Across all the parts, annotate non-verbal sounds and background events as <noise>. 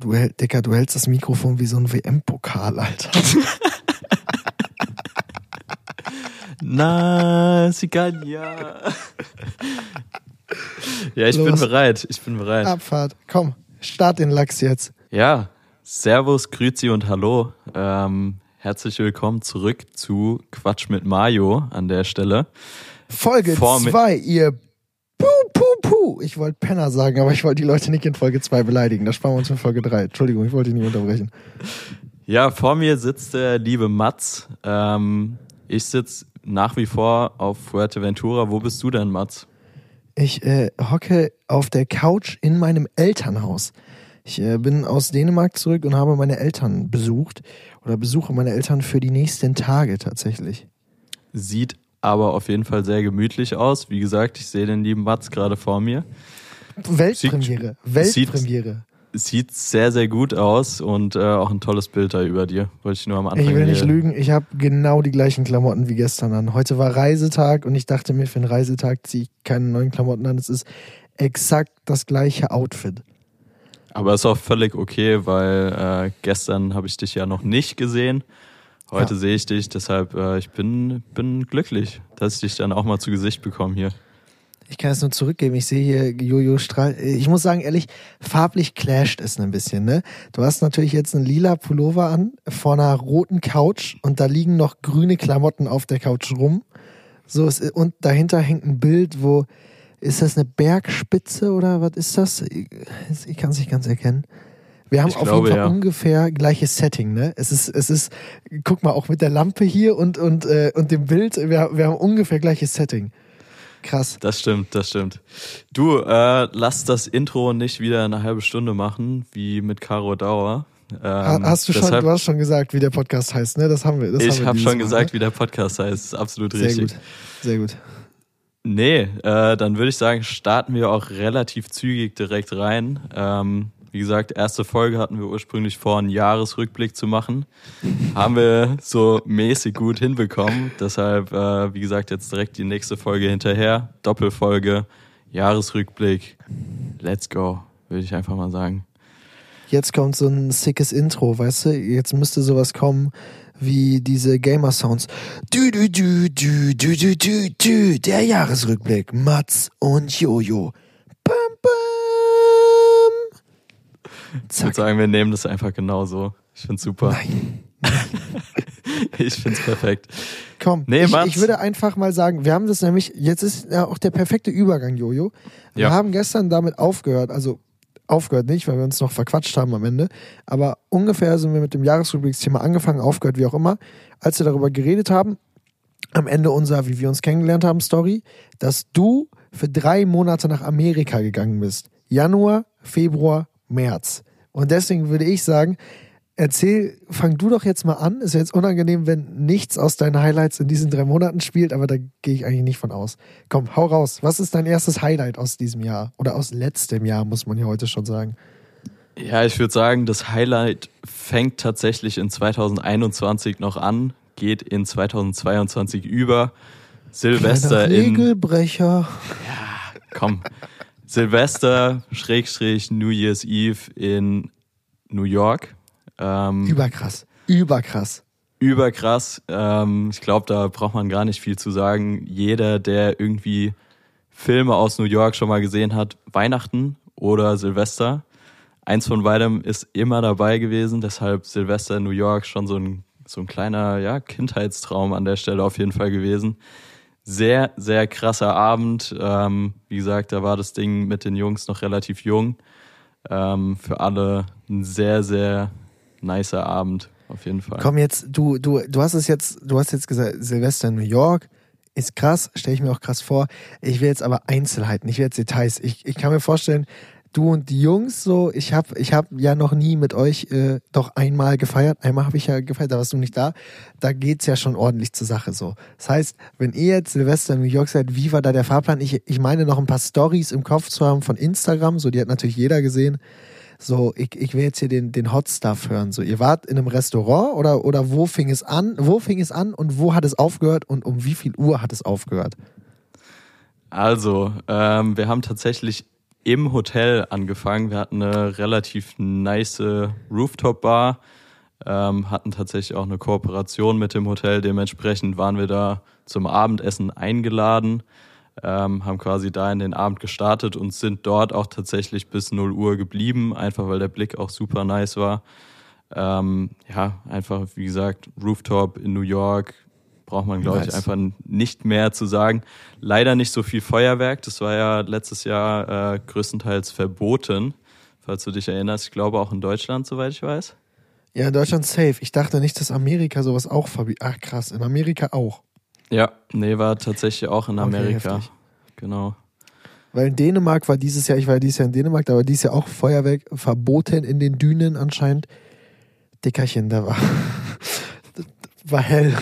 Du, Dicker, du hältst das Mikrofon wie so ein WM-Pokal, Alter. <laughs> Na, Sigania. ja, ich bin Los. bereit. Ich bin bereit. Abfahrt. Komm, start den Lachs jetzt. Ja, Servus, Grüezi und Hallo. Ähm, herzlich willkommen zurück zu Quatsch mit Mayo an der Stelle. Folge Vor mi- 2, ihr Puh. Ich wollte Penner sagen, aber ich wollte die Leute nicht in Folge 2 beleidigen. Das sparen wir uns für Folge 3. Entschuldigung, ich wollte dich nicht unterbrechen. Ja, vor mir sitzt der liebe Mats. Ähm, ich sitze nach wie vor auf Fuerteventura. Wo bist du denn, Mats? Ich äh, hocke auf der Couch in meinem Elternhaus. Ich äh, bin aus Dänemark zurück und habe meine Eltern besucht oder besuche meine Eltern für die nächsten Tage tatsächlich. Sieht aber auf jeden Fall sehr gemütlich aus. Wie gesagt, ich sehe den lieben Mats gerade vor mir. Weltpremiere, Sieht- Weltpremiere. Sieht sehr, sehr gut aus und äh, auch ein tolles Bild da über dir. Wollte ich nur am Anfang Ich will nicht hier- lügen, ich habe genau die gleichen Klamotten wie gestern an. Heute war Reisetag und ich dachte mir, für einen Reisetag ziehe ich keine neuen Klamotten an. Es ist exakt das gleiche Outfit. Aber ist auch völlig okay, weil äh, gestern habe ich dich ja noch nicht gesehen. Heute Ja. sehe ich dich, deshalb äh, ich bin, bin glücklich, dass ich dich dann auch mal zu Gesicht bekomme hier. Ich kann es nur zurückgeben. Ich sehe hier Jojo Strahl. Ich muss sagen, ehrlich, farblich clasht es ein bisschen, ne? Du hast natürlich jetzt einen lila Pullover an, vor einer roten Couch und da liegen noch grüne Klamotten auf der Couch rum. So, es, und dahinter hängt ein Bild, wo, ist das eine Bergspitze oder was ist das? Ich, ich kann es nicht ganz erkennen. Wir haben Ich auf glaube, jeden Fall ja. ungefähr gleiches Setting, ne? Es ist, es ist, guck mal, auch mit der Lampe hier und, und, äh, und dem Bild, wir, wir haben ungefähr gleiches Setting. Krass. Das stimmt, das stimmt. Du, äh, lass das Intro nicht wieder eine halbe Stunde machen, wie mit Caro Dauer. Ähm, Ha- Hast du schon, deshalb, du hast schon gesagt, wie der Podcast heißt, ne? Das haben wir. Das ich habe schon Mal, gesagt, ne? wie der Podcast heißt. Ist absolut Sehr richtig. gut. Sehr gut. Nee, äh, dann würde ich sagen, starten wir auch relativ zügig direkt rein. Ähm, wie gesagt, erste Folge hatten wir ursprünglich vor, einen Jahresrückblick zu machen. Haben wir so mäßig gut hinbekommen. Deshalb, äh, wie gesagt, jetzt direkt die nächste Folge hinterher. Doppelfolge, Jahresrückblick. Let's go, würde ich einfach mal sagen. Jetzt kommt so ein sickes Intro, weißt du? Jetzt müsste sowas kommen wie diese Gamer-Sounds. Du, du, du, du, du, du, du, du, der Jahresrückblick. Mats und Jojo. Bam, Ich würde sagen, wir nehmen das einfach genauso. Ich find's super. Nein. <laughs> Ich find's perfekt. Komm, Nee, ich, ich würde einfach mal sagen, wir haben das nämlich, jetzt ist ja auch der perfekte Übergang, Jojo. Wir Ja. haben gestern damit aufgehört, also aufgehört nicht, weil wir uns noch verquatscht haben am Ende, aber ungefähr sind wir mit dem Jahresrubriksthema angefangen, aufgehört, wie auch immer, als wir darüber geredet haben, am Ende unserer, wie wir uns kennengelernt haben, Story, dass du für drei Monate nach Amerika gegangen bist. Januar, Februar, März. Und deswegen würde ich sagen, erzähl, fang du doch jetzt mal an. Ist ja jetzt unangenehm, wenn nichts aus deinen Highlights in diesen drei Monaten spielt, aber da gehe ich eigentlich nicht von aus. Komm, hau raus. Was ist dein erstes Highlight aus diesem Jahr? Oder aus letztem Jahr, muss man ja heute schon sagen. Ja, ich würde sagen, das Highlight fängt tatsächlich in 2021 noch an, geht in 2022 über. Silvester Kleiner in. Regelbrecher. Komm. Silvester, Schrägstrich, New Year's Eve in New York. Ähm, Überkrass. Überkrass. überkrass. Ähm, ich glaube, da braucht man gar nicht viel zu sagen. Jeder, der irgendwie Filme aus New York schon mal gesehen hat, Weihnachten oder Silvester, eins von beidem ist immer dabei gewesen. Deshalb Silvester in New York schon so ein, so ein kleiner ja, Kindheitstraum an der Stelle auf jeden Fall gewesen. Sehr, sehr krasser Abend. Ähm, wie gesagt, da war das Ding mit den Jungs noch relativ jung. Ähm, für alle ein sehr, sehr nicer Abend auf jeden Fall. Komm jetzt, du, du, du hast es jetzt, du hast jetzt gesagt, Silvester in New York ist krass, stelle ich mir auch krass vor. Ich will jetzt aber Einzelheiten, ich will jetzt Details. Ich, ich kann mir vorstellen, du und die Jungs so, ich habe ich hab ja noch nie mit euch äh, doch einmal gefeiert. Einmal habe ich ja gefeiert, da warst du nicht da. Da geht's ja schon ordentlich zur Sache so. Das heißt, wenn ihr jetzt Silvester in New York seid, wie war da der Fahrplan? Ich, ich meine noch ein paar Stories im Kopf zu haben von Instagram, so die hat natürlich jeder gesehen. So, ich, ich will jetzt hier den, den Hot Stuff hören. So, ihr wart in einem Restaurant oder, oder wo fing es an? Wo fing es an und wo hat es aufgehört und um wie viel Uhr hat es aufgehört? Also, ähm, wir haben tatsächlich im Hotel angefangen. Wir hatten eine relativ nice Rooftop-Bar, ähm, hatten tatsächlich auch eine Kooperation mit dem Hotel. Dementsprechend waren wir da zum Abendessen eingeladen, ähm, haben quasi da in den Abend gestartet und sind dort auch tatsächlich bis 0 Uhr geblieben, einfach weil der Blick auch super nice war. Ähm, ja, einfach wie gesagt, Rooftop in New York, braucht man, glaube nice. ich, einfach nicht mehr zu sagen. Leider nicht so viel Feuerwerk. Das war ja letztes Jahr äh, größtenteils verboten, falls du dich erinnerst. Ich glaube auch in Deutschland, soweit ich weiß. Ja, in Deutschland safe. Ich dachte nicht, dass Amerika sowas auch verbietet. Ach krass, in Amerika auch. Ja, nee, war tatsächlich auch in Amerika. Okay, genau. Weil in Dänemark war dieses Jahr, ich war dieses Jahr in Dänemark, da war dieses Jahr auch Feuerwerk verboten in den Dünen anscheinend. Dickerchen, da war, <laughs> war hell.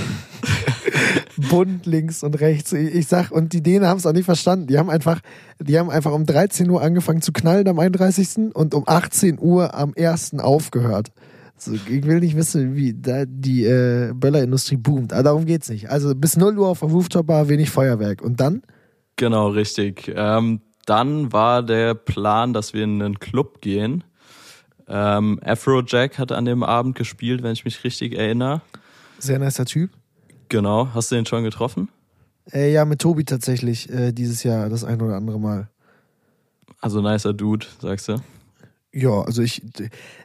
<laughs> bunt links und rechts. Ich sag, und die Dänen haben es auch nicht verstanden. Die haben einfach, die haben einfach um 13 Uhr angefangen zu knallen am 31. und um 18 Uhr am 1. aufgehört. So, ich will nicht wissen, wie da die äh, Böllerindustrie boomt. Aber darum geht's nicht. Also bis 0 Uhr auf der Rooftop-Bar wenig Feuerwerk. Und dann? Genau, richtig. Ähm, dann war der Plan, dass wir in einen Club gehen. Ähm, Afrojack hat an dem Abend gespielt, wenn ich mich richtig erinnere. Sehr nicer Typ. Genau. Hast du den schon getroffen? Äh, ja, mit Tobi tatsächlich äh, dieses Jahr das ein oder andere Mal. Also nicer Dude, sagst du? Ja, also ich,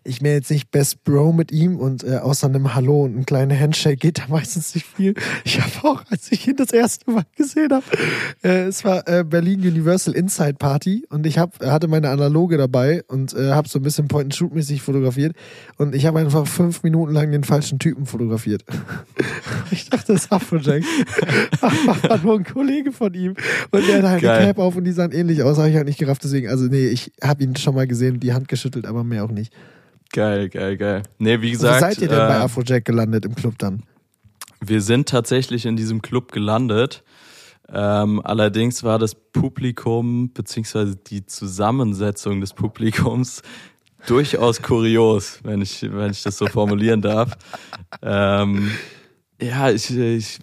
ich bin jetzt nicht Best Bro mit ihm und äh, außer einem Hallo und einem kleinen Handshake geht da <laughs> meistens nicht viel. Ich habe auch, als ich ihn das erste Mal gesehen habe, äh, es war äh, Berlin Universal Inside Party und ich hab, hatte meine Analoge dabei und äh, habe so ein bisschen Point-and-Shoot-mäßig fotografiert und ich habe einfach fünf Minuten lang den falschen Typen fotografiert. <laughs> ich dachte, das ist Afrojack. war nur ein Kollege von ihm und der hat halt Geil. eine Cap auf und die sahen ähnlich aus, habe ich halt nicht gerafft, deswegen, also nee, ich habe ihn schon mal gesehen, die Hand geschüttelt, aber mehr auch nicht. Geil, geil, geil. Nee, wie gesagt. Wo seid ihr denn äh, bei Afrojack gelandet im Club dann? Wir sind tatsächlich in diesem Club gelandet. Ähm, allerdings war das Publikum beziehungsweise die Zusammensetzung des Publikums <laughs> durchaus kurios, wenn ich, wenn ich das so formulieren darf. Ähm, ja, ich, ich,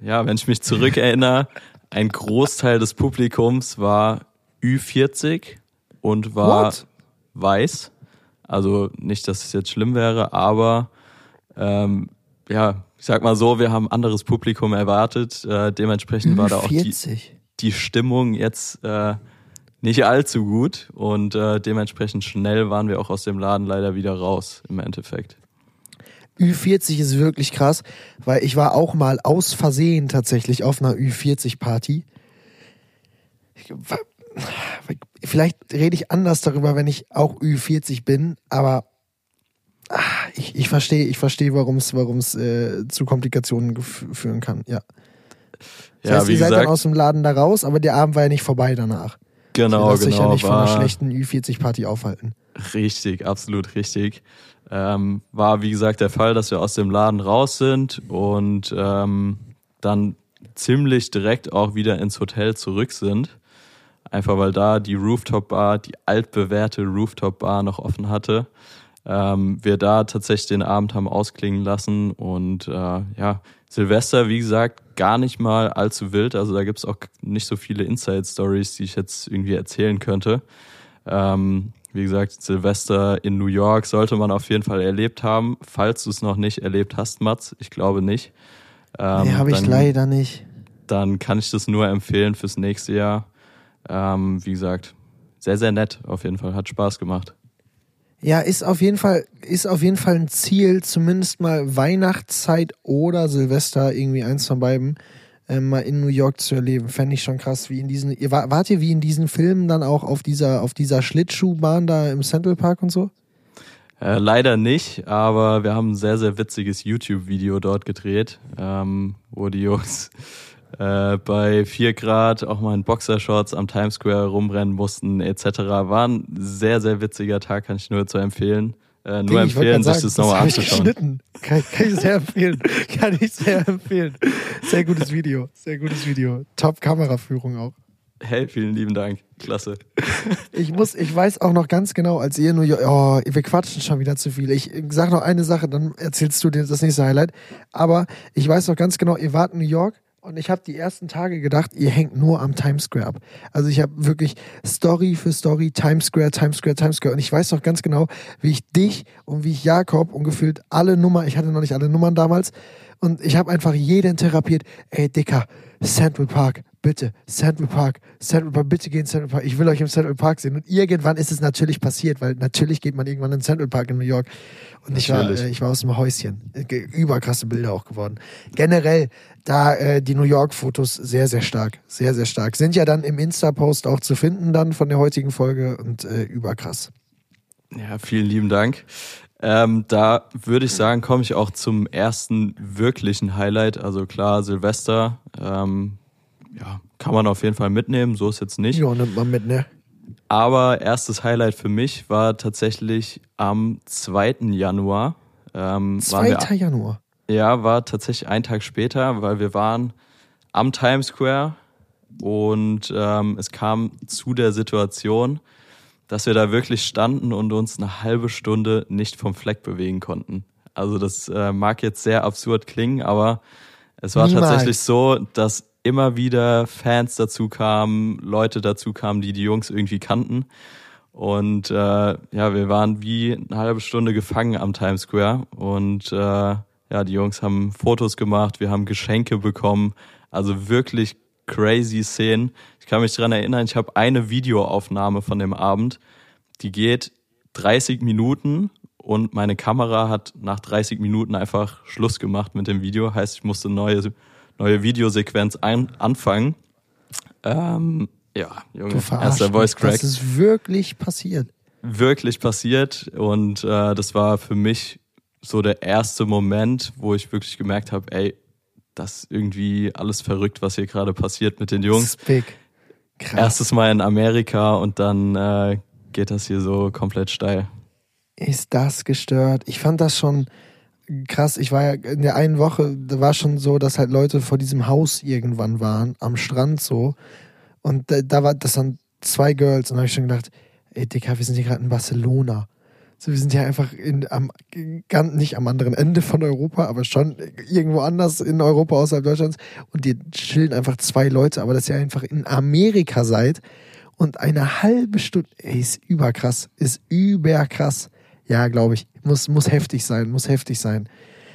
ja, wenn ich mich zurückerinnere, ein Großteil des Publikums war Ü40 und war What? weiß. Also nicht, dass es jetzt schlimm wäre, aber ähm, ja, ich sag mal so, wir haben anderes Publikum erwartet. Äh, dementsprechend war da auch die, die Stimmung jetzt äh, nicht allzu gut und äh, dementsprechend schnell waren wir auch aus dem Laden leider wieder raus im Endeffekt. Ü40 ist wirklich krass, weil ich war auch mal aus Versehen tatsächlich auf einer Ü40-Party vielleicht rede ich anders darüber, wenn ich auch Ü40 bin, aber ach, ich, ich verstehe, ich verstehe, warum es warum es äh, zu Komplikationen führen kann. Ja. Das ja, heißt, wie ihr seid gesagt, dann aus dem Laden da raus, aber der Abend war ja nicht vorbei danach. Genau, genau. sich ja nicht von einer schlechten Ü40-Party aufhalten. Richtig, absolut richtig. Ähm, war wie gesagt der Fall, dass wir aus dem Laden raus sind und ähm, dann ziemlich direkt auch wieder ins Hotel zurück sind. Einfach weil da die Rooftop-Bar, die altbewährte Rooftop-Bar noch offen hatte. Ähm, wir da tatsächlich den Abend haben ausklingen lassen und äh, ja, Silvester, wie gesagt, gar nicht mal allzu wild. Also da gibt's auch nicht so viele Inside-Stories, die ich jetzt irgendwie erzählen könnte. Ähm, wie gesagt, Silvester in New York sollte man auf jeden Fall erlebt haben. Falls du es noch nicht erlebt hast, Mats, ich glaube nicht. Ähm, nee, habe ich leider nicht. Dann kann ich das nur empfehlen fürs nächste Jahr. Ähm, wie gesagt, sehr, sehr nett auf jeden Fall. Hat Spaß gemacht. Ja, ist auf jeden Fall, ist auf jeden Fall ein Ziel, zumindest mal Weihnachtszeit oder Silvester, irgendwie eins von beiden, äh, mal in New York zu erleben. Fände ich schon krass, wie in diesen, ihr wart ihr wie in diesen Filmen dann auch auf dieser, auf dieser Schlittschuhbahn da im Central Park und so? Äh, leider nicht, aber wir haben ein sehr, sehr witziges YouTube-Video dort gedreht, ähm, wo die Jungs äh, bei 4 Grad auch mal in Boxershorts am Times Square rumrennen mussten etc. War ein sehr, sehr witziger Tag, kann ich nur zu empfehlen. Äh, nur Ding, empfehlen, sich das nochmal anzuschauen. Kann, kann ich sehr empfehlen. <laughs> Kann ich sehr empfehlen. Sehr gutes Video. Sehr gutes Video. Top Kameraführung auch. Hey, vielen lieben Dank. Klasse. <laughs> Ich muss, ich weiß auch noch ganz genau, als ihr nur, oh, wir quatschen schon wieder zu viel. Ich sag noch eine Sache, dann erzählst du dir das nächste Highlight. Aber ich weiß noch ganz genau, ihr wart in New York Und ich habe die ersten Tage gedacht, ihr hängt nur am Times Square ab. Also ich habe wirklich Story für Story, Times Square, Times Square, Times Square. Und ich weiß noch ganz genau, wie ich dich und wie ich Jakob und gefühlt alle Nummern, ich hatte noch nicht alle Nummern damals, und ich habe einfach jeden therapiert. Ey, Dicker, Central Park, bitte, Central Park, Central Park, bitte gehen Central Park. Ich will euch im Central Park sehen. Und irgendwann ist es natürlich passiert, weil natürlich geht man irgendwann in Central Park in New York. Und ich war, äh, ich war aus dem Häuschen. Überkrasse Bilder auch geworden. Generell, da äh, die New York-Fotos sehr, sehr stark. Sehr, sehr stark. Sind ja dann im Insta-Post auch zu finden dann von der heutigen Folge und äh, überkrass. Ja, vielen lieben Dank. Ähm, da würde ich sagen, komme ich auch zum ersten wirklichen Highlight. Also klar, Silvester, ähm, ja, kann man auf jeden Fall mitnehmen, so ist jetzt nicht. Ja, nimmt man mit, ne? Aber erstes Highlight für mich war tatsächlich am 2. Januar. Ähm, 2. Wir, Januar? Ja, war tatsächlich ein Tag später, weil wir waren am Times Square und ähm, es kam zu der Situation, dass wir da wirklich standen und uns eine halbe Stunde nicht vom Fleck bewegen konnten. Also das äh, mag jetzt sehr absurd klingen, aber es war Niemals. tatsächlich so, dass immer wieder Fans dazu kamen, Leute dazu kamen, die die Jungs irgendwie kannten. Und äh, ja, wir waren wie eine halbe Stunde gefangen am Times Square. Und äh, ja, die Jungs haben Fotos gemacht, wir haben Geschenke bekommen. Also wirklich crazy Szenen. Ich kann mich dran erinnern, ich habe eine Videoaufnahme von dem Abend, die geht 30 Minuten und meine Kamera hat nach 30 Minuten einfach Schluss gemacht mit dem Video. Heißt, ich musste eine neue, neue Videosequenz ein, anfangen. Ähm, ja, Junge, erster Voice Crack. Das ist wirklich passiert. Wirklich passiert und äh, das war für mich so der erste Moment, wo ich wirklich gemerkt habe, ey, das ist irgendwie alles verrückt, was hier gerade passiert mit den Jungs. Big. Krass. Erstes Mal in Amerika und dann äh, geht das hier so komplett steil. Ist das gestört? Ich fand das schon krass. Ich war ja in der einen Woche, da war schon so, dass halt Leute vor diesem Haus irgendwann waren, am Strand so. Und da, da war das dann zwei Girls und da habe ich schon gedacht, ey Dicker, wir sind hier gerade in Barcelona. So, wir sind ja einfach in, am, ganz, nicht am anderen Ende von Europa, aber schon irgendwo anders in Europa außerhalb Deutschlands. Und die chillen einfach zwei Leute, aber dass ihr einfach in Amerika seid und eine halbe Stunde, ey, ist überkrass, ist überkrass. Ja, glaube ich. Muss, muss heftig sein, muss heftig sein.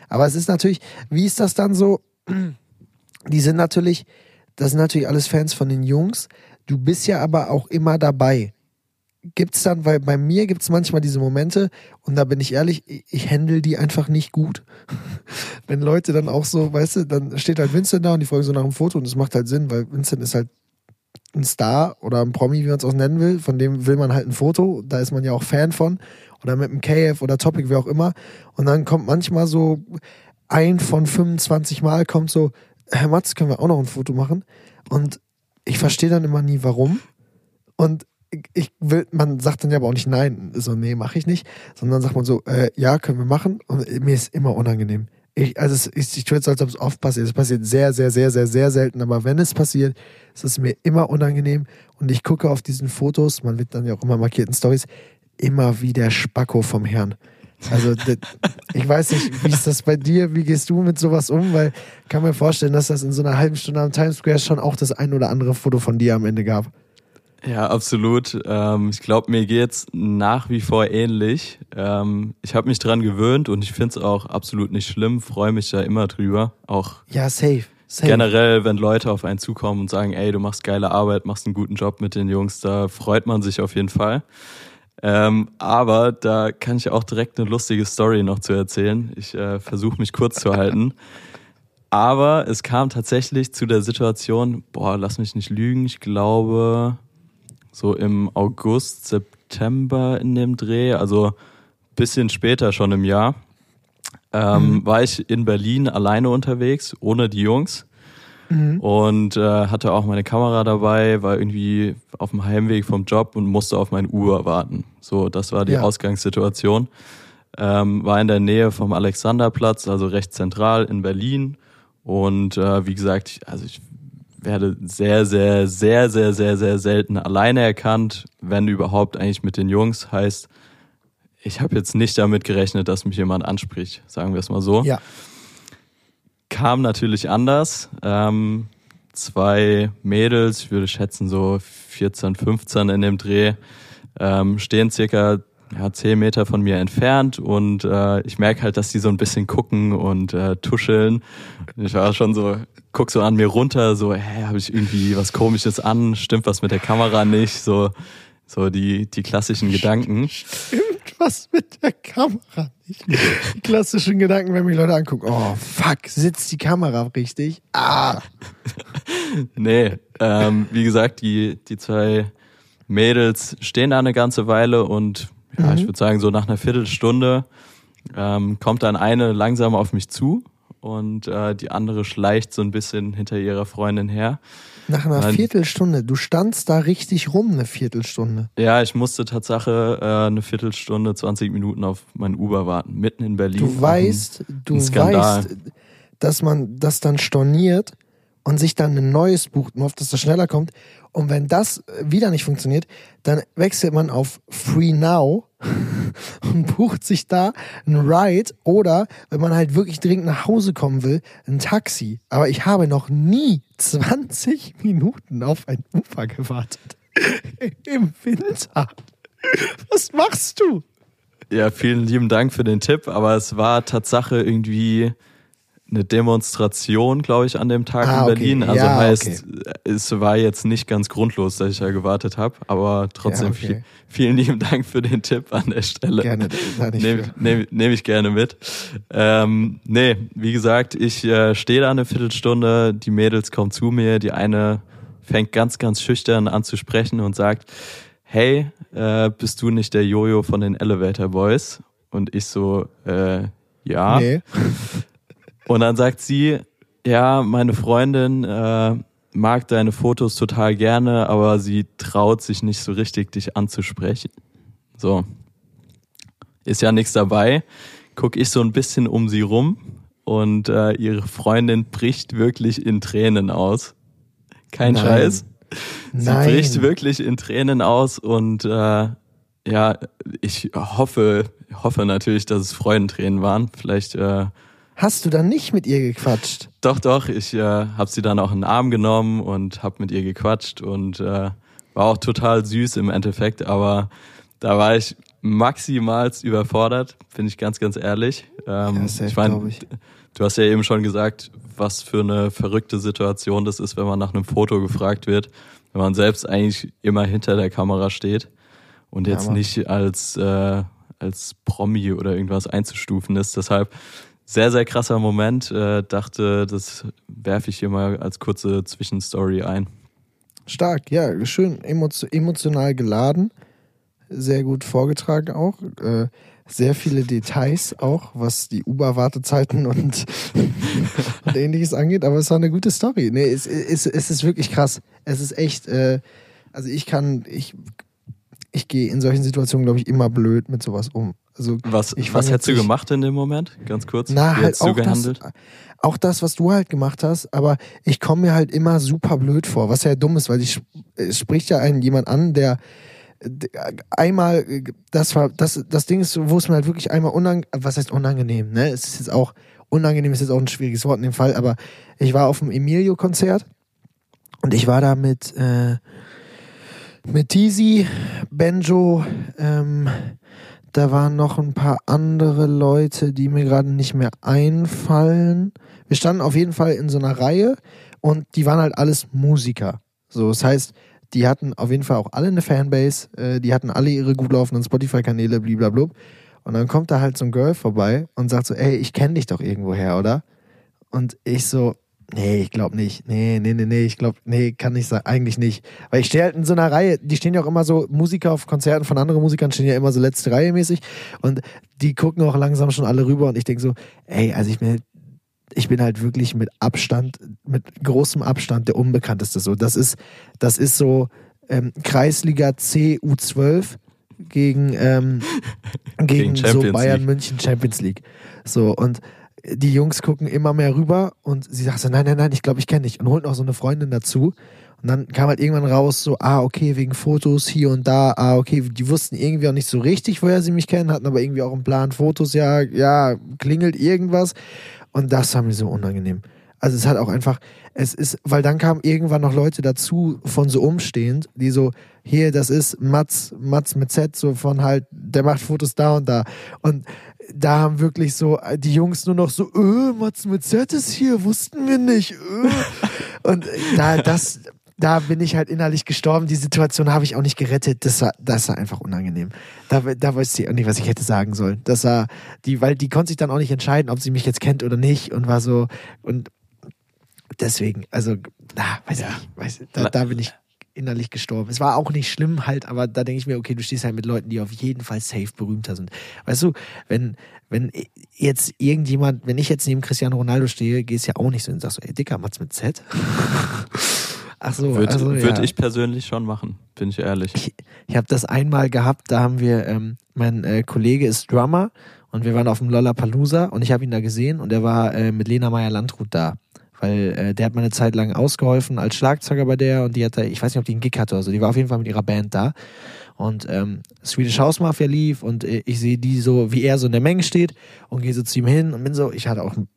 Aber es ist natürlich, wie ist das dann so? Die sind natürlich, das sind natürlich alles Fans von den Jungs. Du bist ja aber auch immer dabei gibt es dann, weil bei mir gibt es manchmal diese Momente und da bin ich ehrlich, ich, ich handle die einfach nicht gut. <laughs> Wenn Leute dann auch so, weißt du, dann steht halt Vincent da und die folgen so nach dem Foto und das macht halt Sinn, weil Vincent ist halt ein Star oder ein Promi, wie man es auch nennen will, von dem will man halt ein Foto, da ist man ja auch Fan von. Oder mit einem KF oder Topic, wie auch immer. Und dann kommt manchmal so ein von 25 Mal kommt so, Herr Matz, können wir auch noch ein Foto machen? Und ich verstehe dann immer nie, warum. Und ich will, man sagt dann ja aber auch nicht nein, so nee, mache ich nicht, sondern sagt man so, äh, ja, können wir machen und mir ist immer unangenehm. Ich, also es ist, ich tue jetzt, als ob es oft passiert. Es passiert sehr, sehr, sehr, sehr, sehr selten, aber wenn es passiert, ist es mir immer unangenehm und ich gucke auf diesen Fotos, man wird dann ja auch immer markierten Stories, immer wie der Spacko vom Herrn. Also ich weiß nicht, wie ist das bei dir? Wie gehst du mit sowas um? Weil ich kann mir vorstellen, dass das in so einer halben Stunde am Times Square schon auch das ein oder andere Foto von dir am Ende gab. Ja, absolut. Ähm, ich glaube, mir geht's nach wie vor ähnlich. Ähm, ich habe mich dran gewöhnt und ich finde es auch absolut nicht schlimm, freue mich da immer drüber. Auch ja, safe. Safe. Generell, wenn Leute auf einen zukommen und sagen, ey, du machst geile Arbeit, machst einen guten Job mit den Jungs, da freut man sich auf jeden Fall. Ähm, aber da kann ich auch direkt eine lustige Story noch zu erzählen. Ich äh, versuche mich kurz zu halten. Aber es kam tatsächlich zu der Situation, boah, lass mich nicht lügen, ich glaube, so im August, September in dem Dreh, also bisschen später schon im Jahr, ähm, mhm. war ich in Berlin alleine unterwegs, ohne die Jungs. Mhm. Und äh, hatte auch meine Kamera dabei, war irgendwie auf dem Heimweg vom Job und musste auf mein Uber warten. So, das war die ja. Ausgangssituation. Ähm, war in der Nähe vom Alexanderplatz, also recht zentral in Berlin. Und äh, wie gesagt, ich, also ich werde sehr, sehr, sehr, sehr, sehr, sehr selten alleine erkannt, wenn überhaupt eigentlich mit den Jungs. Heißt, ich habe jetzt nicht damit gerechnet, dass mich jemand anspricht, sagen wir es mal so. Ja. kam natürlich anders. Ähm, zwei Mädels, ich würde schätzen so 14, 15 in dem Dreh, ähm, stehen circa ja, 10 Meter von mir entfernt und äh, ich merke halt, dass die so ein bisschen gucken und äh, tuscheln. Ich war schon so, guck so an mir runter, so, hä, habe ich irgendwie was komisches an, stimmt was mit der Kamera nicht, so so die die klassischen Gedanken. Stimmt was mit der Kamera nicht. Die klassischen Gedanken, wenn mich Leute angucken, oh fuck, sitzt die Kamera richtig? Ah. <laughs> nee, ähm, wie gesagt, die die zwei Mädels stehen da eine ganze Weile und ja, mhm. ich würde sagen, so nach einer Viertelstunde ähm, kommt dann eine langsam auf mich zu und äh, die andere schleicht so ein bisschen hinter ihrer Freundin her. Nach einer dann, Viertelstunde. Du standst da richtig rum, eine Viertelstunde. Ja, ich musste Tatsache äh, eine Viertelstunde, 20 Minuten auf mein Uber warten, mitten in Berlin. Du weißt, du weißt, dass man das dann storniert und sich dann ein neues bucht, nur auf dass das schneller kommt. Und wenn das wieder nicht funktioniert, dann wechselt man auf Free Now <laughs> und bucht sich da ein Ride oder, wenn man halt wirklich dringend nach Hause kommen will, ein Taxi. Aber ich habe noch nie <laughs> 20 Minuten auf ein Ufer gewartet. <laughs> Im Winter. Was machst du? Ja, vielen lieben Dank für den Tipp, aber es war Tatsache irgendwie eine Demonstration, glaube ich, an dem Tag ah, in Berlin. Okay. Also ja, heißt, okay. es war jetzt nicht ganz grundlos, dass ich da gewartet habe, aber trotzdem ja, okay. viel, vielen lieben Dank für den Tipp an der Stelle. Gerne, nehme nehm, nehm ich gerne mit. Ähm, nee, wie gesagt, ich äh, stehe da eine Viertelstunde, die Mädels kommen zu mir, die eine fängt ganz, ganz schüchtern an zu sprechen und sagt, hey, äh, bist du nicht der Jojo von den Elevator Boys? Und ich so, äh, ja. Nee. <laughs> Und dann sagt sie, ja, meine Freundin äh, mag deine Fotos total gerne, aber sie traut sich nicht so richtig, dich anzusprechen. So. Ist ja nichts dabei. Guck ich so ein bisschen um sie rum und äh, ihre Freundin bricht wirklich in Tränen aus. Kein Nein. Scheiß. Sie Nein. bricht wirklich in Tränen aus und äh, ja, ich hoffe, hoffe natürlich, dass es Freudentränen waren. Vielleicht äh, Hast du dann nicht mit ihr gequatscht? Doch, doch. Ich äh, habe sie dann auch in den Arm genommen und habe mit ihr gequatscht und äh, war auch total süß im Endeffekt. Aber da war ich maximalst überfordert, bin ich ganz, ganz ehrlich. Ähm, ja, ich meine, du hast ja eben schon gesagt, was für eine verrückte Situation das ist, wenn man nach einem Foto gefragt wird, wenn man selbst eigentlich immer hinter der Kamera steht und jetzt ja, nicht als äh, als Promi oder irgendwas einzustufen ist. Deshalb sehr, sehr krasser Moment. Äh, dachte, das werfe ich hier mal als kurze Zwischenstory ein. Stark, ja, schön emotional geladen. Sehr gut vorgetragen auch. Äh, sehr viele Details auch, was die Uber-Wartezeiten und, und <laughs> ähnliches angeht. Aber es war eine gute Story. Nee, es, es, es ist wirklich krass. Es ist echt, äh, also ich kann, ich, ich gehe in solchen Situationen, glaube ich, immer blöd mit sowas um. Also was, was hättest du gemacht in dem Moment? Ganz kurz. Na, Wie halt auch gehandelt? Das, auch das, was du halt gemacht hast, aber ich komme mir halt immer super blöd vor, was ja dumm ist, weil ich, es spricht ja einen jemand an, der einmal, das war, das, das Ding ist, wo es mir halt wirklich einmal unangenehm, was heißt unangenehm, ne? Es ist jetzt auch, unangenehm ist jetzt auch ein schwieriges Wort in dem Fall, aber ich war auf dem Emilio-Konzert und ich war da mit, äh, mit Tizi, Benjo, ähm, da waren noch ein paar andere Leute, die mir gerade nicht mehr einfallen. Wir standen auf jeden Fall in so einer Reihe und die waren halt alles Musiker. So, das heißt, die hatten auf jeden Fall auch alle eine Fanbase, äh, die hatten alle ihre gut laufenden Spotify-Kanäle, blablabla. Und dann kommt da halt so ein Girl vorbei und sagt so, ey, ich kenne dich doch irgendwoher, oder? Und ich so, Nee, ich glaube nicht. Nee, nee, nee, nee, ich glaube, nee, kann nicht sein. Eigentlich nicht. Weil ich stehe halt in so einer Reihe, die stehen ja auch immer so, Musiker auf Konzerten von anderen Musikern stehen ja immer so letzte Reihe mäßig und die gucken auch langsam schon alle rüber und ich denke so, ey, also ich bin, ich bin halt wirklich mit Abstand, mit großem Abstand der Unbekannteste so. Das ist, das ist so ähm, Kreisliga C U12 gegen, ähm, gegen, gegen so Bayern League. München Champions League. So und die Jungs gucken immer mehr rüber und sie sagt so, nein, nein, nein, ich glaube, ich kenne dich. Und holt noch so eine Freundin dazu. Und dann kam halt irgendwann raus, so, ah, okay, wegen Fotos hier und da, ah, okay, die wussten irgendwie auch nicht so richtig, woher sie mich kennen, hatten aber irgendwie auch einen Plan, Fotos, ja, ja, klingelt irgendwas. Und das war mir so unangenehm. Also es hat auch einfach, es ist, weil dann kamen irgendwann noch Leute dazu von so umstehend, die so, hier, das ist Mats, Mats mit Z, so von halt, der macht Fotos da und da. Und da haben wirklich so die Jungs nur noch so, öh, Mats mit Z ist hier, wussten wir nicht. Öh. Und da, das, da bin ich halt innerlich gestorben. Die Situation habe ich auch nicht gerettet. Das war, das war einfach unangenehm. Da, da weiß ich auch nicht, was ich hätte sagen sollen. Das war die, weil die konnte sich dann auch nicht entscheiden, ob sie mich jetzt kennt oder nicht und war so und deswegen, also, na, weiß ja. ich, weiß, da, da bin ich innerlich gestorben. Es war auch nicht schlimm halt, aber da denke ich mir, okay, du stehst halt mit Leuten, die auf jeden Fall safe berühmter sind. Weißt du, wenn, wenn jetzt irgendjemand, wenn ich jetzt neben Cristiano Ronaldo stehe, gehst ja auch nicht so und sagst so, ey, Dicker, Mats mit Z? <laughs> Ach so, würde also, würd ja. ich persönlich schon machen, bin ich ehrlich. Ich, ich habe das einmal gehabt, da haben wir, ähm, mein äh, Kollege ist Drummer und wir waren auf dem Lollapalooza und ich habe ihn da gesehen und er war äh, mit Lena Meyer-Landrut da. Weil äh, der hat mal eine Zeit lang ausgeholfen als Schlagzeuger bei der und die hat da, ich weiß nicht, ob die einen Gig hatte oder so, die war auf jeden Fall mit ihrer Band da. Und ähm, Swedish House Mafia lief und äh, ich sehe die so, wie er so in der Menge steht und gehe so zu ihm hin und bin so, ich hatte auch ein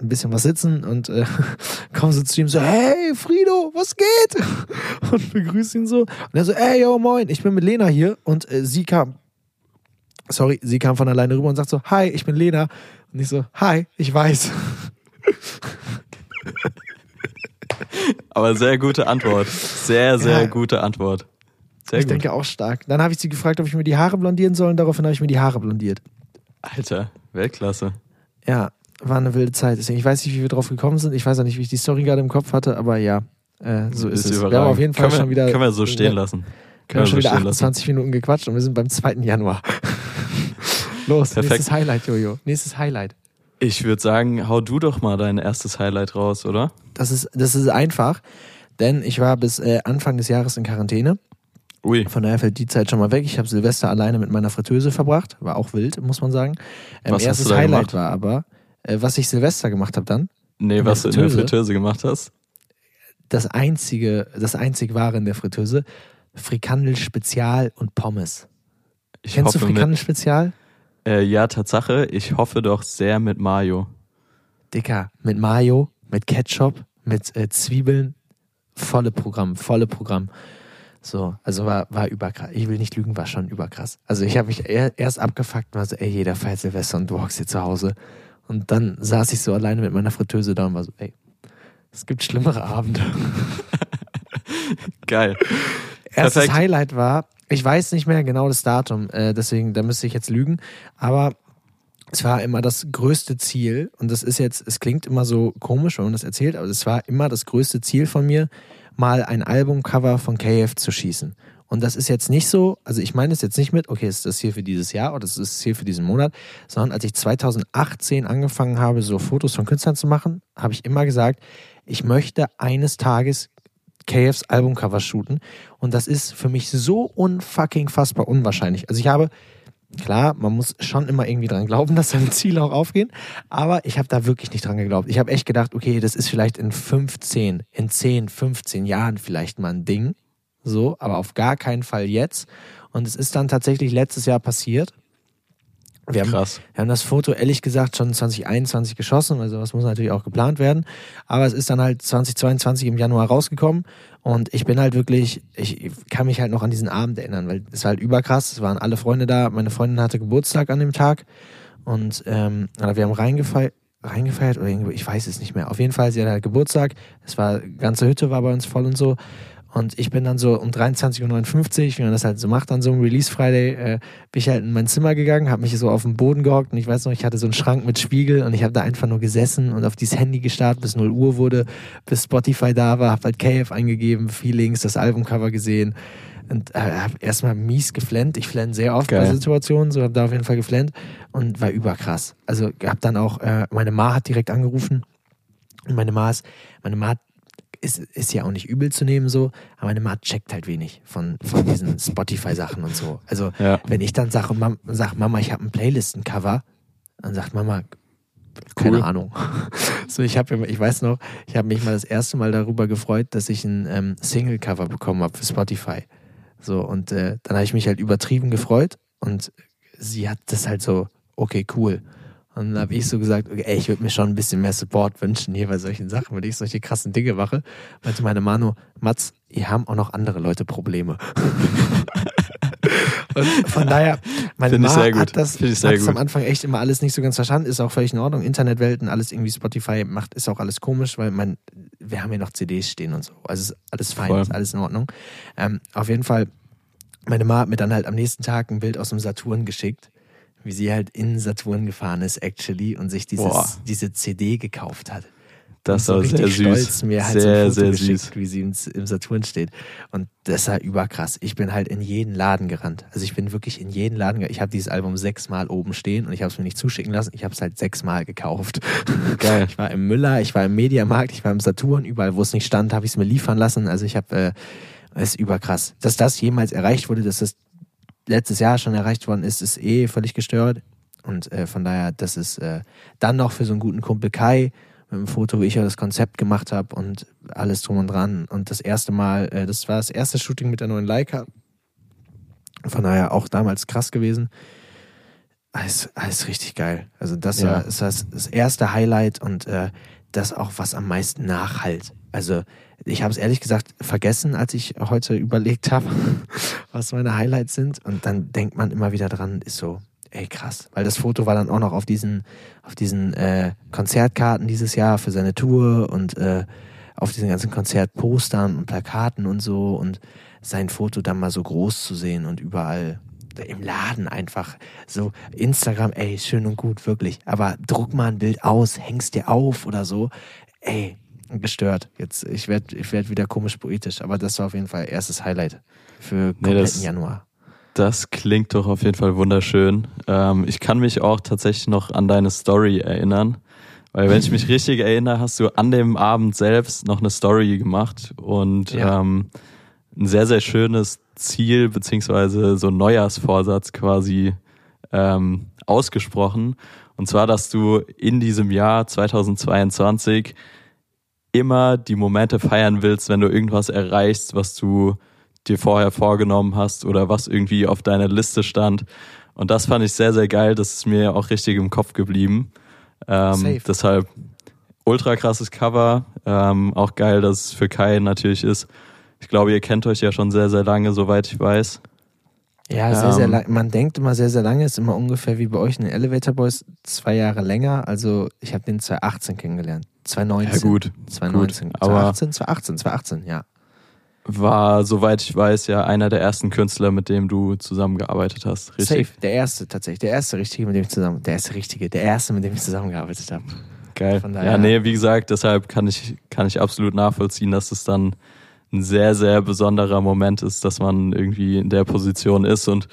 ein bisschen was sitzen und äh, <laughs> komme so zu ihm so, hey Frido, was geht? <laughs> Und begrüße ihn so. Und er so, ey, yo, moin, ich bin mit Lena hier. Und äh, sie kam, sorry, sie kam von alleine rüber und sagt so, hi, ich bin Lena. Und ich so, hi, ich weiß. <laughs> <laughs> Aber sehr gute Antwort. Sehr, sehr ja. gute Antwort. Sehr ich gut. denke auch stark. Dann habe ich sie gefragt, ob ich mir die Haare blondieren soll und daraufhin habe ich mir die Haare blondiert. Alter, Weltklasse. Ja, war eine wilde Zeit. Deswegen, ich weiß nicht, wie wir drauf gekommen sind. Ich weiß auch nicht, wie ich die Story gerade im Kopf hatte, aber ja, äh, so ist, ist es. Wir haben auf jeden Fall können schon wieder. Können wir so stehen lassen. Können wir schon so wieder 28 lassen. Minuten gequatscht und wir sind beim 2. Januar. <laughs> Los, Perfekt. nächstes Highlight, Jojo. Nächstes Highlight. Ich würde sagen, hau du doch mal dein erstes Highlight raus, oder? Das ist, das ist einfach, denn ich war bis äh, Anfang des Jahres in Quarantäne. Ui. Von daher fällt die Zeit schon mal weg. Ich habe Silvester alleine mit meiner Fritteuse verbracht. War auch wild, muss man sagen. Ähm, was erstes Highlight gemacht? war aber, äh, was ich Silvester gemacht habe dann. Nee, was du in der Fritteuse gemacht hast? Das einzige, das einzig wahre in der Fritteuse, Frikandel Spezial und Pommes. Ich Kennst du Frikandel Spezial? Äh, ja, Tatsache. Ich hoffe doch sehr mit Mayo. Dicker, mit Mayo, mit Ketchup, mit äh, Zwiebeln. Volle Programm, volle Programm. So, also war, war überkrass. Ich will nicht lügen, war schon überkrass. Also ich habe mich erst abgefuckt und war so, ey, jeder feiert Silvester und du hockst hier zu Hause. Und dann saß ich so alleine mit meiner Fritteuse da und war so, ey, es gibt schlimmere Abende. <laughs> Geil. Erstes Perfekt. Highlight war, ich weiß nicht mehr genau das Datum, äh, deswegen, da müsste ich jetzt lügen, aber es war immer das größte Ziel, und das ist jetzt, es klingt immer so komisch, wenn man das erzählt, aber es war immer das größte Ziel von mir, mal ein Albumcover von KF zu schießen. Und das ist jetzt nicht so, also ich meine es jetzt nicht mit, okay, ist das hier für dieses Jahr oder ist das hier für diesen Monat, sondern als ich 2018 angefangen habe, so Fotos von Künstlern zu machen, habe ich immer gesagt, ich möchte eines Tages KFs Albumcover shooten. Und das ist für mich so unfucking fassbar unwahrscheinlich. Also ich habe, klar, man muss schon immer irgendwie dran glauben, <laughs> dass seine Ziele auch aufgehen. Aber ich habe da wirklich nicht dran geglaubt. Ich habe echt gedacht, okay, das ist vielleicht in 15, in 10, 15 Jahren vielleicht mal ein Ding. So, aber auf gar keinen Fall jetzt. Und es ist dann tatsächlich letztes Jahr passiert. Wir haben, Krass. wir haben das Foto ehrlich gesagt schon 2021 geschossen, also das muss natürlich auch geplant werden. Aber es ist dann halt 2022 im Januar rausgekommen und ich bin halt wirklich, ich kann mich halt noch an diesen Abend erinnern, weil es war halt überkrass. Es waren alle Freunde da. Meine Freundin hatte Geburtstag an dem Tag und ähm, wir haben reingefeiert, reingefeiert oder irgendwie, ich weiß es nicht mehr. Auf jeden Fall, sie hatte halt Geburtstag. Es war ganze Hütte war bei uns voll und so. Und ich bin dann so um 23.59 Uhr, wie man das halt so macht an so einem Release Friday, äh, bin ich halt in mein Zimmer gegangen, habe mich so auf den Boden gehockt und ich weiß noch, ich hatte so einen Schrank mit Spiegel und ich habe da einfach nur gesessen und auf dieses Handy gestartet, bis 0 Uhr wurde, bis Spotify da war, habe halt KF eingegeben, Feelings, das Albumcover gesehen und äh, habe erstmal mies geflennt. Ich flenne sehr oft Geil. bei Situationen, so habe da auf jeden Fall geflennt und war überkrass. Also habe dann auch, äh, meine Ma hat direkt angerufen und meine Ma ist, meine Ma hat ist, ist ja auch nicht übel zu nehmen so, aber meine Mama checkt halt wenig von, von diesen <laughs> Spotify-Sachen und so. Also ja. wenn ich dann sage, Mam, sag, Mama, ich habe ein Playlisten-Cover, dann sagt Mama, keine cool. Ahnung. <laughs> so, ich habe, ich weiß noch, ich habe mich mal das erste Mal darüber gefreut, dass ich ein ähm, Single-Cover bekommen habe für Spotify. So, und äh, dann habe ich mich halt übertrieben gefreut und sie hat das halt so, okay, cool. Und dann habe ich so gesagt, okay, ey, ich würde mir schon ein bisschen mehr Support wünschen hier bei solchen Sachen, wenn ich solche krassen Dinge mache. Meinte meine Manu, Mats, hier haben auch noch andere Leute Probleme. <laughs> Und von daher, meine Mama hat das, am. Anfang echt immer alles nicht so ganz verstanden. Ist auch völlig in Ordnung. Internetwelten, alles irgendwie Spotify macht, ist auch alles komisch, weil man, wir haben ja noch CDs stehen und so. Also ist alles fein, Voll. ist alles in Ordnung. Ähm, auf jeden Fall, meine Mama hat mir dann halt am nächsten Tag ein Bild aus dem Saturn geschickt, wie sie halt in Saturn gefahren ist, actually, und sich Boah. dieses, diese CD gekauft hat. Das war sehr richtig süß. stolz mir halt sehr, so ein Foto sehr geschickt, süß. wie sie im, im Saturn steht. Und das war überkrass. Ich bin halt in jeden Laden gerannt. Also ich bin wirklich in jeden Laden gerannt. Ich habe dieses Album sechsmal oben stehen und ich habe es mir nicht zuschicken lassen. Ich habe es halt sechsmal gekauft. Geil. <laughs> Ich war im Müller, ich war im Mediamarkt, ich war im Saturn. Überall, wo es nicht stand, habe ich es mir liefern lassen. Also ich habe, äh, es ist überkrass. Dass das jemals erreicht wurde, dass das letztes Jahr schon erreicht worden ist, ist eh völlig gestört. Und äh, von daher, das ist äh, dann noch für so einen guten Kumpel Kai mit dem Foto, wie ich ja das Konzept gemacht habe und alles drum und dran. Und das erste Mal, äh, das war das erste Shooting mit der neuen Leica. Von daher auch damals krass gewesen. Alles, alles richtig geil. Also das Ja. war ist das, das erste Highlight und äh, das auch, was am meisten nachhalt. Also ich habe es ehrlich gesagt vergessen, als ich heute überlegt habe, <laughs> was meine Highlights sind. Und dann denkt man immer wieder dran, ist so, ey krass. Weil das Foto war dann auch noch auf diesen, auf diesen äh, Konzertkarten dieses Jahr für seine Tour und äh, auf diesen ganzen Konzertpostern und Plakaten und so und sein Foto dann mal so groß zu sehen und überall im Laden einfach so Instagram, ey, schön und gut, wirklich. Aber druck mal ein Bild aus, hängst dir auf oder so. Ey, gestört. Jetzt, ich werde ich werd wieder komisch poetisch, aber das war auf jeden Fall erstes Highlight für kompletten das- Januar. Das klingt doch auf jeden Fall wunderschön. Ähm, ich kann mich auch tatsächlich noch an deine Story erinnern. Weil wenn ich mich richtig erinnere, hast du an dem Abend selbst noch eine Story gemacht und Ja. ähm, ein sehr, sehr schönes Ziel beziehungsweise so ein Neujahrsvorsatz quasi ähm, ausgesprochen. Und zwar, dass du in diesem Jahr 2022 immer die Momente feiern willst, wenn du irgendwas erreichst, was du dir vorher vorgenommen hast oder was irgendwie auf deiner Liste stand. Und das fand ich sehr, sehr geil. Das ist mir auch richtig im Kopf geblieben. Ähm, Safe. deshalb ultra krasses Cover. Ähm, auch geil, dass es für Kai natürlich ist. Ich glaube, ihr kennt euch ja schon sehr, sehr lange, soweit ich weiß. Ja, sehr, sehr Ähm, lang. Man denkt immer sehr, sehr lange, ist immer ungefähr wie bei euch in den Elevator Boys, zwei Jahre länger. Also ich habe den 2018 kennengelernt. 2019. Ja, gut. 2019. Gut, aber- 2018, 2018, 2018, ja. War, soweit ich weiß, ja einer der ersten Künstler, mit dem du zusammengearbeitet hast. Richtig? Safe. Der erste tatsächlich. Der erste richtige, mit dem ich zusammen, der erste richtige, der erste, mit dem ich zusammengearbeitet habe. Geil. Von daher- ja, nee, wie gesagt, deshalb kann ich, kann ich absolut nachvollziehen, dass es dann ein sehr, sehr besonderer Moment ist, dass man irgendwie in der Position ist. Und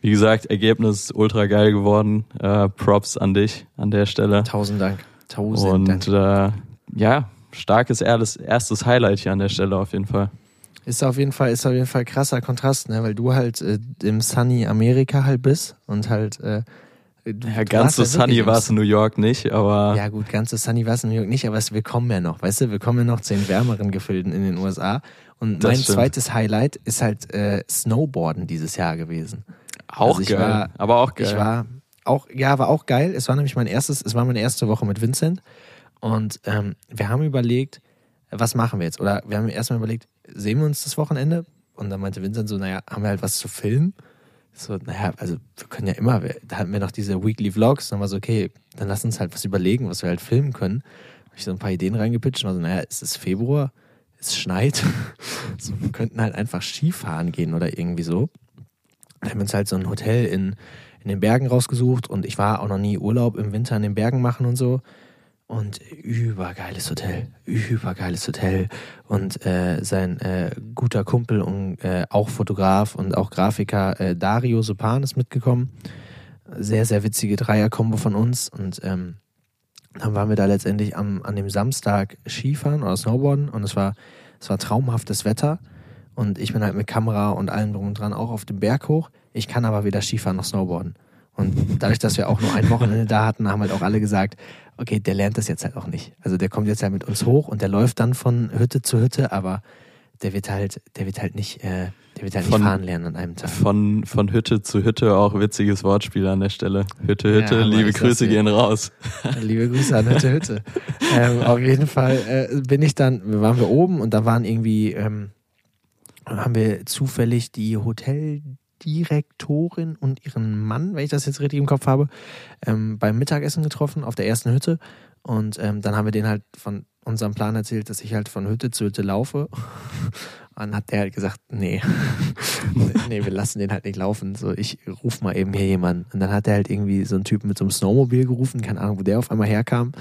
wie gesagt, Ergebnis ultra geil geworden. Äh, Props an dich an der Stelle. Tausend Dank. Tausend. Und äh, ja, starkes erstes, Highlight hier an der Stelle auf jeden Fall. Ist auf jeden Fall, ist auf jeden Fall krasser Kontrast, ne? Weil du halt äh, im Sunny Amerika halt bist und halt äh, du, Ja, du ganz warst so ja sunny war es in New York nicht, aber Ja, gut, ganz so sunny war es in New York nicht, aber es, wir kommen ja noch, weißt du, wir kommen ja noch zu den wärmeren Gefilden in den USA. Und Das mein stimmt. zweites Highlight ist halt äh, Snowboarden dieses Jahr gewesen. auch Also geil. war- aber auch geil. Ich war auch, ja, war auch geil. Es war nämlich mein erstes, es war meine erste Woche mit Vincent. Und ähm, wir haben überlegt, was machen wir jetzt? Oder wir haben erstmal überlegt, sehen wir uns das Wochenende? Und dann meinte Vincent so, naja, haben wir halt was zu filmen? So, naja, also wir können ja immer, wir, da hatten wir noch diese Weekly Vlogs, dann war so, okay, dann lass uns halt was überlegen, was wir halt filmen können. Hab ich so ein paar Ideen reingepitcht und war so, naja, es ist Februar, es schneit. <laughs> so, wir könnten halt einfach Skifahren gehen oder irgendwie so. Dann haben wir uns halt so ein Hotel in, in den Bergen rausgesucht und ich war auch noch nie Urlaub im Winter in den Bergen machen und so. Und übergeiles Hotel, übergeiles Hotel. Und äh, sein äh, guter Kumpel und äh, auch Fotograf und auch Grafiker äh, Dario Sopan ist mitgekommen. Sehr, sehr witzige Dreierkombo von uns. Und ähm, dann waren wir da letztendlich am, an dem Samstag Skifahren oder Snowboarden und es war, es war traumhaftes Wetter. Und ich bin halt mit Kamera und allem drum und dran auch auf dem Berg hoch. Ich kann aber weder Skifahren noch Snowboarden. Und dadurch, dass wir auch nur ein Wochenende da hatten, haben halt auch alle gesagt, okay, der lernt das jetzt halt auch nicht. Also der kommt jetzt halt mit uns hoch und der läuft dann von Hütte zu Hütte, aber der wird halt, der wird halt nicht, äh, Der wird halt nicht Von- fahren lernen an einem Tag. Von, von Hütte zu Hütte auch witziges Wortspiel an der Stelle. Hütte, Hütte, Ja, liebe Grüße gehen raus. <laughs> Liebe Grüße an Hütte Hütte. ähm, auf jeden Fall äh, bin ich dann, waren wir oben und da waren irgendwie, ähm, haben wir zufällig die Hoteldirektorin und ihren Mann, wenn ich das jetzt richtig im Kopf habe, ähm, beim Mittagessen getroffen auf der ersten Hütte. Und ähm, dann haben wir denen halt von unserem Plan erzählt, dass ich halt von Hütte zu Hütte laufe. <laughs> Und hat der halt gesagt, nee, <laughs> nee, wir lassen den halt nicht laufen. So, ich ruf mal eben hier jemanden. Und dann hat er halt irgendwie so einen Typen mit so einem Snowmobil gerufen, keine Ahnung, wo der auf einmal herkam.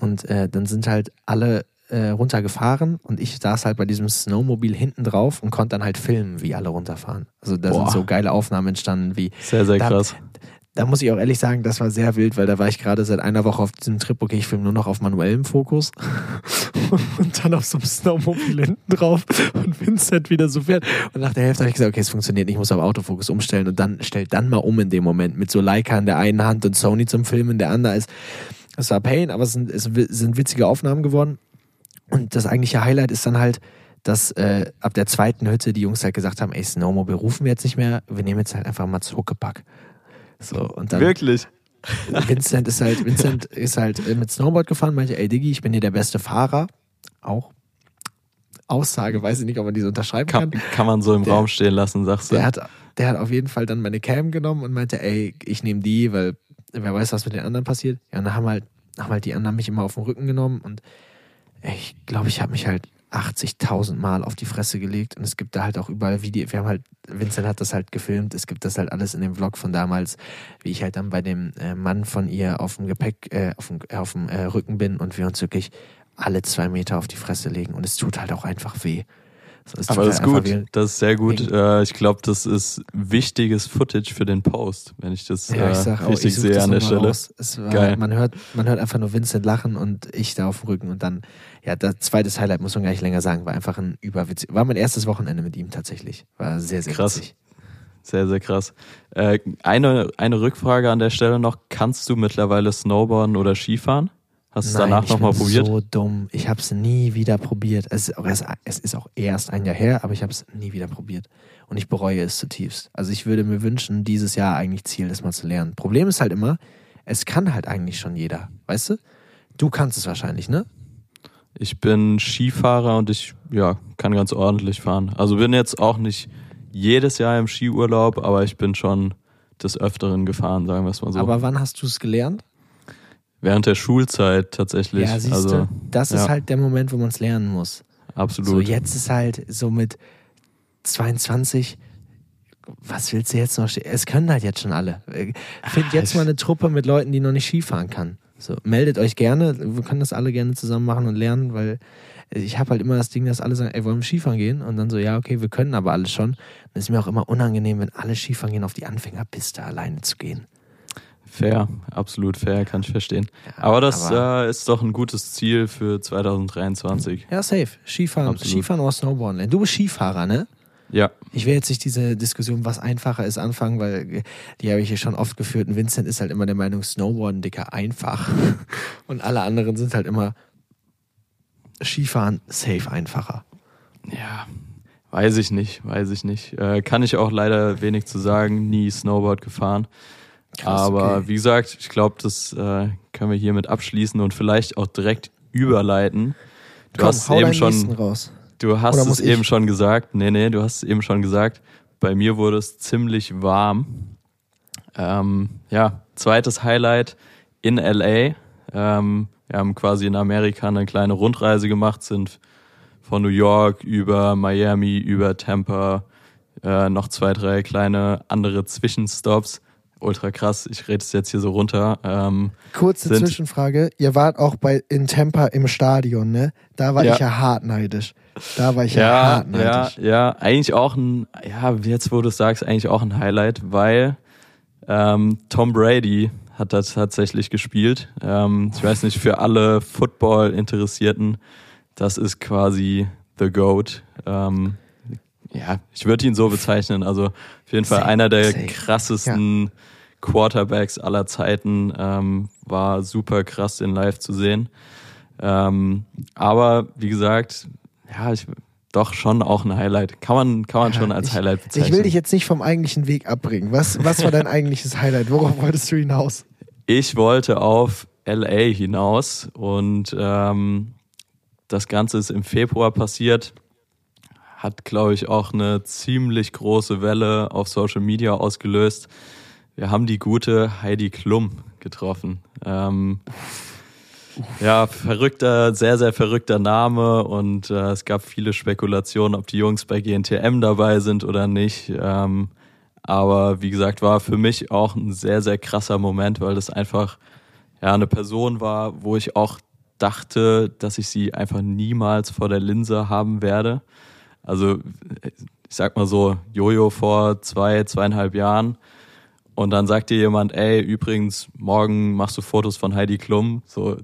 Und äh, dann sind halt alle äh, runtergefahren und ich saß halt bei diesem Snowmobil hinten drauf und konnte dann halt filmen, wie alle runterfahren. Also da Boah. sind so geile Aufnahmen entstanden, wie Sehr, sehr Da- krass. da muss ich auch ehrlich sagen, das war sehr wild, weil da war ich gerade seit einer Woche auf diesem Trip, okay, ich filme nur noch auf manuellem Fokus <laughs> und dann auf so einem Snowmobil hinten drauf und Vincent wieder so fährt. Und nach der Hälfte habe ich gesagt, okay, es funktioniert nicht, ich muss auf Autofokus umstellen und dann stellt dann mal um in dem Moment mit so Leica in der einen Hand und Sony zum Filmen in der anderen. Es, es war Pain, aber es sind, es sind witzige Aufnahmen geworden. Und das eigentliche Highlight ist dann halt, dass äh, ab der zweiten Hütte die Jungs halt gesagt haben, ey, Snowmobil rufen wir jetzt nicht mehr, wir nehmen jetzt halt einfach mal zu Huckepack. So, und dann Wirklich? Vincent ist halt, Vincent ist halt äh, mit Snowboard gefahren, meinte, ey Diggi, ich bin hier der beste Fahrer. Auch Aussage, weiß ich nicht, ob man diese unterschreiben kann. Kann, kann man so im Der- Raum stehen lassen, sagst du? Der hat, der hat auf jeden Fall dann meine Cam genommen und meinte, ey, ich nehme die, weil wer weiß, was mit den anderen passiert. Ja, und dann haben halt, haben halt die anderen mich immer auf den Rücken genommen und ich glaube, ich habe mich halt 80.000 Mal auf die Fresse gelegt und es gibt da halt auch überall Videos. Wir haben halt, Vincent hat das halt gefilmt, es gibt das halt alles in dem Vlog von damals, wie ich halt dann bei dem äh, Mann von ihr auf dem Gepäck, äh, auf dem, äh, auf dem äh, Rücken bin und wir uns wirklich alle zwei Meter auf die Fresse legen und es tut halt auch einfach weh. So, Aber das ist halt gut. weh. Das ist sehr gut. Äh, ich glaube, das ist wichtiges Footage für den Post, wenn ich das Ja, ich äh, sag auch, richtig ich such sehe an der Stelle. War, Geil. Man hört, man hört einfach nur Vincent lachen und ich da auf dem Rücken und dann, ja, das zweite Highlight muss man gar nicht länger sagen, war einfach ein überwitzig, war mein erstes Wochenende mit ihm tatsächlich, war sehr, sehr Krass. witzig. Sehr, sehr krass. Äh, eine, eine Rückfrage an der Stelle noch. Kannst du mittlerweile Snowboarden oder Skifahren? Hast du es danach ich nochmal bin probiert? so dumm. Ich habe es nie wieder probiert. Es ist, auch erst, es ist auch erst ein Jahr her, aber ich habe es nie wieder probiert. Und ich bereue es zutiefst. Also ich würde mir wünschen, dieses Jahr eigentlich Ziel, das mal zu lernen. Problem ist halt immer, es kann halt eigentlich schon jeder. Weißt du? Du kannst es wahrscheinlich, ne? Ich bin Skifahrer und ich ja, kann ganz ordentlich fahren. Also bin jetzt auch nicht jedes Jahr im Skiurlaub, aber ich bin schon des Öfteren gefahren, sagen wir es mal so. Aber wann hast du es gelernt? Während der Schulzeit tatsächlich. Ja, siehst also, du, das ist ja. halt der Moment, wo man es lernen muss. absolut. So, jetzt ist halt so mit 22, was willst du jetzt noch? Es können halt jetzt schon alle. Äh, Find Ah, jetzt mal eine Truppe mit Leuten, die noch nicht Skifahren kann. So, meldet euch gerne. Wir können das alle gerne zusammen machen und lernen, weil ich habe halt immer das Ding, dass alle sagen, ey, wollen wir Skifahren gehen? Und dann so, ja, okay, wir können aber alles schon. Dann ist mir auch immer unangenehm, wenn alle Skifahren gehen, auf die Anfängerpiste alleine zu gehen. Fair, absolut fair, kann ich verstehen. Ja, Aber das aber- äh, ist doch ein gutes Ziel für 2023. Ja, safe. Skifahren, Absolut. Skifahren oder Snowboarden lernen. Du bist Skifahrer, ne? Ja, Ich will jetzt nicht diese Diskussion, was einfacher ist, anfangen, weil die habe ich hier schon oft geführt. Und Vincent ist halt immer der Meinung, Snowboarden, Dicker, einfach. <laughs> Und alle anderen sind halt immer Skifahren, safe, einfacher. ja, weiß ich nicht, weiß ich nicht. Äh, kann ich auch leider wenig zu sagen, nie Snowboard gefahren. Krass, Aber okay. wie gesagt, ich glaube, das äh, können wir hiermit abschließen und vielleicht auch direkt überleiten. Du Komm, hast eben schon, raus. Du hast es ich? eben schon gesagt. Nee, nee, du hast es eben schon gesagt. Bei mir wurde es ziemlich warm. Ähm, ja, zweites Highlight in LA. Ähm, wir haben quasi in Amerika eine kleine Rundreise gemacht, sind von New York über Miami, über Tampa, äh, noch zwei, drei kleine andere Zwischenstops. Ultra krass, ich rede es jetzt hier so runter. Ähm, Kurze Zwischenfrage. Ihr wart auch bei in Tampa im Stadion, ne? Da war Ja. ich ja hart neidisch. Da war ich ja, ja, hart ja, ja, eigentlich auch ein, ja, jetzt wo du es sagst, eigentlich auch ein Highlight, weil ähm, Tom Brady hat da tatsächlich gespielt. Ähm, ich weiß nicht, für alle Football-Interessierten, das ist quasi the GOAT. Ähm, ja, ich würde ihn so bezeichnen. Also auf jeden Fall einer der krassesten Quarterbacks aller Zeiten. Ähm, war super krass, den live zu sehen. Ähm, aber wie gesagt, ja, ich, doch schon auch ein Highlight. Kann man, kann man Ja, schon als ich, Highlight bezeichnen. Ich will dich jetzt nicht vom eigentlichen Weg abbringen. Was, was war dein eigentliches Highlight? Worauf wolltest du hinaus? Ich wollte auf LA hinaus und ähm, das Ganze ist im Februar passiert. Hat, glaube ich, auch eine ziemlich große Welle auf Social Media ausgelöst. Wir haben die gute Heidi Klum getroffen. Ähm, ja, verrückter, sehr, sehr verrückter Name und äh, es gab viele Spekulationen, ob die Jungs bei GNTM dabei sind oder nicht. Ähm, aber wie gesagt, war für mich auch ein sehr, sehr krasser Moment, weil das einfach ja eine Person war, wo ich auch dachte, dass ich sie einfach niemals vor der Linse haben werde. Also ich sag mal so, Jojo vor zwei, zweieinhalb Jahren. Und dann sagt dir jemand, ey, übrigens, morgen machst du Fotos von Heidi Klum. So,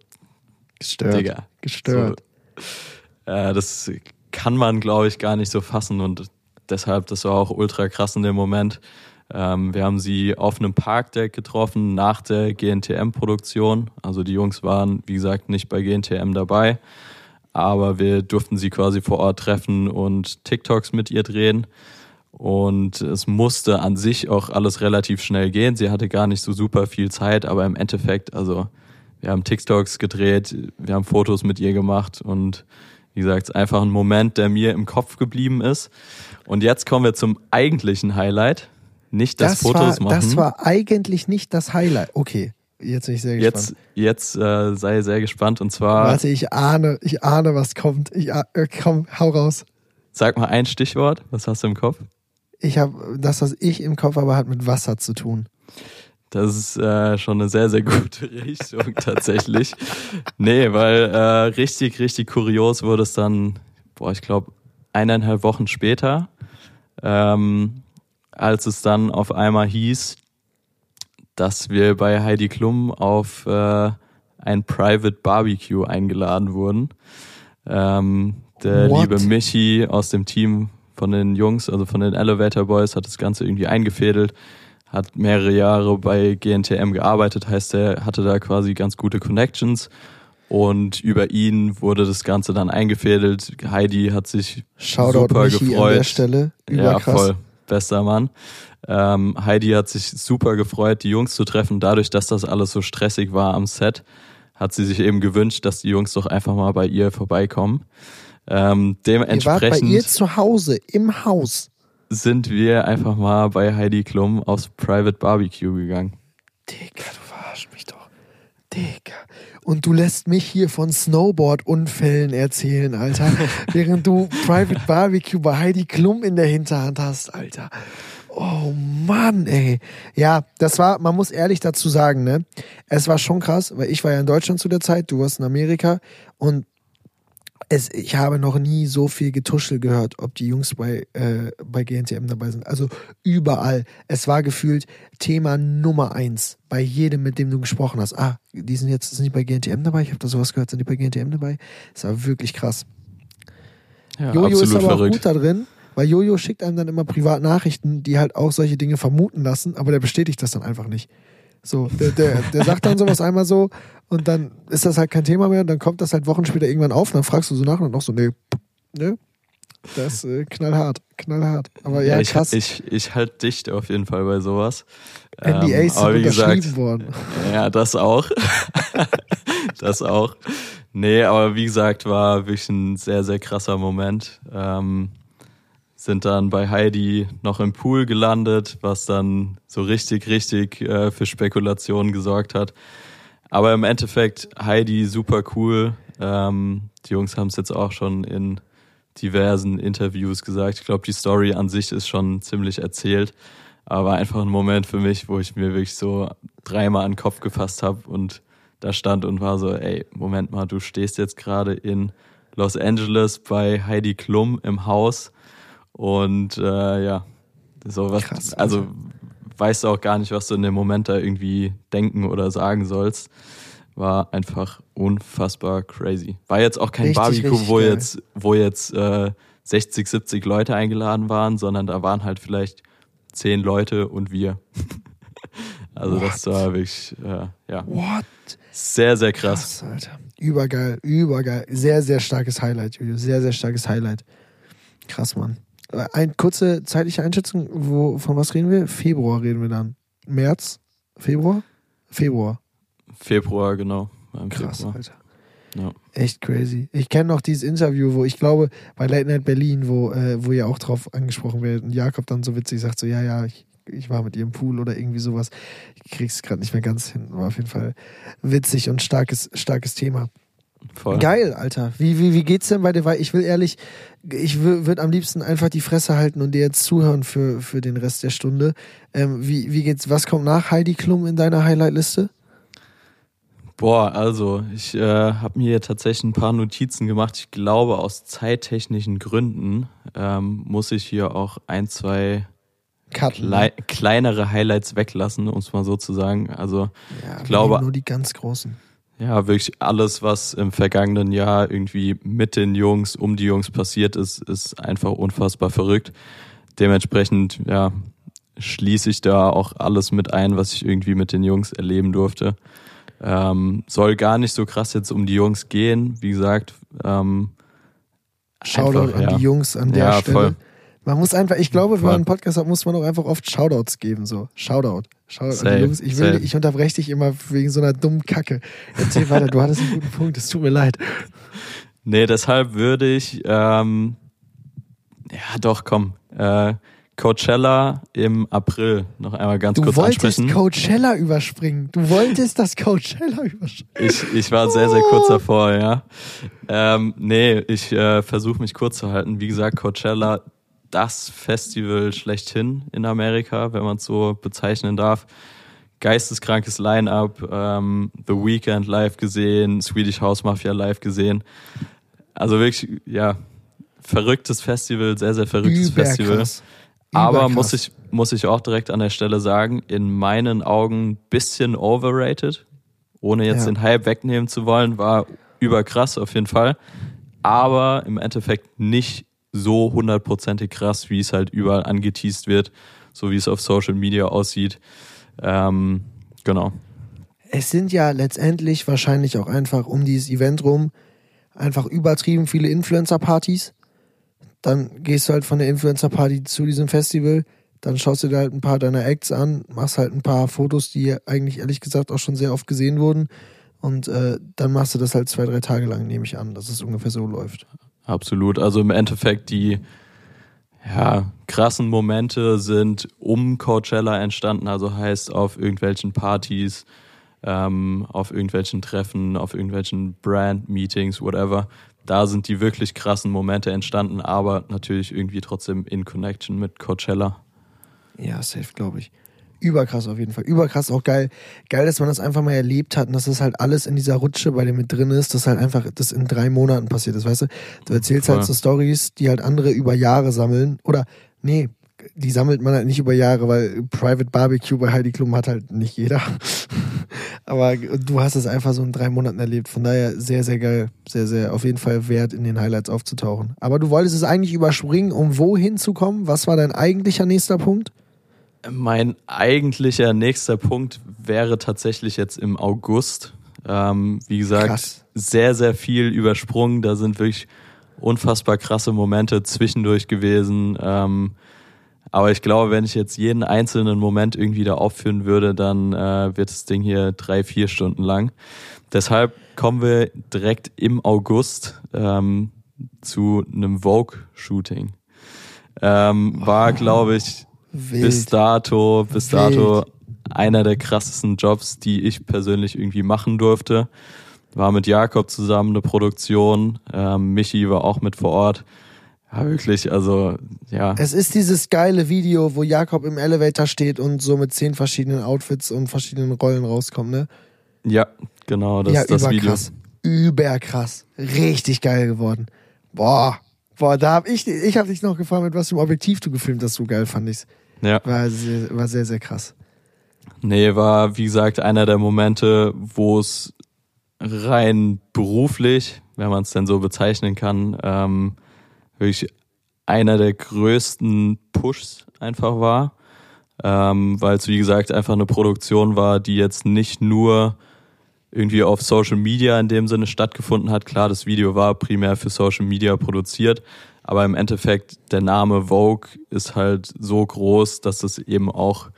Gestört. Digga. Gestört. So, äh, das kann man, glaube ich, gar nicht so fassen und deshalb, das war auch ultra krass in dem Moment. Ähm, wir haben sie auf einem Parkdeck getroffen nach der GNTM-Produktion. Also die Jungs waren, wie gesagt, nicht bei GNTM dabei, aber wir durften sie quasi vor Ort treffen und TikToks mit ihr drehen. Und es musste an sich auch alles relativ schnell gehen. Sie hatte gar nicht so super viel Zeit, aber im Endeffekt, also wir haben TikToks gedreht, wir haben Fotos mit ihr gemacht und wie gesagt, es ist einfach ein Moment, der mir im Kopf geblieben ist. Und jetzt kommen wir zum eigentlichen Highlight. Nicht das, Das, Fotos war, machen. das war eigentlich nicht das Highlight. Okay, jetzt bin ich sehr gespannt. jetzt jetzt äh, sei sehr gespannt und zwar, Warte, ich ahne, ich ahne, was kommt. Ich äh, komm, hau raus. sag mal ein Stichwort, was hast du im Kopf? Ich habe das, was ich im Kopf habe, hat mit Wasser zu tun. Das ist äh, schon eine sehr, sehr gute <laughs> Richtung tatsächlich. Nee, weil äh, richtig, richtig kurios wurde es dann, boah, ich glaube, eineinhalb Wochen später, ähm, als es dann auf einmal hieß, dass wir bei Heidi Klum auf äh, ein Private Barbecue eingeladen wurden. Ähm, der What? liebe Michi aus dem Team von den Jungs, also von den Elevator Boys, hat das Ganze irgendwie eingefädelt hat mehrere Jahre bei GNTM gearbeitet, heißt er hatte da quasi ganz gute Connections und über ihn wurde das Ganze dann eingefädelt. Heidi hat sich Shoutout super Michi gefreut. an der Stelle. ja, voll. Bester Mann. Ähm, Heidi hat sich super gefreut, die Jungs zu treffen. Dadurch, dass das alles so stressig war am Set, hat sie sich eben gewünscht, dass die Jungs doch einfach mal bei ihr vorbeikommen. Ähm, Ihr wart bei dementsprechend ihr zu Hause, im Haus. Sind wir einfach mal bei Heidi Klum aufs Private Barbecue gegangen. Digga, du verarschst mich doch. Digga. Und du lässt mich hier von Snowboard-Unfällen erzählen, Alter. <laughs> während du Private Barbecue bei Heidi Klum in der Hinterhand hast, Alter. Oh Mann, ey. Ja, das war, man muss ehrlich dazu sagen, ne? Es war schon krass, weil ich war ja in Deutschland zu der Zeit, du warst in Amerika und es, ich habe noch nie so viel Getuschel gehört, ob die Jungs bei, äh, bei GNTM dabei sind. Also überall. Es war gefühlt Thema Nummer eins bei jedem, mit dem du gesprochen hast. Ah, die sind jetzt sind die bei GNTM dabei? Ich habe da sowas gehört, sind die bei GNTM dabei? Das war wirklich krass. Ja, Jojo ist aber auch verrückt. gut da drin, weil Jojo schickt einem dann immer privat Nachrichten, die halt auch solche Dinge vermuten lassen, aber der bestätigt das dann einfach nicht. So, der, der, der sagt dann sowas einmal so und dann ist das halt kein Thema mehr und dann kommt das halt Wochen später irgendwann auf und dann fragst du so nach und noch so, nee, ne? Das ist äh, knallhart, knallhart. Aber ja, ich, krass. ich, ich halt dicht auf jeden Fall bei sowas. NDAs aber sind wie gesagt, unterschrieben worden. <laughs> Ja, das auch. <laughs> das auch. Nee, aber wie gesagt, war wirklich ein sehr, sehr krasser Moment. Ähm, sind dann bei Heidi noch im Pool gelandet, was dann so richtig, richtig äh, für Spekulationen gesorgt hat. Aber im Endeffekt, Heidi super cool. Ähm, die Jungs haben es jetzt auch schon in diversen Interviews gesagt. Ich glaube, die Story an sich ist schon ziemlich erzählt. Aber einfach ein Moment für mich, wo ich mir wirklich so dreimal an den Kopf gefasst habe und da stand und war so, ey, Moment mal, du stehst jetzt gerade in Los Angeles bei Heidi Klum im Haus und äh, ja, so was, Krass, also weißt du auch gar nicht, was du in dem Moment da irgendwie denken oder sagen sollst. War einfach unfassbar crazy. War jetzt auch kein Richtig, Barbecue, richtig wo geil. jetzt, wo jetzt äh, 60, 70 Leute eingeladen waren, sondern da waren halt vielleicht zehn Leute und wir. <laughs> also das What? war wirklich, äh, ja, What? sehr, sehr krass. Krass, Alter. Übergeil, übergeil. Sehr, sehr starkes Highlight, Julius. Sehr, sehr starkes Highlight. Krass, Mann. Äh, Ein, kurze zeitliche Einschätzung, wo, von was reden wir? Februar reden wir dann. März? Februar? Februar. Februar, genau. Krass, Februar. Alter. Ja. Echt crazy. Ich kenne noch dieses Interview, wo ich glaube, bei Late Night Berlin, wo, äh, wo ja auch drauf angesprochen wird und Jakob dann so witzig sagt so, ja, ja, ich, ich war mit ihr im Pool oder irgendwie sowas. Ich krieg's gerade nicht mehr ganz hin. War auf jeden Fall witzig und starkes, starkes Thema. Voll. Geil, Alter. Wie, wie, wie geht's denn bei dir? Weil ich will ehrlich, ich würde am liebsten einfach die Fresse halten und dir jetzt zuhören für, für den Rest der Stunde. Ähm, wie, wie geht's, was kommt nach Heidi Klum in deiner Highlight-Liste? Boah, also ich äh, habe mir tatsächlich ein paar Notizen gemacht. Ich glaube, aus zeittechnischen Gründen ähm, muss ich hier auch ein, zwei Karten. klei kleinere Highlights weglassen, um es mal so zu sagen. Also ja, ich glaube- nur die ganz großen. Ja, wirklich alles, was im vergangenen Jahr irgendwie mit den Jungs, um die Jungs passiert ist, ist einfach unfassbar verrückt. Dementsprechend, ja, schließe ich da auch alles mit ein, was ich irgendwie mit den Jungs erleben durfte. Ähm, soll gar nicht so krass jetzt um die Jungs gehen. Wie gesagt, ähm, Shoutout einfach, an ja. die Jungs an der Ja, Stelle. voll. Man muss einfach, ich glaube, wenn man einen Podcast hat, muss man auch einfach oft Shoutouts geben. So, Shoutout. Shoutout an Safe, Jungs. Ich, will, ich unterbreche dich immer wegen so einer dummen Kacke. Erzähl weiter, du hattest einen guten Punkt, es tut mir leid. Nee, deshalb würde ich, ähm, ja doch, komm, äh, Coachella im April noch einmal ganz Du kurz wolltest ansprechen. Coachella überspringen. Du wolltest das Coachella überspringen. Ich, ich war sehr, sehr kurz davor, ja. Ähm, nee, ich äh, versuche mich kurz zu halten. Wie gesagt, Coachella, das Festival schlechthin in Amerika, wenn man es so bezeichnen darf. Geisteskrankes Line-Up, ähm, The Weeknd live gesehen, Swedish House Mafia live gesehen. Also wirklich, ja, verrücktes Festival, sehr, sehr verrücktes Festival. Überkrass. Aber Überkrass. muss ich, muss ich auch direkt an der Stelle sagen, in meinen Augen bisschen overrated. Ohne jetzt Ja. den Hype wegnehmen zu wollen, war überkrass auf jeden Fall. Aber im Endeffekt nicht so hundertprozentig krass, wie es halt überall angeteased wird, so wie es auf Social Media aussieht. Ähm, genau. Es sind ja letztendlich wahrscheinlich auch einfach um dieses Event rum einfach übertrieben viele Influencer-Partys. Dann gehst du halt von der Influencer-Party zu diesem Festival, dann schaust du dir halt ein paar deiner Acts an, machst halt ein paar Fotos, die eigentlich ehrlich gesagt auch schon sehr oft gesehen wurden. Und äh, dann machst du das halt zwei, drei Tage lang, nehme ich an, dass es ungefähr so läuft. Absolut. Also im Endeffekt die ja, krassen Momente sind um Coachella entstanden, also heißt auf irgendwelchen Partys, ähm, auf irgendwelchen Treffen, auf irgendwelchen Brand-Meetings, whatever. Da sind die wirklich krassen Momente entstanden, aber natürlich irgendwie trotzdem in Connection mit Coachella. Ja, safe, glaube ich. Überkrass auf jeden Fall. Überkrass auch geil. Geil, dass man das einfach mal erlebt hat und dass das halt alles in dieser Rutsche bei dem mit drin ist, dass halt einfach das in drei Monaten passiert ist, weißt du? Du erzählst Voll. halt so Stories, die halt andere über Jahre sammeln. Oder, nee, die sammelt man halt nicht über Jahre, weil Private Barbecue bei Heidi Klum hat halt nicht jeder. <laughs> Aber du hast es einfach so in drei Monaten erlebt. Von daher sehr, sehr geil. Sehr, sehr auf jeden Fall wert, in den Highlights aufzutauchen. Aber du wolltest es eigentlich überspringen, um wohin zu kommen? Was war dein eigentlicher nächster Punkt? Mein eigentlicher nächster Punkt wäre tatsächlich jetzt im August. Ähm, wie gesagt, Krass. sehr, sehr viel übersprungen. Da sind wirklich unfassbar krasse Momente zwischendurch gewesen. Ähm, aber ich glaube, wenn ich jetzt jeden einzelnen Moment irgendwie da aufführen würde, dann äh, wird das Ding hier drei, vier Stunden lang. Deshalb kommen wir direkt im August ähm, zu einem Vogue-Shooting. Ähm, war, glaube ich, Wild. bis dato, bis Wild. dato einer der krassesten Jobs, die ich persönlich irgendwie machen durfte. War mit Jakob zusammen eine Produktion. Ähm, Michi war auch mit vor Ort. Ja, wirklich, also, ja. Es ist dieses geile Video, wo Jakob im Elevator steht und so mit zehn verschiedenen Outfits und verschiedenen Rollen rauskommt, ne? Ja, genau, das ja, ist das Video. überkrass. Überkrass. Richtig geil geworden. Boah. Boah, da hab ich, ich hab dich noch gefragt, mit was für einem Objektiv du gefilmt hast, so geil fand ich's. Ja. War sehr, war sehr, sehr krass. Nee, war, wie gesagt, einer der Momente, wo es rein beruflich, wenn man es denn so bezeichnen kann, ähm, wirklich einer der größten Pushs einfach war. Ähm, weil es, wie gesagt, einfach eine Produktion war, die jetzt nicht nur irgendwie auf Social Media in dem Sinne stattgefunden hat. Klar, das Video war primär für Social Media produziert, Aber im Endeffekt, der Name Vogue ist halt so groß, dass es eben auch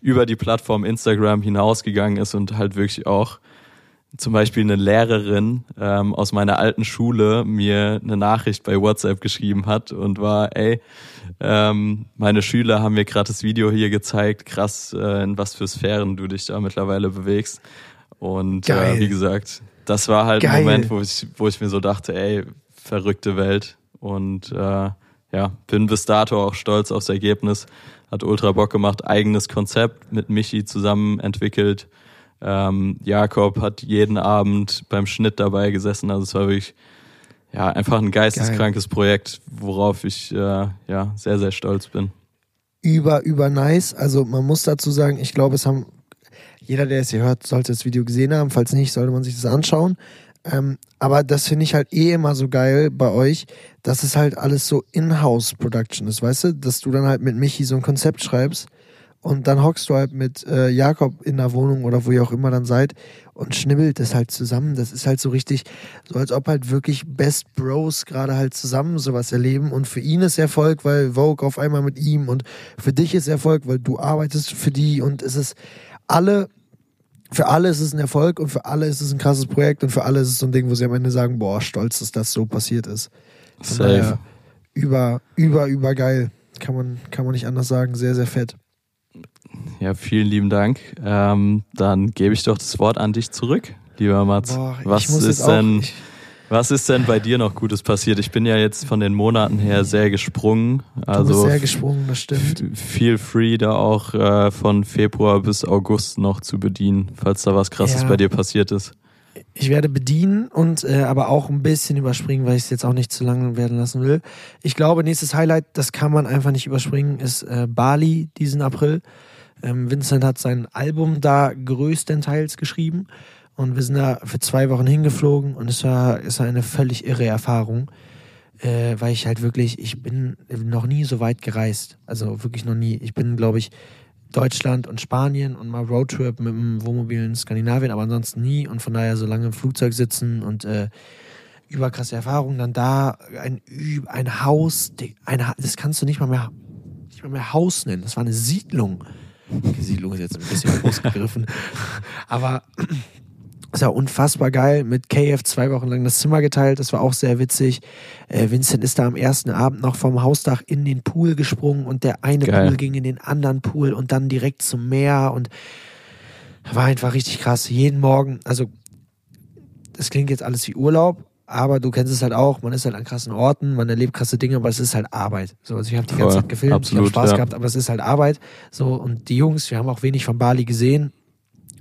über die Plattform Instagram hinausgegangen ist und halt wirklich auch zum Beispiel eine Lehrerin ähm, aus meiner alten Schule mir eine Nachricht bei WhatsApp geschrieben hat und war, ey, ähm, meine Schüler haben mir gerade das Video hier gezeigt, krass, äh, in was für Sphären du dich da mittlerweile bewegst. Und äh, wie gesagt, das war halt Geil. ein Moment, wo ich, wo ich mir so dachte, ey, verrückte Welt. Und äh, ja, bin bis dato auch stolz aufs Ergebnis. Hat ultra Bock gemacht, eigenes Konzept mit Michi zusammen entwickelt. Ähm, Jakob hat jeden Abend beim Schnitt dabei gesessen. Also es war wirklich ja einfach ein geisteskrankes Geil. Projekt, worauf ich äh, ja sehr, sehr stolz bin. Über, über nice. Also man muss dazu sagen, ich glaube, es haben jeder, der es hier hört, sollte das Video gesehen haben. Falls nicht, sollte man sich das anschauen. Ähm, aber das finde ich halt eh immer so geil bei euch, dass es halt alles so In-House-Production ist, weißt du? Dass du dann halt mit Michi so ein Konzept schreibst und dann hockst du halt mit äh, Jakob in der Wohnung oder wo ihr auch immer dann seid und schnibbelt das halt zusammen. Das ist halt so richtig, so als ob halt wirklich Best Bros gerade halt zusammen sowas erleben. Und für ihn ist Erfolg, weil Vogue auf einmal mit ihm und für dich ist Erfolg, weil du arbeitest für die und es ist alle für alle ist es ein Erfolg und für alle ist es ein krasses Projekt und für alle ist es so ein Ding, wo sie am Ende sagen, boah, stolz, dass das so passiert ist. Von Safe. Daher, über, über, über geil. Kann man, kann man nicht anders sagen. Sehr, sehr fett. Ja, vielen lieben Dank. Ähm, dann gebe ich doch das Wort an dich zurück, lieber Mats. Boah, Was ist denn... Auch, was ist denn bei dir noch Gutes passiert? Ich bin ja jetzt von den Monaten her sehr gesprungen. Also du bist sehr gesprungen, das stimmt. Feel free, da auch äh, von Februar bis August noch zu bedienen, falls da was Krasses ja. bei dir passiert ist. Ich werde bedienen und äh, aber auch ein bisschen überspringen, weil ich es jetzt auch nicht zu lang werden lassen will. Ich glaube, nächstes Highlight, das kann man einfach nicht überspringen, ist äh, Bali diesen April. Ähm, Vincent hat sein Album da größtenteils geschrieben. Und wir sind da für zwei Wochen hingeflogen und es war, es war eine völlig irre Erfahrung, äh, weil ich halt wirklich, ich bin noch nie so weit gereist. Also wirklich noch nie. Ich bin, glaube ich, Deutschland und Spanien und mal Roadtrip mit dem Wohnmobil in Skandinavien, aber ansonsten nie und von daher so lange im Flugzeug sitzen und äh, überkrasse Erfahrungen. Dann da ein, ein Haus, ein, das kannst du nicht mal mehr, nicht mal mehr Haus nennen. Das war eine Siedlung. Die Siedlung ist jetzt ein bisschen groß gegriffen. <laughs> Aber das war unfassbar geil. Mit KF zwei Wochen lang das Zimmer geteilt. Das war auch sehr witzig. Äh, Vincent ist da am ersten Abend noch vom Hausdach in den Pool gesprungen und der eine geil. Pool ging in den anderen Pool und dann direkt zum Meer und war einfach richtig krass. Jeden Morgen, also das klingt jetzt alles wie Urlaub, aber du kennst es halt auch, man ist halt an krassen Orten, man erlebt krasse Dinge, aber es ist halt Arbeit. So, also ich habe die ganze Zeit gefilmt, Absolut, ich habe Spaß ja. gehabt, aber es ist halt Arbeit. So, und die Jungs, wir haben auch wenig von Bali gesehen,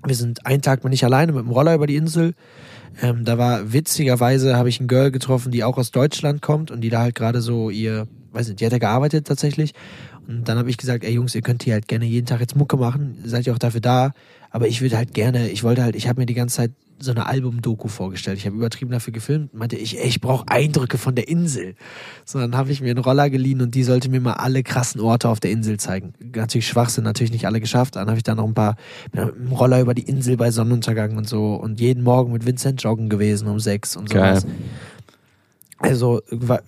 wir sind einen Tag mal nicht alleine mit dem Roller über die Insel. Ähm, da war witzigerweise, habe ich ein Girl getroffen, die auch aus Deutschland kommt und die da halt gerade so ihr, weiß nicht, die hat ja gearbeitet tatsächlich. Und dann habe ich gesagt, ey Jungs, ihr könnt hier halt gerne jeden Tag jetzt Mucke machen, seid ihr auch dafür da. Aber ich würde halt gerne, ich wollte halt, ich habe mir die ganze Zeit so eine Album-Doku vorgestellt. Ich habe übertrieben dafür gefilmt. Meinte ich, ey, ich brauche Eindrücke von der Insel. So, dann habe ich mir einen Roller geliehen und die sollte mir mal alle krassen Orte auf der Insel zeigen. Natürlich Schwachsinn, natürlich nicht alle geschafft. Dann habe ich da noch ein paar mit dem Roller über die Insel bei Sonnenuntergang und so und jeden Morgen mit Vincent joggen gewesen um sechs und sowas. Geil. Also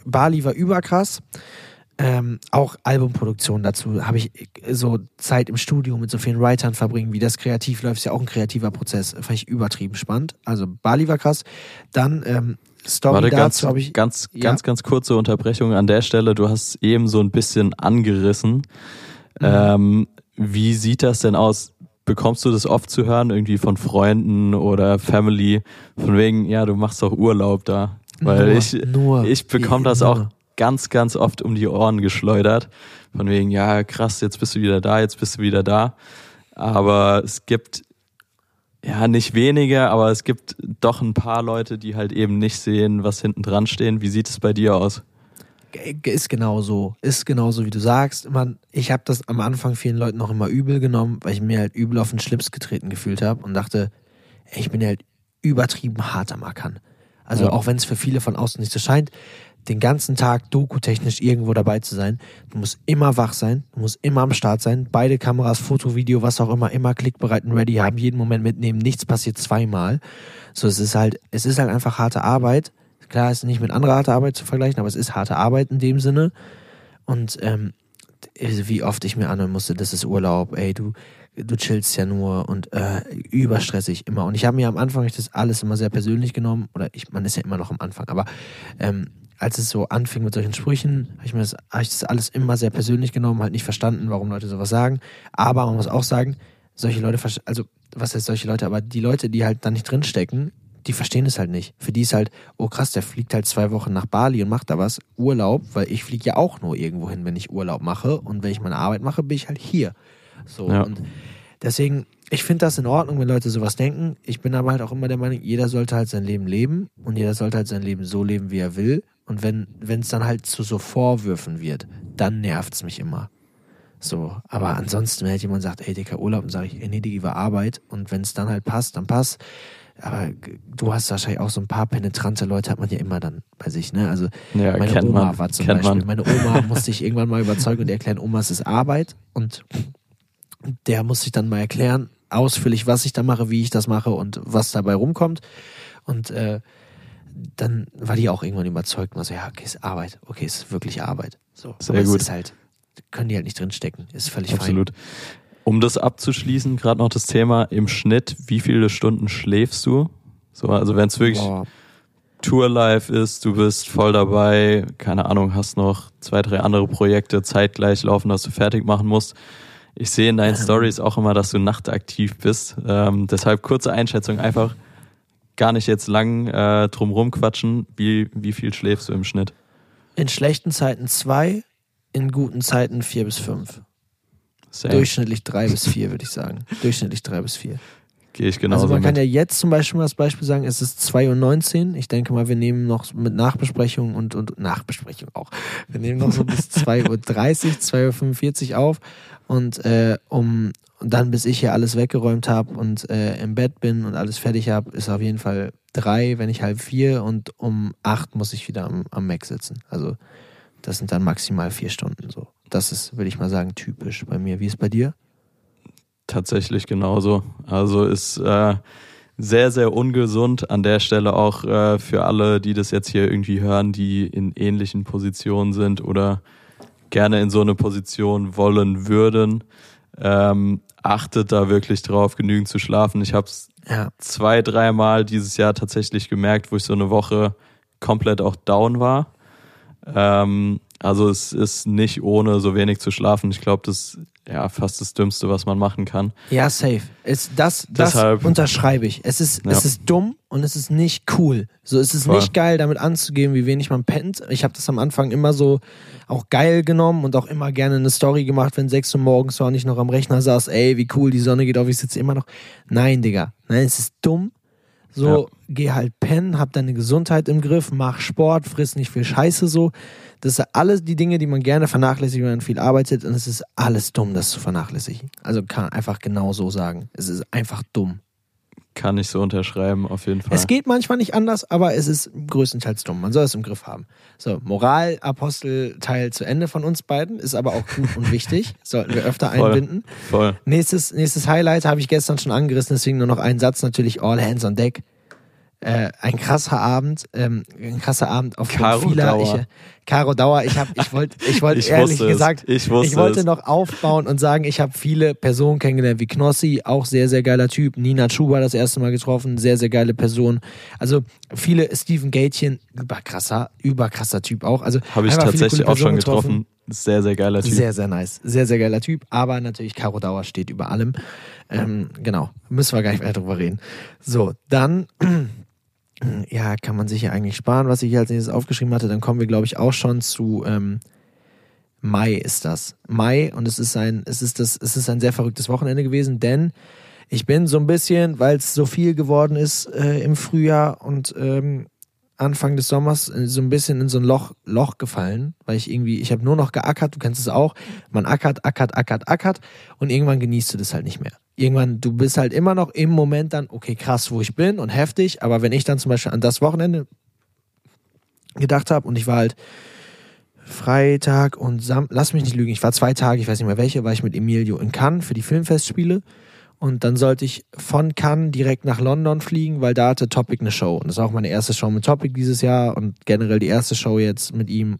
Bali war überkrass ähm, auch Albumproduktion dazu habe ich so Zeit im Studio mit so vielen Writern verbringen, wie das kreativ läuft, ist ja auch ein kreativer Prozess. Fand ich übertrieben spannend. Also Bali war krass. Dann ähm, Story Warte, dazu habe ich. Ganz, ja. ganz, ganz kurze Unterbrechung an der Stelle. Du hast eben so ein bisschen angerissen. Mhm. Ähm, wie sieht das denn aus? Bekommst du das oft zu hören, irgendwie von Freunden oder Family, von wegen, ja, du machst doch Urlaub da? Weil nur, ich, nur, ich bekomme das auch ganz, ganz oft um die Ohren geschleudert. Von wegen, ja, krass, jetzt bist du wieder da, jetzt bist du wieder da. Aber es gibt ja nicht wenige, aber es gibt doch ein paar Leute, die halt eben nicht sehen, was hinten dran stehen. Wie sieht es bei dir aus? Ist genauso, ist genauso wie du sagst. Man, ich habe das am Anfang vielen Leuten noch immer übel genommen, weil ich mir halt übel auf den Schlips getreten gefühlt habe und dachte, ich bin halt übertrieben hart am Ackern. Also ja. auch wenn es für viele von außen nicht so scheint, den ganzen Tag dokutechnisch irgendwo dabei zu sein. Du musst immer wach sein, du musst immer am Start sein. Beide Kameras, Foto, Video, was auch immer, immer klickbereit und ready haben, jeden Moment mitnehmen. Nichts passiert zweimal. So, es ist halt, es ist halt einfach harte Arbeit. Klar, ist nicht mit anderer harter Arbeit zu vergleichen, aber es ist harte Arbeit in dem Sinne. Und ähm, wie oft ich mir anhören musste, das ist Urlaub, ey, du, du chillst ja nur und äh, überstressig immer. Und ich habe mir am Anfang das alles immer sehr persönlich genommen, oder ich, man ist ja immer noch am Anfang, aber ähm, als es so anfing mit solchen Sprüchen, habe ich mir das, hab ich das alles immer sehr persönlich genommen, halt nicht verstanden, warum Leute sowas sagen. Aber man muss auch sagen, solche Leute, also was heißt solche Leute, aber die Leute, die halt da nicht drinstecken, die verstehen es halt nicht. Für die ist halt, oh krass, der fliegt halt zwei Wochen nach Bali und macht da was, Urlaub, weil ich fliege ja auch nur irgendwo hin, wenn ich Urlaub mache. Und wenn ich meine Arbeit mache, bin ich halt hier. So, Ja. und deswegen, ich finde das in Ordnung, wenn Leute sowas denken. Ich bin aber halt auch immer der Meinung, jeder sollte halt sein Leben leben und jeder sollte halt sein Leben so leben, wie er will. Und wenn es dann halt zu so Vorwürfen wird, dann nervt es mich immer. So, aber ansonsten, wenn halt jemand sagt, ey, dicker Urlaub, dann sage ich, ey, nee, Digi, war Arbeit. Und wenn es dann halt passt, dann passt. Aber du hast wahrscheinlich auch so ein paar penetrante Leute, hat man ja immer dann bei sich, ne? Also Ja, meine Oma man. war zum kennt Beispiel. man. Meine Oma <laughs> musste ich irgendwann mal überzeugen und erklären, Oma, es ist Arbeit. Und der musste ich dann mal erklären, ausführlich, was ich da mache, wie ich das mache und was dabei rumkommt. Und äh, dann war die auch irgendwann überzeugt war so, ja, okay, ist Arbeit. Okay, ist wirklich Arbeit. So. Sehr gut. Es ist halt, können die halt nicht drinstecken. Ist völlig Absolut. Um das abzuschließen, gerade noch das Thema im Schnitt, wie viele Stunden schläfst du? So, also wenn es fein. wirklich Boah. Tour-Life ist, du bist voll dabei, keine Ahnung, hast noch zwei, drei andere Projekte zeitgleich laufen, dass du fertig machen musst. Ich sehe in deinen. <laughs> Stories auch immer, dass du nachtaktiv bist. Ähm, deshalb kurze Einschätzung, einfach gar nicht jetzt lang äh, drumrum quatschen. Wie, wie viel schläfst du im Schnitt? In schlechten Zeiten zwei, in guten Zeiten vier bis fünf. Same. Durchschnittlich drei bis vier, würde ich sagen. Durchschnittlich drei bis vier. Gehe ich genauso also man kann mit. ja jetzt zum Beispiel mal als Beispiel sagen, es ist 2.19 Uhr. Ich denke mal, wir nehmen noch mit Nachbesprechung und, und Nachbesprechung auch. Wir nehmen noch so bis <laughs> 2.30 Uhr, 2.45 Uhr auf. Und äh, um und dann, bis ich hier alles weggeräumt habe und äh, im Bett bin und alles fertig habe, ist auf jeden Fall drei, wenn nicht halb vier. Und um acht muss ich wieder am, am Mac sitzen. Also das sind dann maximal vier Stunden so. Das ist, würde ich mal sagen, typisch bei mir. Wie ist es bei dir? Tatsächlich genauso. Also ist äh, sehr, sehr ungesund an der Stelle auch äh, für alle, die das jetzt hier irgendwie hören, die in ähnlichen Positionen sind oder gerne in so eine Position wollen würden. Ähm, achtet da wirklich drauf, genügend zu schlafen. Ich habe es Ja. zwei, dreimal dieses Jahr tatsächlich gemerkt, wo ich so eine Woche komplett auch down war. Ähm, also es ist nicht ohne so wenig zu schlafen. Ich glaube, das ist ja fast das Dümmste, was man machen kann. Ja, safe. Es, das das Deshalb- unterschreibe ich. Es ist, Ja. es ist dumm und es ist nicht cool. So, es ist Voll. nicht geil, damit anzugeben, wie wenig man pennt. Ich habe das am Anfang immer so auch geil genommen und auch immer gerne eine Story gemacht, wenn 6 Uhr morgens war und ich noch am Rechner saß, ey, wie cool, die Sonne geht auf, ich sitze immer noch. Nein, Digga. Nein, es ist dumm. So, geh halt pennen, hab deine Gesundheit im Griff, mach Sport, friss nicht viel Scheiße so. Das sind alles die Dinge, die man gerne vernachlässigt, wenn man viel arbeitet. Und es ist alles dumm, das zu vernachlässigen. Also kann einfach genau so sagen. Es ist einfach dumm. Kann ich so unterschreiben, auf jeden Fall. Es geht manchmal nicht anders, aber es ist größtenteils dumm. Man soll es im Griff haben. So, Moralapostel-Teil zu Ende von uns beiden, ist aber auch gut und wichtig. <laughs> Sollten wir öfter Voll. einbinden. Voll. Nächstes, nächstes Highlight habe ich gestern schon angerissen, deswegen nur noch einen Satz natürlich All Hands on Deck. Äh, ein krasser Abend, ähm, ein krasser Abend auf Caro vieler. Dauer. Ich, äh, Caro Dauer, ich habe, ich wollte, ich wollte <laughs> Ich ehrlich es. gesagt, Ich wusste wollte es. noch aufbauen und sagen, ich habe viele Personen kennengelernt, wie Knossi, auch sehr, sehr geiler Typ. Nina Schuber das erste Mal getroffen, sehr, sehr geile Person. Also viele, Steven Gatchen, überkrasser, überkrasser Typ auch. Also Habe ich tatsächlich auch schon Personen getroffen. Sehr, sehr geiler Typ. sehr, sehr nice. Sehr, sehr geiler Typ. Aber natürlich, Caro Dauer steht über allem. Ähm, genau. Müssen wir gar nicht weiter drüber reden. So, dann, ja, kann man sich ja eigentlich sparen, was ich hier als nächstes aufgeschrieben hatte. Dann kommen wir, glaube ich, auch schon zu ähm, Mai ist das. Mai und es ist ein, es ist das, es ist ein sehr verrücktes Wochenende gewesen, denn ich bin so ein bisschen, weil es so viel geworden ist äh, im Frühjahr und ähm, Anfang des Sommers so ein bisschen in so ein Loch, Loch gefallen, weil ich irgendwie, ich habe nur noch geackert, du kennst es auch, man ackert, ackert, ackert, ackert und irgendwann genießt du das halt nicht mehr. Irgendwann, du bist halt immer noch im Moment dann, okay, krass, wo ich bin und heftig, aber wenn ich dann zum Beispiel an das Wochenende gedacht habe und ich war halt Freitag und Sam, lass mich nicht lügen, ich war zwei Tage, ich weiß nicht mehr welche, war ich mit Emilio in Cannes für die Filmfestspiele Und dann sollte ich von Cannes direkt nach London fliegen, weil da hatte Topic eine Show. Und das ist auch meine erste Show mit Topic dieses Jahr und generell die erste Show jetzt mit ihm.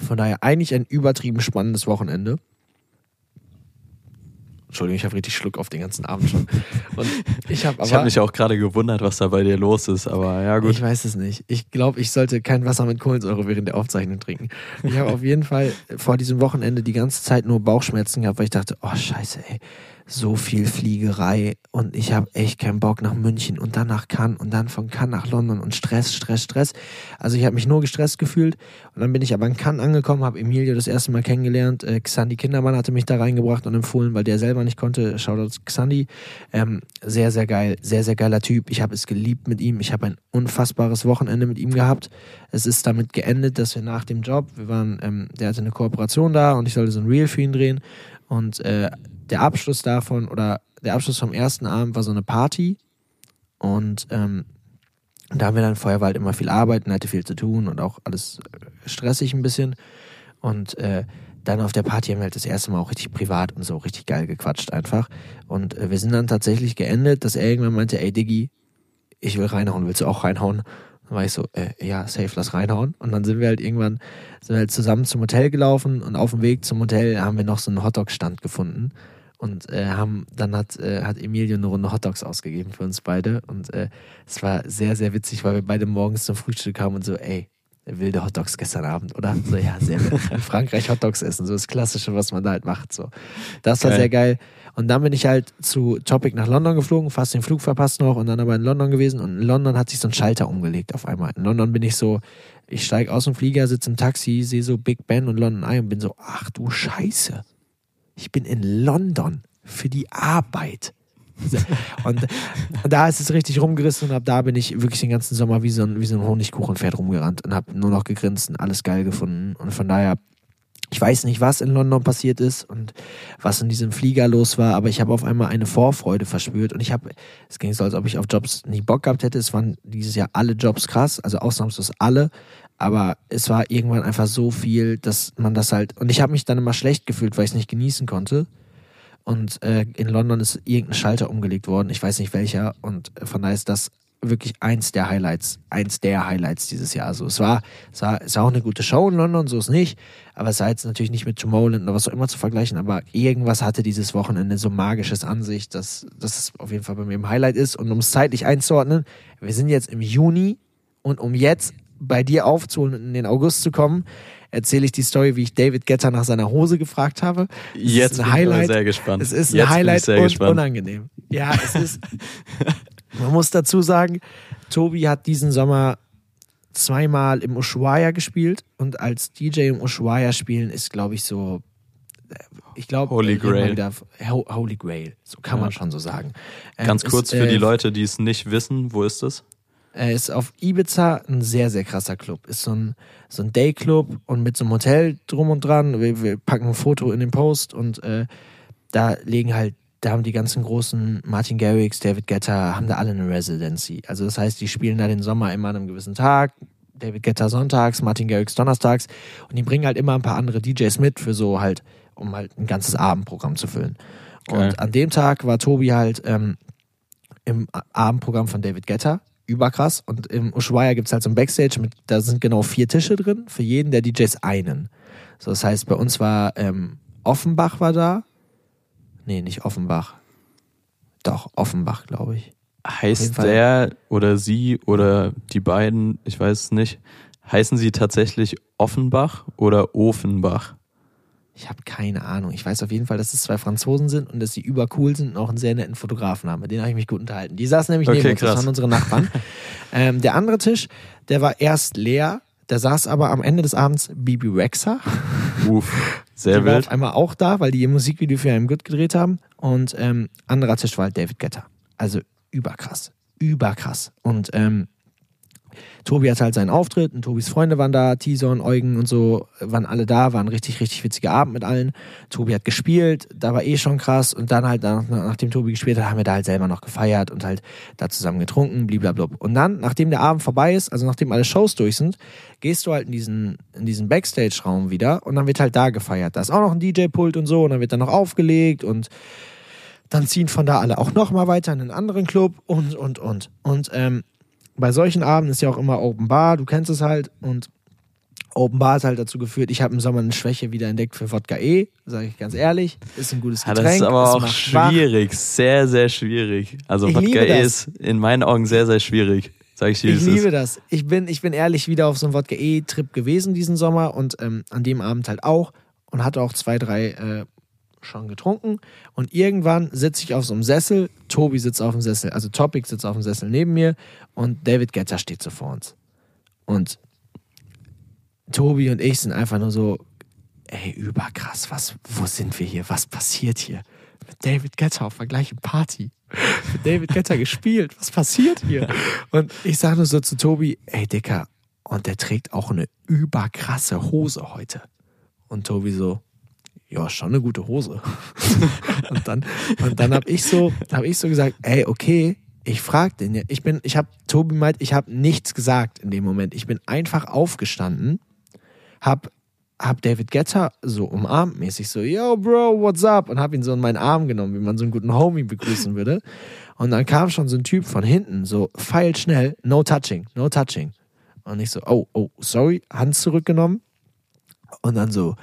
Von daher eigentlich ein übertrieben spannendes Wochenende. Entschuldigung, ich habe richtig Schluck auf den ganzen Abend schon. Und ich habe Ich habe mich auch gerade gewundert, was da bei dir los ist, aber ja gut. Ich weiß es nicht. Ich glaube, ich sollte kein Wasser mit Kohlensäure während der Aufzeichnung trinken. Ich habe auf jeden Fall vor diesem Wochenende die ganze Zeit nur Bauchschmerzen gehabt, weil ich dachte, oh scheiße, ey, so viel Fliegerei und ich habe echt keinen Bock nach München und dann nach Cannes und dann von Cannes nach London und Stress, Stress, Stress. Also ich habe mich nur gestresst gefühlt und dann bin ich aber in Cannes angekommen, habe Emilio das erste Mal kennengelernt. Äh, Xandi Kindermann hatte mich da reingebracht und empfohlen, weil der selber nicht konnte. Shoutouts Xandi. Ähm, sehr, sehr geil, sehr, sehr geiler Typ. Ich habe es geliebt mit ihm. Ich habe ein unfassbares Wochenende mit ihm gehabt. Es ist damit geendet, dass wir nach dem Job, wir waren, ähm, der hatte eine Kooperation da und ich sollte so ein Reel für ihn drehen und äh, der Abschluss davon oder der Abschluss vom ersten Abend war so eine Party und ähm, da haben wir dann vorher halt immer viel arbeiten, hatte viel zu tun und auch alles äh, stressig ein bisschen und äh, dann auf der Party haben wir halt das erste Mal auch richtig privat und so richtig geil gequatscht einfach und äh, wir sind dann tatsächlich geendet, dass er irgendwann meinte, ey Diggi, ich will reinhauen, willst du auch reinhauen? Dann war ich so, äh, ja, safe, lass reinhauen. Und dann sind wir halt irgendwann, sind wir halt zusammen zum Hotel gelaufen und auf dem Weg zum Hotel haben wir noch so einen Hotdog-Stand gefunden und äh, haben dann hat äh, hat Emilio eine Runde Hotdogs ausgegeben für uns beide und äh, es war sehr sehr witzig, weil wir beide morgens zum Frühstück kamen und so, ey, wilde Hotdogs gestern Abend, oder? So ja, sehr <laughs> in Frankreich Hotdogs essen, so das klassische, was man da halt macht, so. Das war Geil. sehr geil. Und dann bin ich halt zu Topic nach London geflogen, fast den Flug verpasst noch und dann aber in London gewesen und in London hat sich so ein Schalter umgelegt auf einmal. In London bin ich so, ich steige aus dem Flieger, sitze im Taxi, sehe so Big Ben und London Eye und bin so, ach du Scheiße ich bin in London für die Arbeit. Und da ist es richtig rumgerissen und ab da bin ich wirklich den ganzen Sommer wie so ein, wie so ein Honigkuchenpferd rumgerannt und habe nur noch gegrinst und alles geil gefunden. Und von daher, ich weiß nicht, was in London passiert ist und was in diesem Flieger los war, aber ich habe auf einmal eine Vorfreude verspürt und ich habe, es ging so, als ob ich auf Jobs nie Bock gehabt hätte. Es waren dieses Jahr alle Jobs krass, also ausnahmslos alle. Aber es war irgendwann einfach so viel, dass man das halt. Und ich habe mich dann immer schlecht gefühlt, weil ich es nicht genießen konnte. Und äh, in London ist irgendein Schalter umgelegt worden, ich weiß nicht welcher. Und von daher ist das wirklich eins der Highlights, eins der Highlights dieses Jahr. Also es war, es war, es war auch eine gute Show in London, so ist nicht. Aber es war jetzt natürlich nicht mit Tomorrowland oder was auch immer zu vergleichen. Aber irgendwas hatte dieses Wochenende so magisches an sich, dass, dass es auf jeden Fall bei mir im Highlight ist. Und um es zeitlich einzuordnen, wir sind jetzt im Juni und um jetzt bei dir aufzuholen und in den August zu kommen, erzähle ich die Story, wie ich David Getter nach seiner Hose gefragt habe. Ist Jetzt ein bin ich Highlight. sehr gespannt. Es ist ein Jetzt ich Highlight sehr und gespannt. unangenehm. Ja, es ist. man muss dazu sagen, Tobi hat diesen Sommer zweimal im Ushuaia gespielt und als DJ im Ushuaia spielen ist, glaube ich, so. äh, Ich glaube, Holy Grail. Wieder, Holy Grail, so kann Ja. man schon so sagen. Ähm, Ganz ist, kurz für äh, die Leute, die es nicht wissen, wo ist es? Er ist auf Ibiza ein sehr, sehr krasser Club. Ist so ein, so ein Day-Club und mit so einem Hotel drum und dran. Wir, wir packen ein Foto in den Post und äh, da legen halt, da haben die ganzen großen Martin Garrix, David Guetta, haben da alle eine Residency. Also das heißt, die spielen da den Sommer immer an einem gewissen Tag. David Guetta sonntags, Martin Garrix donnerstags und die bringen halt immer ein paar andere DJs mit für so halt, um halt ein ganzes Abendprogramm zu füllen. Geil. Und an dem Tag war Tobi halt ähm, im Abendprogramm von David Guetta. Überkrass. Und im Ushuaia gibt's halt so ein Backstage, mit, da sind genau vier Tische drin, für jeden der DJs einen. So, das heißt, bei uns war ähm, Offenbach war da. Nee, nicht Offenbach. Doch, Offenbach, glaube ich. Heißt der oder sie oder die beiden, ich weiß es nicht, heißen sie tatsächlich Offenbach oder Ofenbach? Ich habe keine Ahnung. Ich weiß auf jeden Fall, dass es zwei Franzosen sind und dass sie übercool sind und auch einen sehr netten Fotografen haben. Mit denen habe ich mich gut unterhalten. Die saßen nämlich Okay, neben uns. Das waren unsere Nachbarn. <laughs> ähm, der andere Tisch, der war erst leer. Da saß aber am Ende des Abends Bibi Rexa. Uff, sehr die war wild. auf einmal auch da, weil die ihr Musikvideo für einen Good gedreht haben. Und ähm, anderer Tisch war halt David Guetta. Also überkrass. Überkrass. Und ähm, Tobi hatte halt seinen Auftritt und Tobis Freunde waren da, Tison, Eugen und so, waren alle da, war ein richtig, richtig witziger Abend mit allen. Tobi hat gespielt, da war eh schon krass und dann halt, nach, nachdem Tobi gespielt hat, haben wir da halt selber noch gefeiert und halt da zusammen getrunken, blablabla. Und dann, nachdem der Abend vorbei ist, also nachdem alle Shows durch sind, gehst du halt in diesen, in diesen Backstage-Raum wieder und dann wird halt da gefeiert. Da ist auch noch ein DJ-Pult und so und dann wird dann noch aufgelegt und dann ziehen von da alle auch nochmal weiter in einen anderen Club und, und, und. Und ähm, bei solchen Abenden ist ja auch immer Open Bar, du kennst es halt. Und Open Bar hat halt dazu geführt, ich habe im Sommer eine Schwäche wieder entdeckt für Wodka E, sage ich ganz ehrlich. Ist ein gutes Ja, Getränk. das ist aber auch macht wach. schwierig, sehr, sehr schwierig. Also Ich Wodka E ist in meinen Augen sehr, sehr schwierig. Sag ich dir, Ich liebe ist. das. Ich bin, ich bin ehrlich wieder auf so einem Wodka-E-Trip gewesen diesen Sommer und ähm, an dem Abend halt auch und hatte auch zwei, drei äh, schon getrunken. Und irgendwann sitze ich auf so einem Sessel, Tobi sitzt auf dem Sessel, also Topic sitzt auf dem Sessel neben mir und David Getter steht so vor uns. Und Tobi und ich sind einfach nur so, ey, überkrass, was, wo sind wir hier? Was passiert hier? Mit David Getter auf der gleichen Party. Mit David Getter gespielt. Was passiert hier? Und ich sage nur so zu Tobi, ey Dicker, und der trägt auch eine überkrasse Hose heute. Und Tobi so, ja, schon eine gute Hose. <laughs> und dann, und dann habe ich so, habe ich so gesagt, ey, okay, ich frag den ja. Ich bin, ich habe, Tobi meint, ich habe nichts gesagt in dem Moment. Ich bin einfach aufgestanden, hab, hab David Getter so umarmt mäßig so, yo, Bro, what's up? Und hab ihn so in meinen Arm genommen, wie man so einen guten Homie begrüßen würde. Und dann kam schon so ein Typ von hinten, so feilschnell, no touching, no touching. Und ich so, oh, oh, sorry, Hand zurückgenommen. Und dann so,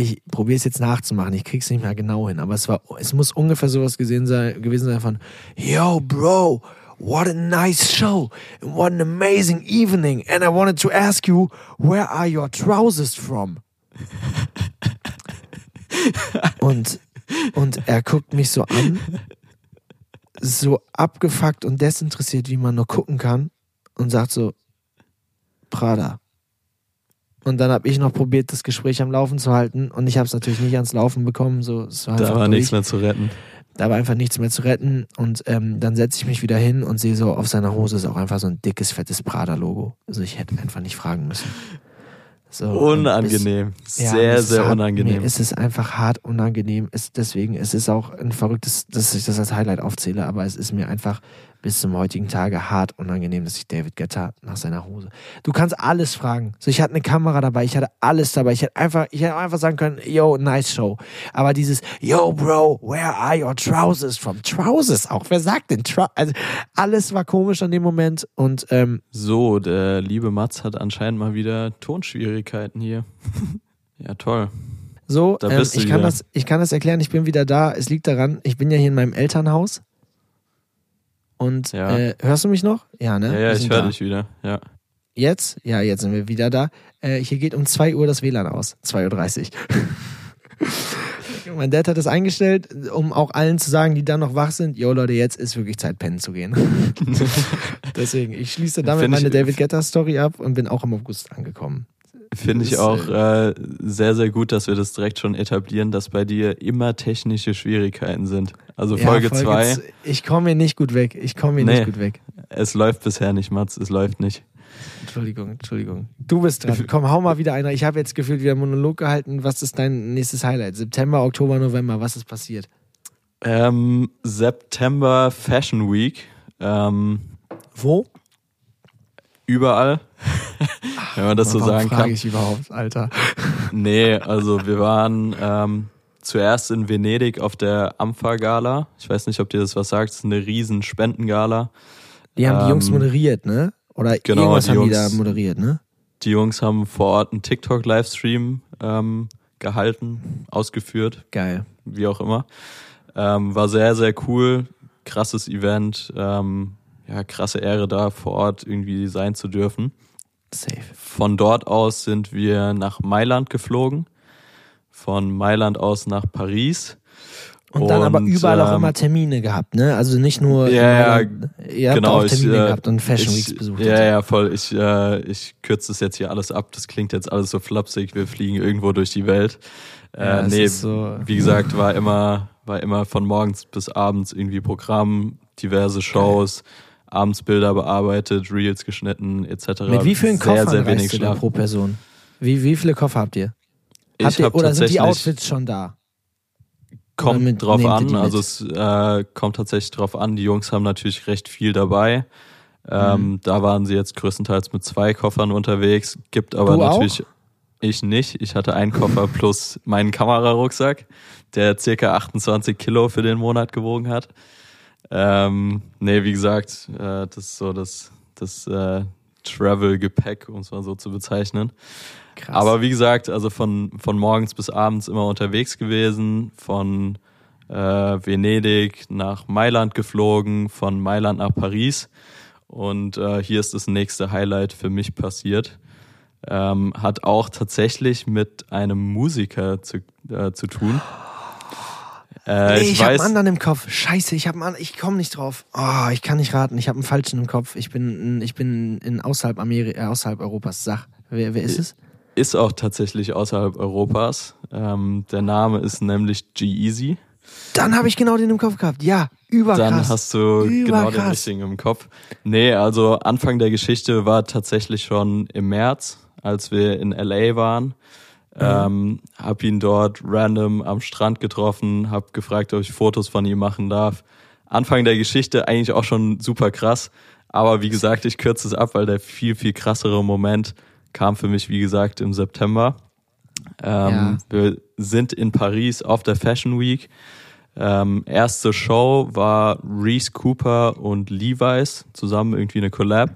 ich probiere es jetzt nachzumachen, ich krieg's nicht mehr genau hin, aber es war, es muss ungefähr sowas gesehen sein, gewesen sein von, yo, Bro, what a nice show, and what an amazing evening, and I wanted to ask you, where are your trousers from? <laughs> und, und er guckt mich so an, so abgefuckt und desinteressiert, wie man nur gucken kann, und sagt so, Prada. Und dann habe ich noch probiert, das Gespräch am Laufen zu halten und ich habe es natürlich nicht ans Laufen bekommen. So, es war Da war durch. nichts mehr zu retten. Da war einfach nichts mehr zu retten und ähm, dann setze ich mich wieder hin und sehe so, auf seiner Hose ist auch einfach so ein dickes, fettes Prada-Logo. Also ich hätte einfach nicht fragen müssen. So, Unangenehm. bis- ja, sehr, es ist sehr hart, unangenehm. Ist es einfach hart unangenehm. Es, deswegen, es ist auch ein verrücktes, dass ich das als Highlight aufzähle, aber es ist mir einfach bis zum heutigen Tage hart unangenehm, dass ich David Guetta nach seiner Hose. Du kannst alles fragen. So, ich hatte eine Kamera dabei, ich hatte alles dabei. Ich hätte einfach, ich hätte einfach sagen können, yo, nice show. Aber dieses, yo, bro, where are your trousers from? Trousers auch. Wer sagt denn Trousers? Also, alles war komisch an dem Moment und, ähm, So, der liebe Mats hat anscheinend mal wieder Tonschwierigkeiten hier. <laughs> ja, toll. So, Da ähm, ich, kann wieder. das, ich kann das erklären, ich bin wieder da. Es liegt daran, ich bin ja hier in meinem Elternhaus. Und Ja. äh, hörst du mich noch? Ja, ne? Ja, ja, ich höre dich wieder. Ja. Jetzt? Ja, jetzt sind wir wieder da. Äh, hier geht um 2 Uhr das WLAN aus. 2.30 Uhr. <laughs> mein Dad hat das eingestellt, um auch allen zu sagen, die dann noch wach sind, yo Leute, jetzt ist wirklich Zeit, pennen zu gehen. <laughs> Deswegen, ich schließe damit Find meine David Guetta Story ab und bin auch im August angekommen. Finde ich auch äh, sehr, sehr gut, dass wir das direkt schon etablieren, dass bei dir immer technische Schwierigkeiten sind. Also Ja, Folge 2, z- Ich komme hier nicht gut weg. Ich komme hier Nee. nicht gut weg. es läuft bisher nicht, Mats, es läuft nicht. Entschuldigung, Entschuldigung. Du bist dran. <laughs> Komm, hau mal wieder einer. Ich habe jetzt gefühlt wieder einen Monolog gehalten. Was ist dein nächstes Highlight? September, Oktober, November. Was ist passiert? Ähm, September Fashion Week. Ähm, Wo? überall, <laughs> wenn man das so Warum sagen frage kann. ich überhaupt, Alter? <laughs> Nee, also wir waren ähm, zuerst in Venedig auf der Ampha-Gala. Ich weiß nicht, ob dir das was sagt. Es ist eine riesen Spendengala. Die haben die Jungs Ähm, moderiert, ne? Oder genau, irgendwas die haben die Jungs- da moderiert, ne? Die Jungs haben vor Ort einen TikTok-Livestream ähm, gehalten, ausgeführt, Geil. wie auch immer. Ähm, war sehr, sehr cool. Krasses Event. Ähm, ja, krasse Ehre da vor Ort irgendwie sein zu dürfen. Safe. Von dort aus sind wir nach Mailand geflogen. Von Mailand aus nach Paris. Und, dann aber überall auch ähm, immer Termine gehabt, ne? Also nicht nur. Ja, ja, genau, auch Termine ich, äh, gehabt und Fashion ich, Weeks besucht. Ja, und ja, voll. Ich, äh, ich kürze das jetzt hier alles ab. Das klingt jetzt alles so flapsig. Wir fliegen irgendwo durch die Welt. Äh, Ja, nee, so- wie gesagt, war immer, war immer von morgens bis abends irgendwie Programm, diverse Shows, abends Bilder bearbeitet, Reels geschnitten, etc. Mit wie vielen sehr, Koffern sehr wenig reist pro Person? Wie, wie viele Koffer habt ihr? Habt Ich ihr habe oder sind die Outfits schon da? kommt mit- drauf an. Also es äh, kommt tatsächlich drauf an. Die Jungs haben natürlich recht viel dabei. Ähm, Mhm. Da waren sie jetzt größtenteils mit zwei Koffern unterwegs. Gibt aber Du auch? natürlich ich nicht. Ich hatte einen Koffer <laughs> plus meinen Kamerarucksack der circa 28 Kilo für den Monat gewogen hat. Ähm, nee, wie gesagt, äh, das ist so das, das äh, Travel-Gepäck, um es mal so zu bezeichnen. Krass. Aber wie gesagt, also von, von morgens bis abends immer unterwegs gewesen, von äh, Venedig nach Mailand geflogen, von Mailand nach Paris. Und äh, hier ist das nächste Highlight für mich passiert. Ähm, hat auch tatsächlich mit einem Musiker zu, äh, zu tun. <gasps> Äh, nee, ich, ich habe einen anderen im Kopf. Scheiße, ich habe ich komme nicht drauf. Oh, ich kann nicht raten. Ich habe einen falschen im Kopf. Ich bin ich bin in außerhalb Amerika, äh, außerhalb Europas. Sag, wer, wer ist es? Ist auch tatsächlich außerhalb Europas. Ähm, der Name ist nämlich G-Easy. Dann habe ich genau den im Kopf gehabt. Ja, überkrass. Dann hast du überkrass. genau den richtigen im Kopf. Nee, also Anfang der Geschichte war tatsächlich schon im März, als wir in LA waren. Mhm. Ähm, hab ihn dort random am Strand getroffen, hab gefragt, ob ich Fotos von ihm machen darf. Anfang der Geschichte eigentlich auch schon super krass. Aber wie gesagt, ich kürze es ab, weil der viel, viel krassere Moment kam für mich, wie gesagt, im September. Ähm, ja. Wir sind in Paris auf der Fashion Week. Ähm, erste Show war Reese Cooper und Levi's zusammen irgendwie eine Collab.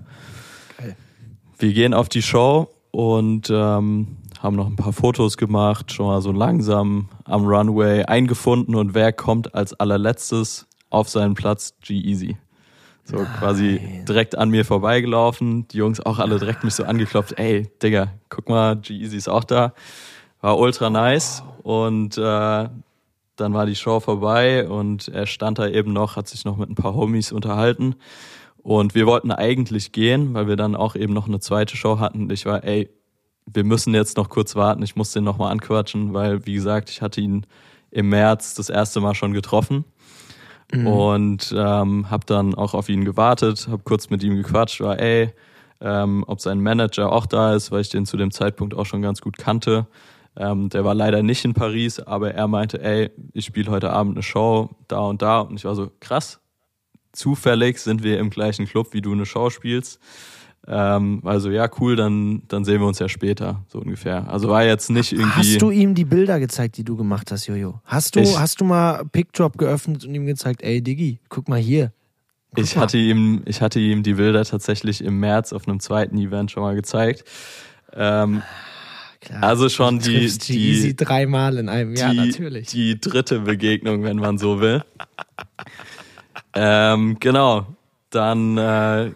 Geil. Wir gehen auf die Show und ähm, haben noch ein paar Fotos gemacht, schon mal so langsam am Runway eingefunden und wer kommt als allerletztes auf seinen Platz? G-Easy. So Nein. quasi direkt an mir vorbeigelaufen. Die Jungs auch alle direkt mich so angeklopft. Ey, Digga, guck mal, G-Easy ist auch da. War ultra nice. Und äh, dann war die Show vorbei und er stand da eben noch, hat sich noch mit ein paar Homies unterhalten. Und wir wollten eigentlich gehen, weil wir dann auch eben noch eine zweite Show hatten. Ich war, ey, wir müssen jetzt noch kurz warten. Ich muss den nochmal anquatschen, weil, wie gesagt, ich hatte ihn im März das erste Mal schon getroffen. Mhm. Und ähm, habe dann auch auf ihn gewartet, habe kurz mit ihm gequatscht, war, ey, ähm, ob sein Manager auch da ist, weil ich den zu dem Zeitpunkt auch schon ganz gut kannte. Ähm, der war leider nicht in Paris, aber er meinte, ey, ich spiele heute Abend eine Show da und da. Und ich war so, krass, zufällig sind wir im gleichen Club, wie du eine Show spielst. Ähm, also ja, cool, dann, dann sehen wir uns ja später, so ungefähr. Also war jetzt nicht irgendwie. Hast du ihm die Bilder gezeigt, die du gemacht hast, Jojo? Hast du, ich, hast du mal PickDrop geöffnet und ihm gezeigt, ey Diggi, guck mal hier. Guck ich mal. hatte ihm, ich hatte ihm die Bilder tatsächlich im März auf einem zweiten Event schon mal gezeigt. Ähm, Klar, also schon die, die easy dreimal in einem Jahr die, natürlich. Die dritte Begegnung, wenn man so will. <laughs> ähm, genau. Dann äh,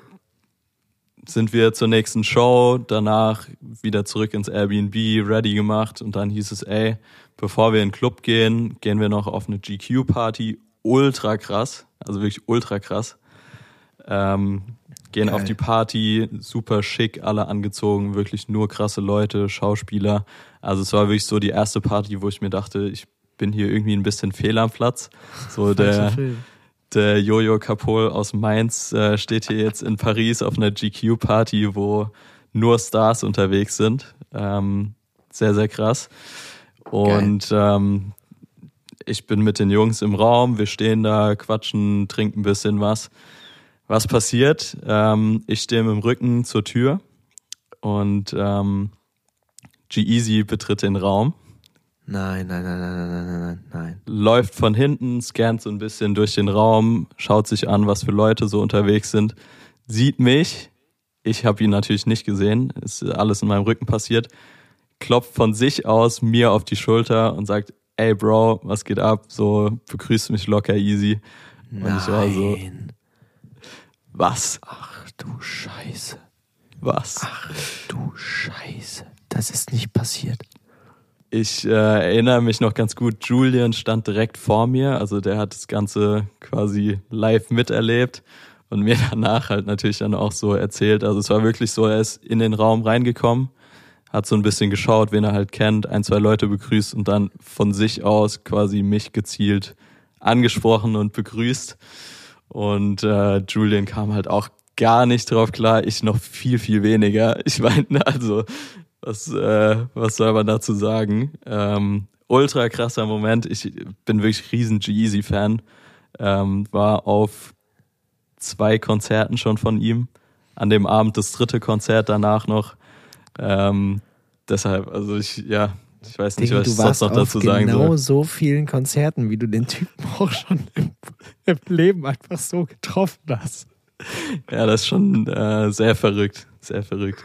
sind wir zur nächsten Show, danach wieder zurück ins Airbnb, ready gemacht und dann hieß es, ey, bevor wir in den Club gehen, gehen wir noch auf eine GQ-Party. Ultra krass, also wirklich ultra krass. Ähm, gehen Geil. auf die Party, super schick, alle angezogen, wirklich nur krasse Leute, Schauspieler. Also es war wirklich so die erste Party, wo ich mir dachte, ich bin hier irgendwie ein bisschen fehl am Platz. So der, der Jojo Kapol aus Mainz äh, steht hier jetzt in Paris auf einer GQ-Party, wo nur Stars unterwegs sind. Ähm, sehr, sehr krass. Und ähm, ich bin mit den Jungs im Raum, wir stehen da, quatschen, trinken ein bisschen was. Was passiert? Ähm, ich stehe mit dem Rücken zur Tür und ähm, G-Easy betritt den Raum Nein, nein, nein, nein, nein, nein, nein, nein. Läuft von hinten, scannt so ein bisschen durch den Raum, schaut sich an, was für Leute so unterwegs sind, sieht mich. Ich habe ihn natürlich nicht gesehen, ist alles in meinem Rücken passiert. Klopft von sich aus mir auf die Schulter und sagt, ey Bro, was geht ab? So begrüßt mich locker easy. Und Nein. ich war so, was? Ach du Scheiße. Was? Ach du Scheiße. Das ist nicht passiert. Ich äh, erinnere mich noch ganz gut, Julian stand direkt vor mir, also der hat das Ganze quasi live miterlebt und mir <laughs> danach halt natürlich dann auch so erzählt. Also es war wirklich so, er ist in den Raum reingekommen, hat so ein bisschen geschaut, wen er halt kennt, ein, zwei Leute begrüßt und dann von sich aus quasi mich gezielt angesprochen und begrüßt. Und äh, Julian kam halt auch gar nicht drauf klar, ich noch viel, viel weniger. Ich meine, <laughs> also was, äh, was soll man dazu sagen? Ähm, ultra krasser Moment. Ich bin wirklich riesen G-Eazy-Fan. Ähm, war auf zwei Konzerten schon von ihm. An dem Abend das dritte Konzert danach noch. Ähm, deshalb, also ich, ja, Ich weiß nicht, Digga, was du ich sonst noch dazu auf sagen genau soll. so vielen Konzerten, wie du den Typen <laughs> auch schon im, im Leben einfach so getroffen hast. Ja, das ist schon äh, sehr verrückt. Sehr verrückt.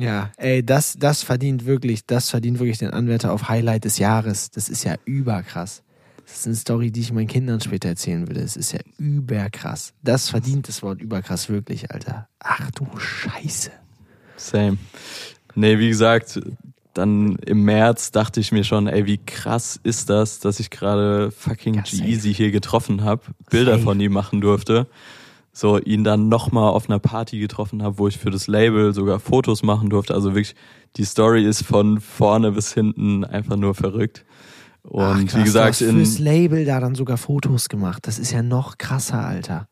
Ja, ey, das, das verdient wirklich, das verdient wirklich den Anwärter auf Highlight des Jahres. Das ist ja überkrass. Das ist eine Story, die ich meinen Kindern später erzählen würde. Das ist ja überkrass. Das verdient das Wort überkrass wirklich, Alter. Ach du Scheiße. Same. Nee, wie gesagt, dann im März dachte ich mir schon, ey, wie krass ist das, dass ich gerade fucking Ja. G-Eazy hier getroffen habe, Bilder Safe. von ihm machen durfte. So, ihn dann nochmal auf einer Party getroffen habe, wo ich für das Label sogar Fotos machen durfte. Also wirklich, die Story ist von vorne bis hinten einfach nur verrückt. Und Ach, krass, wie gesagt, du hast fürs Label da dann sogar Fotos gemacht. Das ist ja noch krasser, Alter.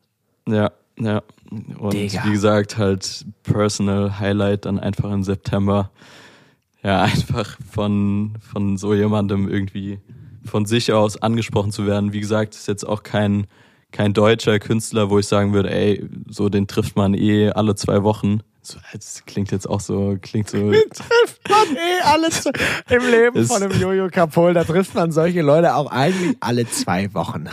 Ja, ja. Und Digga. wie gesagt, halt Personal Highlight dann einfach im September. Ja, <laughs> einfach von, von so jemandem irgendwie von sich aus angesprochen zu werden. Wie gesagt, ist jetzt auch kein, kein deutscher Künstler, wo ich sagen würde, ey, so den trifft man eh alle zwei Wochen. So, das klingt jetzt auch so, klingt so. trifft man eh alle zwei, im Leben von einem Jojo Kapol, da trifft man solche Leute auch eigentlich alle zwei Wochen.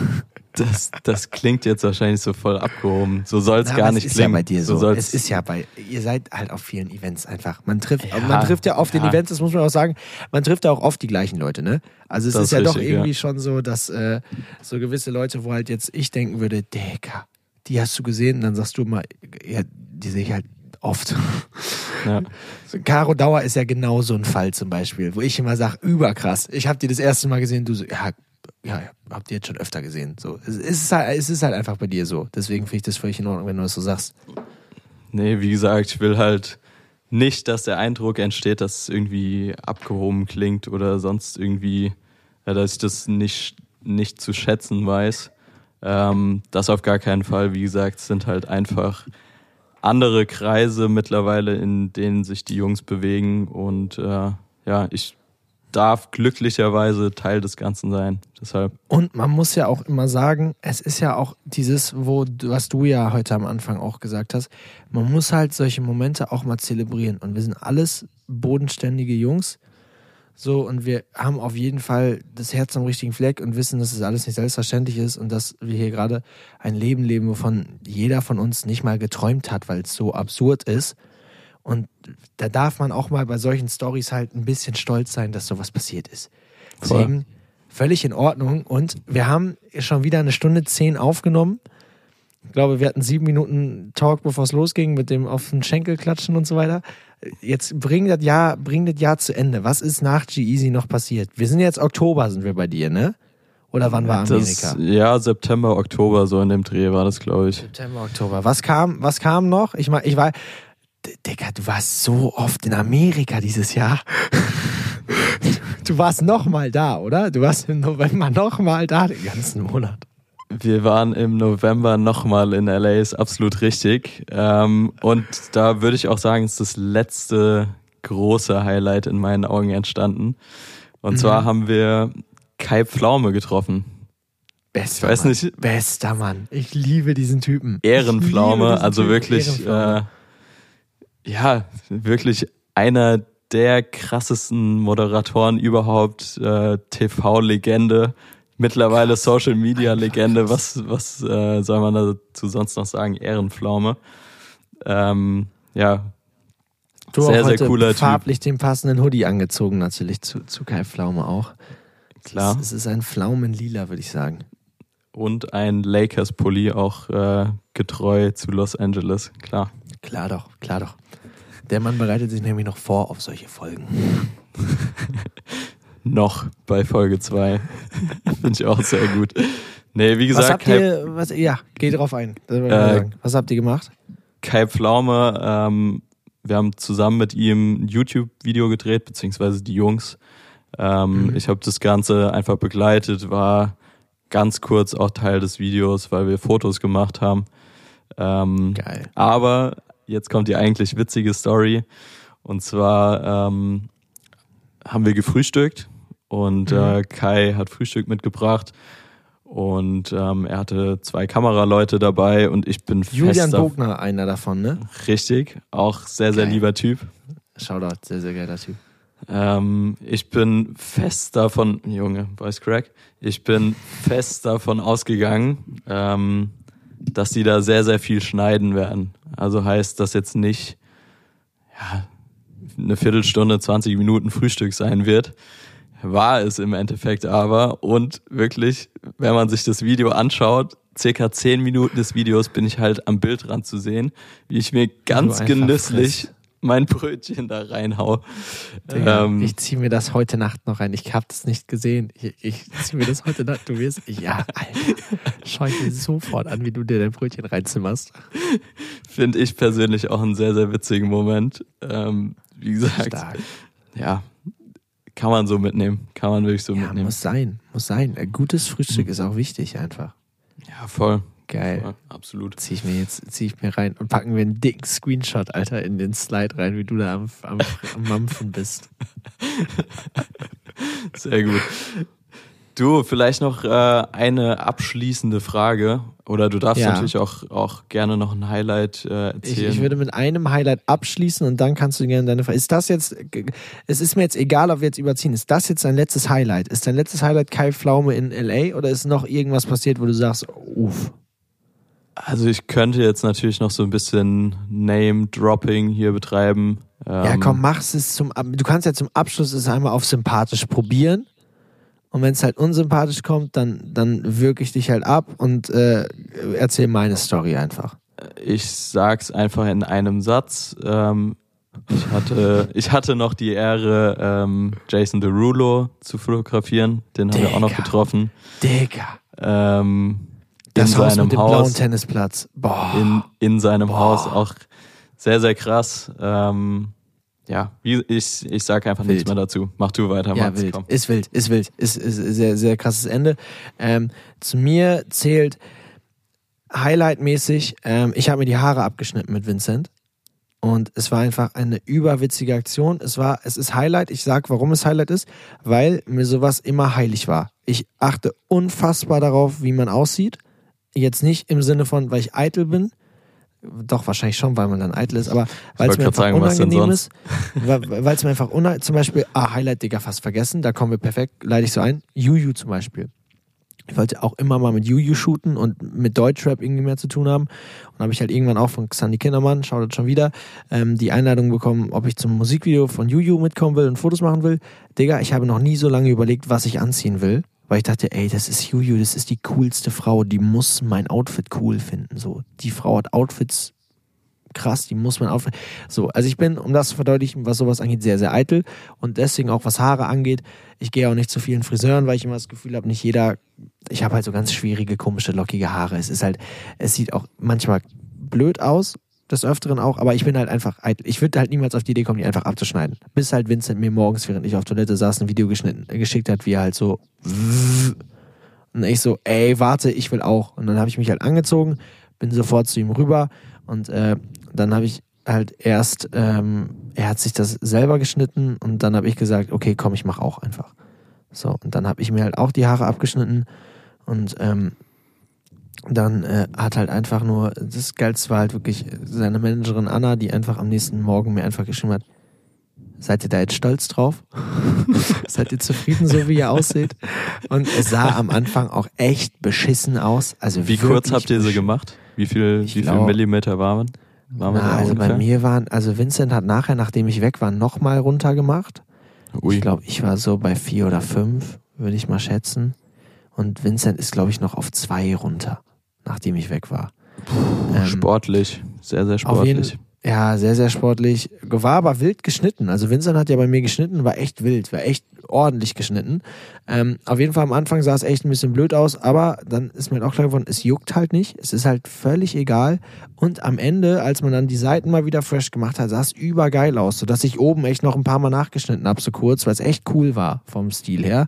Das, das klingt jetzt wahrscheinlich so voll abgehoben. So soll es gar nicht klingen. ja bei dir so. soll's- es ist ja bei, ihr seid halt auf vielen Events einfach. Man trifft, Ja, man trifft ja auf den ja. Events, das muss man auch sagen, man trifft ja auch oft die gleichen Leute, ne? Also es Das ist ja ist doch richtig, irgendwie ja. schon so, dass äh, so gewisse Leute, wo halt jetzt ich denken würde, Digga, die hast du gesehen, und dann sagst du mal, ja, die sehe ich halt oft. ja. <laughs> So, Caro Dauer ist ja genau so ein Fall zum Beispiel, wo ich immer sage, überkrass. Ich habe die das erste Mal gesehen, du so, ja, ja, habt ihr jetzt schon öfter gesehen. So, es ist halt, es ist halt einfach bei dir so. Deswegen finde ich das völlig in Ordnung, wenn du das so sagst. Nee, wie gesagt, ich will halt nicht, dass der Eindruck entsteht, dass es irgendwie abgehoben klingt oder sonst irgendwie, ja, dass ich das nicht, nicht zu schätzen weiß. Ähm, das auf gar keinen Fall. Wie gesagt, es sind halt einfach andere Kreise mittlerweile, in denen sich die Jungs bewegen und äh, ja, ich darf glücklicherweise Teil des Ganzen sein. Deshalb, Und man muss ja auch immer sagen, es ist ja auch dieses, wo, was du ja heute am Anfang auch gesagt hast, man muss halt solche Momente auch mal zelebrieren. Und wir sind alles bodenständige Jungs. So, und wir haben auf jeden Fall das Herz am richtigen Fleck und wissen, dass es alles nicht selbstverständlich ist und dass wir hier gerade ein Leben leben, wovon jeder von uns nicht mal geträumt hat, weil es so absurd ist. Und da darf man auch mal bei solchen Stories halt ein bisschen stolz sein, dass sowas passiert ist. Voll. Deswegen völlig in Ordnung. Und wir haben schon wieder eine Stunde zehn aufgenommen. Ich glaube, wir hatten sieben Minuten Talk, bevor es losging, mit dem auf den Schenkel klatschen und so weiter. Jetzt bring das Jahr, bring das Jahr zu Ende. Was ist nach G-Easy noch passiert? Wir sind jetzt Oktober, sind wir bei dir, ne? Oder wann war Amerika? das, ja, September, Oktober, so in dem Dreh war das, glaube ich. September, Oktober. Was kam, was kam noch? Ich meine, ich war, Digga, du warst so oft in Amerika dieses Jahr. Du warst noch mal da, oder? Du warst im November noch mal da den ganzen Monat. Wir waren im November nochmal in LA, ist absolut richtig. Ähm, und da würde ich auch sagen, ist das letzte große Highlight in meinen Augen entstanden. Und Mhm. zwar haben wir Kai Pflaume getroffen. Bester Ich weiß Mann. nicht. Bester Mann. Ich liebe diesen Typen. Ehrenpflaume, also wirklich, Ehrenpflaume. Ja, wirklich einer der krassesten Moderatoren überhaupt, äh, TV-Legende, mittlerweile Social-Media-Legende, was, was äh, soll man dazu sonst noch sagen? Ehrenpflaume. Ähm, ja, du sehr, sehr cooler Typ. farblich den passenden Hoodie angezogen, natürlich zu, zu Kai Pflaume auch. klar. Es, es ist ein Pflaumenlila, würde ich sagen. Und ein Lakers-Pulli auch äh, getreu zu Los Angeles, klar. Klar doch, klar doch. Der Mann bereitet sich nämlich noch vor auf solche Folgen. <laughs> Noch bei Folge 2. <laughs> Finde ich auch sehr gut. Nee, wie Was gesagt, habt Kai, ihr, was, ja, geh drauf ein. Äh. Was habt ihr gemacht? Kai Pflaume, ähm, wir haben zusammen mit ihm ein YouTube-Video gedreht, beziehungsweise die Jungs. Ähm, Mhm. Ich habe das Ganze einfach begleitet, war ganz kurz auch Teil des Videos, weil wir Fotos gemacht haben. Ähm, Geil. Aber jetzt kommt die eigentlich witzige Story. Und zwar ähm, haben wir gefrühstückt und Mhm. äh, Kai hat Frühstück mitgebracht. Und ähm, er hatte zwei Kameraleute dabei und ich bin Julian Bogner, einer davon, ne? Richtig, auch sehr, sehr Geil. lieber Typ. Shoutout, sehr, sehr geiler Typ. Ähm, ich bin fest davon, Junge, Voice Crack, ich bin fest davon ausgegangen, ähm, dass die da sehr, sehr viel schneiden werden. Also heißt das jetzt nicht, ja, eine Viertelstunde, 20 Minuten Frühstück sein wird. War es im Endeffekt aber. Und wirklich, wenn man sich das Video anschaut, circa 10 Minuten des Videos bin ich halt am Bildrand zu sehen, wie ich mir ganz genüsslich mein Brötchen da reinhau. ähm, ich ziehe mir das heute Nacht noch rein. Ich habe das nicht gesehen. Ich, ich ziehe mir das heute Nacht. Du wirst, ja, Alter, schau ich mir sofort an, wie du dir dein Brötchen reinzimmerst. Finde ich persönlich auch einen sehr, sehr witzigen Moment. Ähm, wie gesagt, Stark. ja, kann man so mitnehmen. Kann man wirklich so ja, mitnehmen. Muss sein, muss sein. Ein gutes Frühstück mhm. ist auch wichtig einfach. Ja, voll. Geil. Ja, absolut. Zieh ich mir jetzt, zieh ich mir rein und packen wir einen dicken Screenshot, Alter, in den Slide rein, wie du da am, am, am Mampfen bist. <laughs> Sehr gut. Du, vielleicht noch äh, eine abschließende Frage. Oder du darfst ja. natürlich auch, auch gerne noch ein Highlight äh, erzählen. Ich, ich, würde mit einem Highlight abschließen und dann kannst du gerne deine Frage. Ist das jetzt, es ist mir jetzt egal, ob wir jetzt überziehen, ist das jetzt dein letztes Highlight? Ist dein letztes Highlight Kai Pflaume in LA oder ist noch irgendwas passiert, wo du sagst, uff? Also ich könnte jetzt natürlich noch so ein bisschen Name-Dropping hier betreiben. Ja, komm, ähm, mach's es zum. Du kannst ja zum Abschluss es einmal auf sympathisch probieren. Und wenn es halt unsympathisch kommt, dann, dann wirke ich dich halt ab und äh, erzähl meine Story einfach. Ich sag's einfach in einem Satz. Ähm, ich, hatte, <laughs> ich hatte noch die Ehre, ähm, Jason Derulo zu fotografieren. Den haben wir auch noch getroffen. Digga. Ähm, das in Haus seinem mit dem Haus, blauen Tennisplatz. Boah. In, in seinem Boah. Haus auch sehr, sehr krass. Ähm, ja, ich, ich sage einfach wild. nichts mehr dazu. Mach du weiter, ja, Wild. Komm. Ist wild, ist wild. Ist, ist sehr, sehr krasses Ende. Ähm, zu mir zählt Highlight-mäßig, ähm, ich habe mir die Haare abgeschnitten mit Vincent. Und es war einfach eine überwitzige Aktion. Es war, es ist Highlight. Ich sag, warum es Highlight ist, weil mir sowas immer heilig war. Ich achte unfassbar darauf, wie man aussieht. Jetzt nicht im Sinne von, weil ich eitel bin. Doch, wahrscheinlich schon, weil man dann eitel ist, aber weil es mir einfach sagen, unangenehm ist. Weil es mir einfach unangenehm Zum Beispiel, ah, Highlight, Digga, fast vergessen. Da kommen wir perfekt, leite ich so ein. Juju zum Beispiel. Ich wollte auch immer mal mit Juju shooten und mit Deutschrap irgendwie mehr zu tun haben. Und habe ich halt irgendwann auch von Xandi Kindermann, schaut das schon wieder, ähm, die Einladung bekommen, ob ich zum Musikvideo von Juju mitkommen will und Fotos machen will. Digga, ich habe noch nie so lange überlegt, was ich anziehen will. Weil ich dachte, ey, das ist Juju, das ist die coolste Frau, die muss mein Outfit cool finden. So, die Frau hat Outfits krass, die muss man auf. So, also ich bin, um das zu verdeutlichen, was sowas angeht, sehr, sehr eitel. Und deswegen auch was Haare angeht, ich gehe auch nicht zu vielen Friseuren, weil ich immer das Gefühl habe, nicht jeder. Ich habe halt so ganz schwierige, komische, lockige Haare. Es ist halt, es sieht auch manchmal blöd aus, des Öfteren auch, aber ich bin halt einfach eitel. Ich würde halt niemals auf die Idee kommen, die einfach abzuschneiden. Bis halt Vincent mir morgens, während ich auf Toilette saß, ein Video geschnitten, geschickt hat, wie er halt so und ich so, ey, warte, ich will auch. Und dann habe ich mich halt angezogen, bin sofort zu ihm rüber und äh, dann habe ich halt erst, ähm, er hat sich das selber geschnitten und dann habe ich gesagt, okay, komm, ich mach auch einfach. So, und dann habe ich mir halt auch die Haare abgeschnitten und ähm, dann äh, hat halt einfach nur, das Geilste war halt wirklich seine Managerin Anna, die einfach am nächsten Morgen mir einfach geschrieben hat, seid ihr da jetzt stolz drauf? <laughs> seid ihr zufrieden, so wie ihr aussieht? Und es sah am Anfang auch echt beschissen aus. Also wie kurz habt ihr sie gemacht? Wie viel, wie glaub, viel Millimeter waren? waren na, also ungefähr? bei mir waren, also Vincent hat nachher, nachdem ich weg war, nochmal runtergemacht. Ui. Ich glaube, ich war so bei vier oder fünf, würde ich mal schätzen. Und Vincent ist, glaube ich, noch auf zwei runter, nachdem ich weg war. Puh, ähm, sportlich, sehr, sehr sportlich. Ja, sehr, sehr sportlich. War aber wild geschnitten. Also Vincent hat ja bei mir geschnitten, war echt wild, war echt ordentlich geschnitten. Ähm, auf jeden Fall am Anfang sah es echt ein bisschen blöd aus, aber dann ist mir halt auch klar geworden, es juckt halt nicht. Es ist halt völlig egal. Und am Ende, als man dann die Seiten mal wieder fresh gemacht hat, sah es übergeil aus, sodass ich oben echt noch ein paar Mal nachgeschnitten habe, so kurz, weil es echt cool war vom Stil her.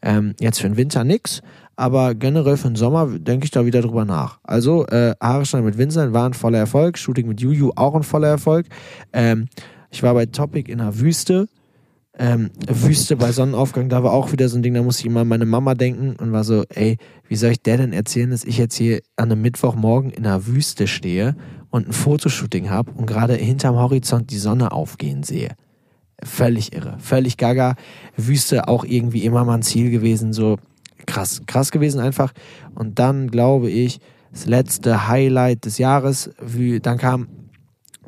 Ähm, jetzt für den Winter nix, aber generell für den Sommer denke ich da wieder drüber nach. Also äh, Haare schneiden mit Vincent war ein voller Erfolg, Shooting mit Juju auch ein voller Erfolg. Ähm, ich war bei Topic in der Wüste. Ähm, Wüste bei Sonnenaufgang, da war auch wieder so ein Ding, da musste ich immer an meine Mama denken und war so, ey, wie soll ich der denn erzählen, dass ich jetzt hier an einem Mittwochmorgen in der Wüste stehe und ein Fotoshooting habe und gerade hinterm Horizont die Sonne aufgehen sehe? völlig irre, völlig gaga. Wüste auch irgendwie immer mal ein Ziel gewesen, so krass, krass gewesen einfach. Und dann glaube ich, das letzte Highlight des Jahres, wie, dann kam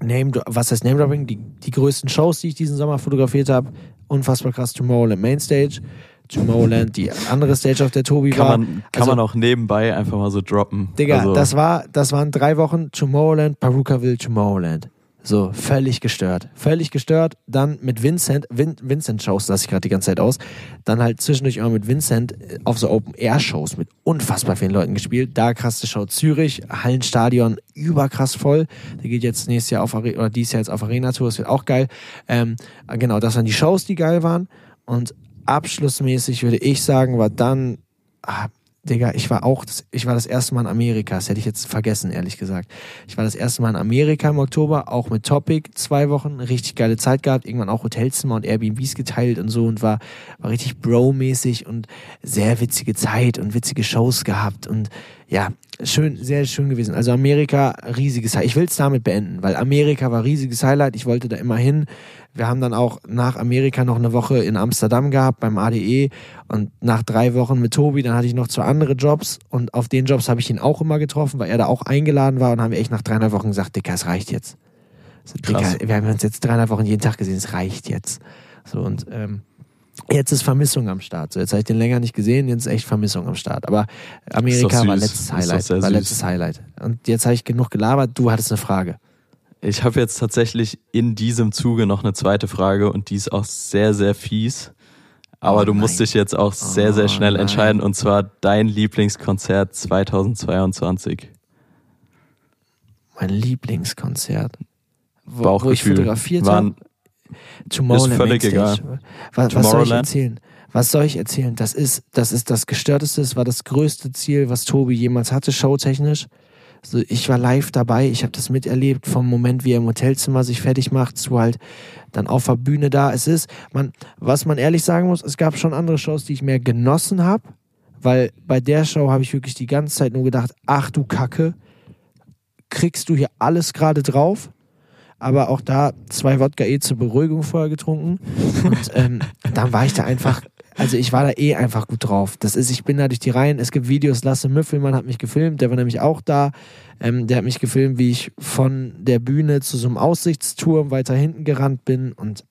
Name, was heißt Name Dropping? Die, die größten Shows, die ich diesen Sommer fotografiert habe. Unfassbar krass Tomorrowland Mainstage. Tomorrowland, die andere Stage, auf der Tobi kann war. Man, kann also, man auch nebenbei einfach mal so droppen. Digga, also, das war, das waren drei Wochen Tomorrowland, Perukaville, Tomorrowland. So, völlig gestört. Völlig gestört. Dann mit Vincent, Vin, Vincent-Shows lasse ich gerade die ganze Zeit aus. Dann halt zwischendurch immer mit Vincent äh, auf so Open-Air-Shows mit unfassbar vielen Leuten gespielt. Da krasse Show Zürich, Hallenstadion, überkrass voll. Der geht jetzt nächstes Jahr auf, oder dieses Jahr jetzt auf Arena-Tour, das wird auch geil. Ähm, genau, das waren die Shows, die geil waren. Und abschlussmäßig würde ich sagen, war dann, ah, Digga, ich war auch, ich war das erste Mal in Amerika, das hätte ich jetzt vergessen, ehrlich gesagt. Ich war das erste Mal in Amerika im Oktober, auch mit Topic, zwei Wochen, richtig geile Zeit gehabt, irgendwann auch Hotelzimmer und Airbnbs geteilt und so und war, war richtig Bro-mäßig und sehr witzige Zeit und witzige Shows gehabt und ja, schön, sehr schön gewesen. Also Amerika, riesiges Highlight. Ich will es damit beenden, weil Amerika war riesiges Highlight. Ich wollte da immer hin. Wir haben dann auch nach Amerika noch eine Woche in Amsterdam gehabt beim ADE und nach drei Wochen mit Tobi, dann hatte ich noch zwei andere Jobs und auf den Jobs habe ich ihn auch immer getroffen, weil er da auch eingeladen war und haben wir echt nach dreieinhalb Wochen gesagt, Dicker, es reicht jetzt. So, Dicker, wir haben uns jetzt dreieinhalb Wochen jeden Tag gesehen, es reicht jetzt. So und ähm, Jetzt ist Vermissung am Start. So, jetzt habe ich den länger nicht gesehen, jetzt ist echt Vermissung am Start. Aber Amerika war letztes Highlight. War letztes Highlight. Und jetzt habe ich genug gelabert. Du hattest eine Frage. Ich habe jetzt tatsächlich in diesem Zuge noch eine zweite Frage und die ist auch sehr, sehr fies. Aber oh du musst dich jetzt auch sehr, sehr schnell oh entscheiden und zwar dein Lieblingskonzert 2022. Mein Lieblingskonzert. Wo, wo ich fotografiert habe. Tomorrowland ist völlig egal. Was, was soll ich erzählen? Was soll ich erzählen? Das ist, das ist das Gestörteste, das war das größte Ziel, was Tobi jemals hatte, showtechnisch. Also ich war live dabei, ich habe das miterlebt, vom Moment, wie er im Hotelzimmer sich fertig macht, zu halt dann auf der Bühne da. Es ist, man, was man ehrlich sagen muss, es gab schon andere Shows, die ich mehr genossen habe, weil bei der Show habe ich wirklich die ganze Zeit nur gedacht, ach du Kacke, kriegst du hier alles gerade drauf? Aber auch da zwei Wodka eh zur Beruhigung vorher getrunken. Und ähm, dann war ich da einfach, also ich war da eh einfach gut drauf. Das ist, ich bin da durch die Reihen. Es gibt Videos, Lasse Müffelmann hat mich gefilmt, der war nämlich auch da. Ähm, der hat mich gefilmt, wie ich von der Bühne zu so einem Aussichtsturm weiter hinten gerannt bin und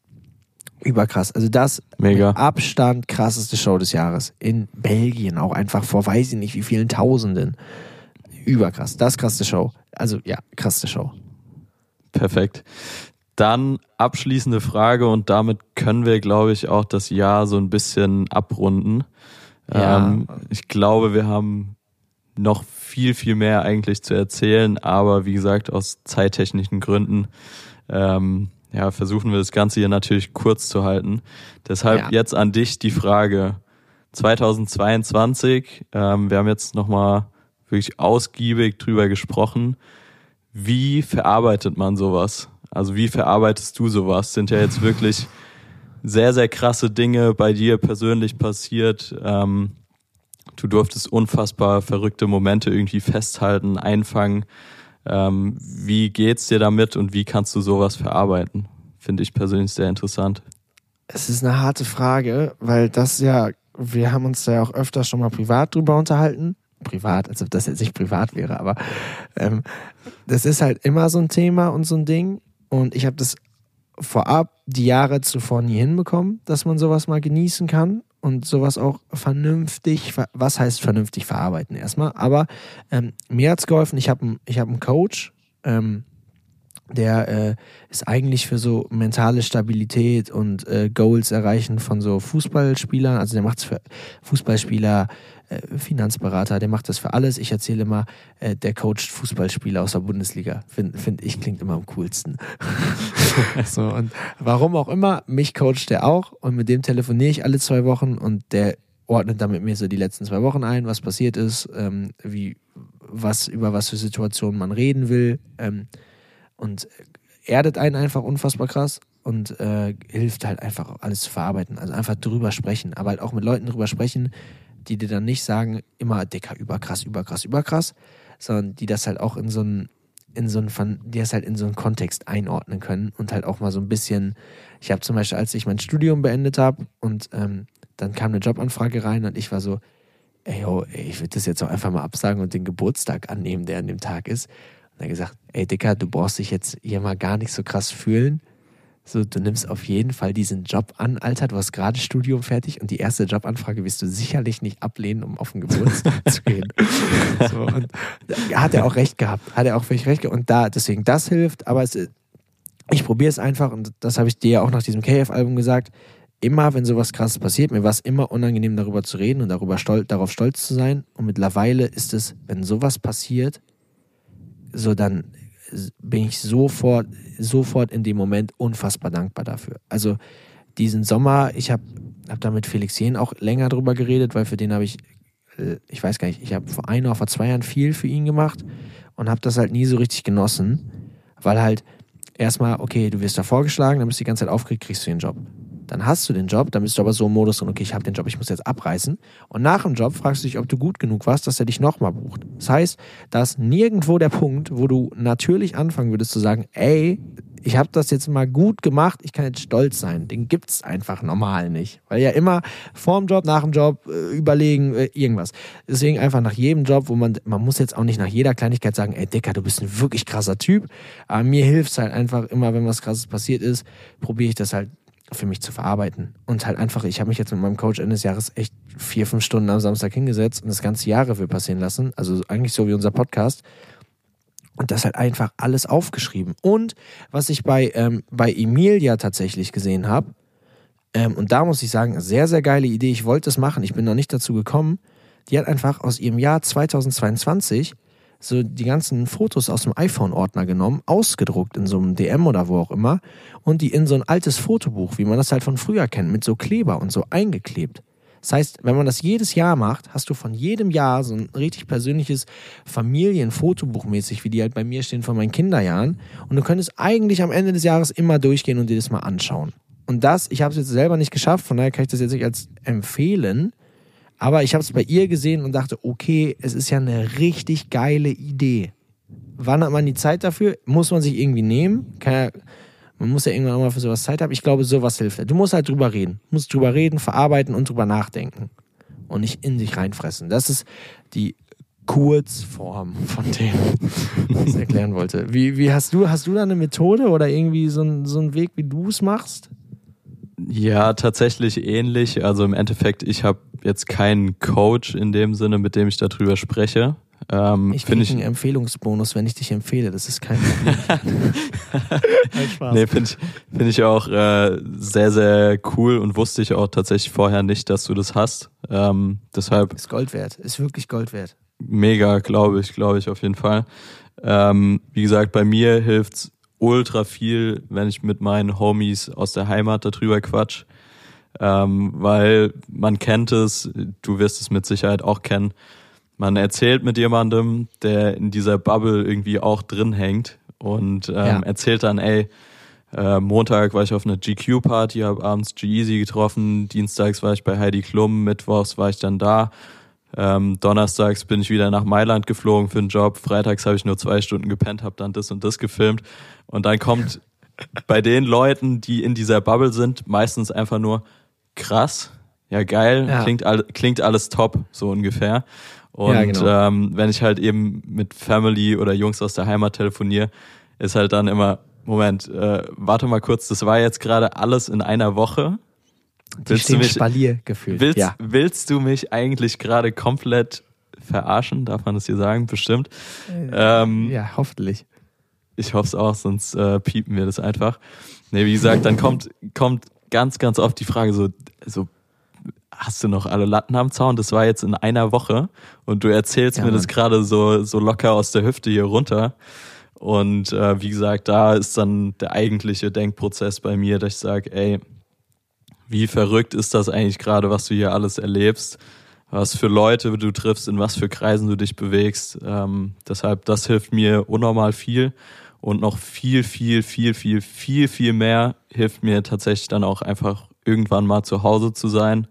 überkrass. Also das Mega. Abstand krasseste Show des Jahres. In Belgien auch einfach vor weiß ich nicht wie vielen Tausenden. Überkrass. Das krasseste Show. Also ja, krasseste Show. Perfekt. Dann abschließende Frage und damit können wir, glaube ich, auch das Jahr so ein bisschen abrunden. Ja. Ähm, ich glaube, wir haben noch viel, viel mehr eigentlich zu erzählen, aber wie gesagt, aus zeittechnischen Gründen ähm, ja, versuchen wir das Ganze hier natürlich kurz zu halten. Deshalb ja. jetzt an dich die Frage 2022. Ähm, wir haben jetzt nochmal wirklich ausgiebig drüber gesprochen. Wie verarbeitet man sowas? Also wie verarbeitest du sowas? Sind ja jetzt wirklich sehr, sehr krasse Dinge bei dir persönlich passiert. Ähm, du durftest unfassbar verrückte Momente irgendwie festhalten, einfangen. Ähm, wie geht's dir damit und wie kannst du sowas verarbeiten? Finde ich persönlich sehr interessant. Es ist eine harte Frage, weil das ja, wir haben uns da ja auch öfter schon mal privat drüber unterhalten privat, als ob das jetzt nicht privat wäre, aber ähm, das ist halt immer so ein Thema und so ein Ding. Und ich habe das vorab die Jahre zuvor nie hinbekommen, dass man sowas mal genießen kann und sowas auch vernünftig, was heißt vernünftig verarbeiten erstmal, aber ähm, mir hat's geholfen, ich habe ich hab einen Coach, ähm, der äh, ist eigentlich für so mentale Stabilität und äh, Goals erreichen von so Fußballspielern, also der macht's für Fußballspieler, Finanzberater, der macht das für alles. Ich erzähle immer, äh, der coacht Fußballspieler aus der Bundesliga. Finde find ich, klingt immer am coolsten. <laughs> so, und warum auch immer, mich coacht der auch und mit dem telefoniere ich alle zwei Wochen und der ordnet dann mit mir so die letzten zwei Wochen ein, was passiert ist, ähm, wie, was, über was für Situationen man reden will ähm, und erdet einen einfach unfassbar krass und äh, hilft halt einfach alles zu verarbeiten. Also einfach drüber sprechen, aber halt auch mit Leuten drüber sprechen, die dir dann nicht sagen, immer dicker, überkrass, überkrass, überkrass, sondern die das halt auch in so ein in so einen, die das halt in so einen Kontext einordnen können und halt auch mal so ein bisschen. Ich habe zum Beispiel, als ich mein Studium beendet habe und ähm, dann kam eine Jobanfrage rein und ich war so, ey, yo, ey, ich würde das jetzt auch einfach mal absagen und den Geburtstag annehmen, der an dem Tag ist. Und er gesagt, ey Dicker, du brauchst dich jetzt hier mal gar nicht so krass fühlen. So, du nimmst auf jeden Fall diesen Job an, Alter. Du hast gerade Studium fertig und die erste Jobanfrage wirst du sicherlich nicht ablehnen, um auf den Geburtstag <laughs> zu gehen. So, und hat er auch recht gehabt. Hat er auch völlig recht gehabt. Und da, deswegen, das hilft. Aber es, ich probiere es einfach und das habe ich dir ja auch nach diesem KF-Album gesagt. Immer, wenn sowas krasses passiert, mir war es immer unangenehm, darüber zu reden und darüber stolz, darauf stolz zu sein. Und mittlerweile ist es, wenn sowas passiert, so dann bin ich sofort, sofort in dem Moment unfassbar dankbar dafür. Also diesen Sommer, ich habe hab da mit Felix Jen auch länger drüber geredet, weil für den habe ich, äh, ich weiß gar nicht, ich habe vor ein oder vor zwei Jahren viel für ihn gemacht und habe das halt nie so richtig genossen, weil halt erstmal, okay, du wirst da vorgeschlagen, dann bist du die ganze Zeit aufgeregt, kriegst du den Job. Dann hast du den Job, dann bist du aber so im Modus und okay, ich habe den Job, ich muss jetzt abreißen. Und nach dem Job fragst du dich, ob du gut genug warst, dass er dich nochmal bucht. Das heißt, da ist nirgendwo der Punkt, wo du natürlich anfangen würdest zu sagen, ey, ich habe das jetzt mal gut gemacht, ich kann jetzt stolz sein. Den gibt's einfach normal nicht. Weil ja immer vorm Job, nach dem Job äh, überlegen, äh, irgendwas. Deswegen einfach nach jedem Job, wo man, man muss jetzt auch nicht nach jeder Kleinigkeit sagen, ey Dicker, du bist ein wirklich krasser Typ. Aber mir hilft's halt einfach immer, wenn was krasses passiert ist, probiere ich das halt für mich zu verarbeiten. Und halt einfach, ich habe mich jetzt mit meinem Coach Ende des Jahres echt vier, fünf Stunden am Samstag hingesetzt und das ganze Jahr Revue passieren lassen. Also eigentlich so wie unser Podcast. Und das halt einfach alles aufgeschrieben. Und was ich bei, ähm, bei Emilia tatsächlich gesehen habe, ähm, und da muss ich sagen, sehr, sehr geile Idee. Ich wollte es machen, ich bin noch nicht dazu gekommen. Die hat einfach aus ihrem Jahr 2022 so die ganzen Fotos aus dem iPhone-Ordner genommen, ausgedruckt in so einem DM oder wo auch immer und die in so ein altes Fotobuch, wie man das halt von früher kennt, mit so Kleber und so eingeklebt. Das heißt, wenn man das jedes Jahr macht, hast du von jedem Jahr so ein richtig persönliches Familienfotobuch mäßig, wie die halt bei mir stehen von meinen Kinderjahren. Und du könntest eigentlich am Ende des Jahres immer durchgehen und dir das mal anschauen. Und das, ich habe es jetzt selber nicht geschafft, von daher kann ich das jetzt nicht als empfehlen. Aber ich habe es bei ihr gesehen und dachte, okay, es ist ja eine richtig geile Idee. Wann hat man die Zeit dafür? Muss man sich irgendwie nehmen? Ja, man muss ja irgendwann mal für sowas Zeit haben. Ich glaube, sowas hilft. Du musst halt drüber reden. Du musst drüber reden, verarbeiten und drüber nachdenken. Und nicht in sich reinfressen. Das ist die Kurzform von dem, was ich erklären wollte. Wie, wie hast du, hast du da eine Methode oder irgendwie so, ein, so einen Weg, wie du es machst? Ja, tatsächlich ähnlich. Also im Endeffekt, ich habe jetzt keinen Coach in dem Sinne, mit dem ich darüber spreche. Ähm, ich kriege einen Empfehlungsbonus, wenn ich dich empfehle. Das ist kein Problem. <laughs> Spaß. Nee, finde ich, find ich auch äh, sehr, sehr cool und wusste ich auch tatsächlich vorher nicht, dass du das hast. Ähm, deshalb. Ist Gold wert. Ist wirklich Gold wert. Mega, glaube ich, glaube ich auf jeden Fall. Ähm, wie gesagt, bei mir hilft's ultra viel, wenn ich mit meinen Homies aus der Heimat darüber quatsch. Ähm, weil man kennt es, du wirst es mit Sicherheit auch kennen. Man erzählt mit jemandem, der in dieser Bubble irgendwie auch drin hängt und ähm, ja. erzählt dann, ey, äh, Montag war ich auf einer GQ-Party, habe abends G-Easy getroffen, dienstags war ich bei Heidi Klum, mittwochs war ich dann da ähm, donnerstags bin ich wieder nach Mailand geflogen für einen Job. Freitags habe ich nur zwei Stunden gepennt, habe dann das und das gefilmt. Und dann kommt <laughs> bei den Leuten, die in dieser Bubble sind, meistens einfach nur krass, ja geil, ja. Klingt, all, klingt alles top, so ungefähr. Und ja, genau. ähm, wenn ich halt eben mit Family oder Jungs aus der Heimat telefoniere, ist halt dann immer, Moment, äh, warte mal kurz, das war jetzt gerade alles in einer Woche. Die willst du mich, Spalier gefühlt. Willst, ja. willst du mich eigentlich gerade komplett verarschen? Darf man das hier sagen? Bestimmt. Äh, ähm, ja, hoffentlich. Ich hoffe es auch, sonst äh, piepen wir das einfach. Nee, wie gesagt, dann kommt, kommt ganz, ganz oft die Frage so, so hast du noch alle Latten am Zaun? Das war jetzt in einer Woche und du erzählst ja, mir Mann. das gerade so, so locker aus der Hüfte hier runter. Und äh, wie gesagt, da ist dann der eigentliche Denkprozess bei mir, dass ich sage, ey, wie verrückt ist das eigentlich gerade, was du hier alles erlebst, was für Leute du triffst, in was für Kreisen du dich bewegst. Ähm, deshalb, das hilft mir unnormal viel und noch viel, viel, viel, viel, viel, viel mehr hilft mir tatsächlich dann auch einfach irgendwann mal zu Hause zu sein,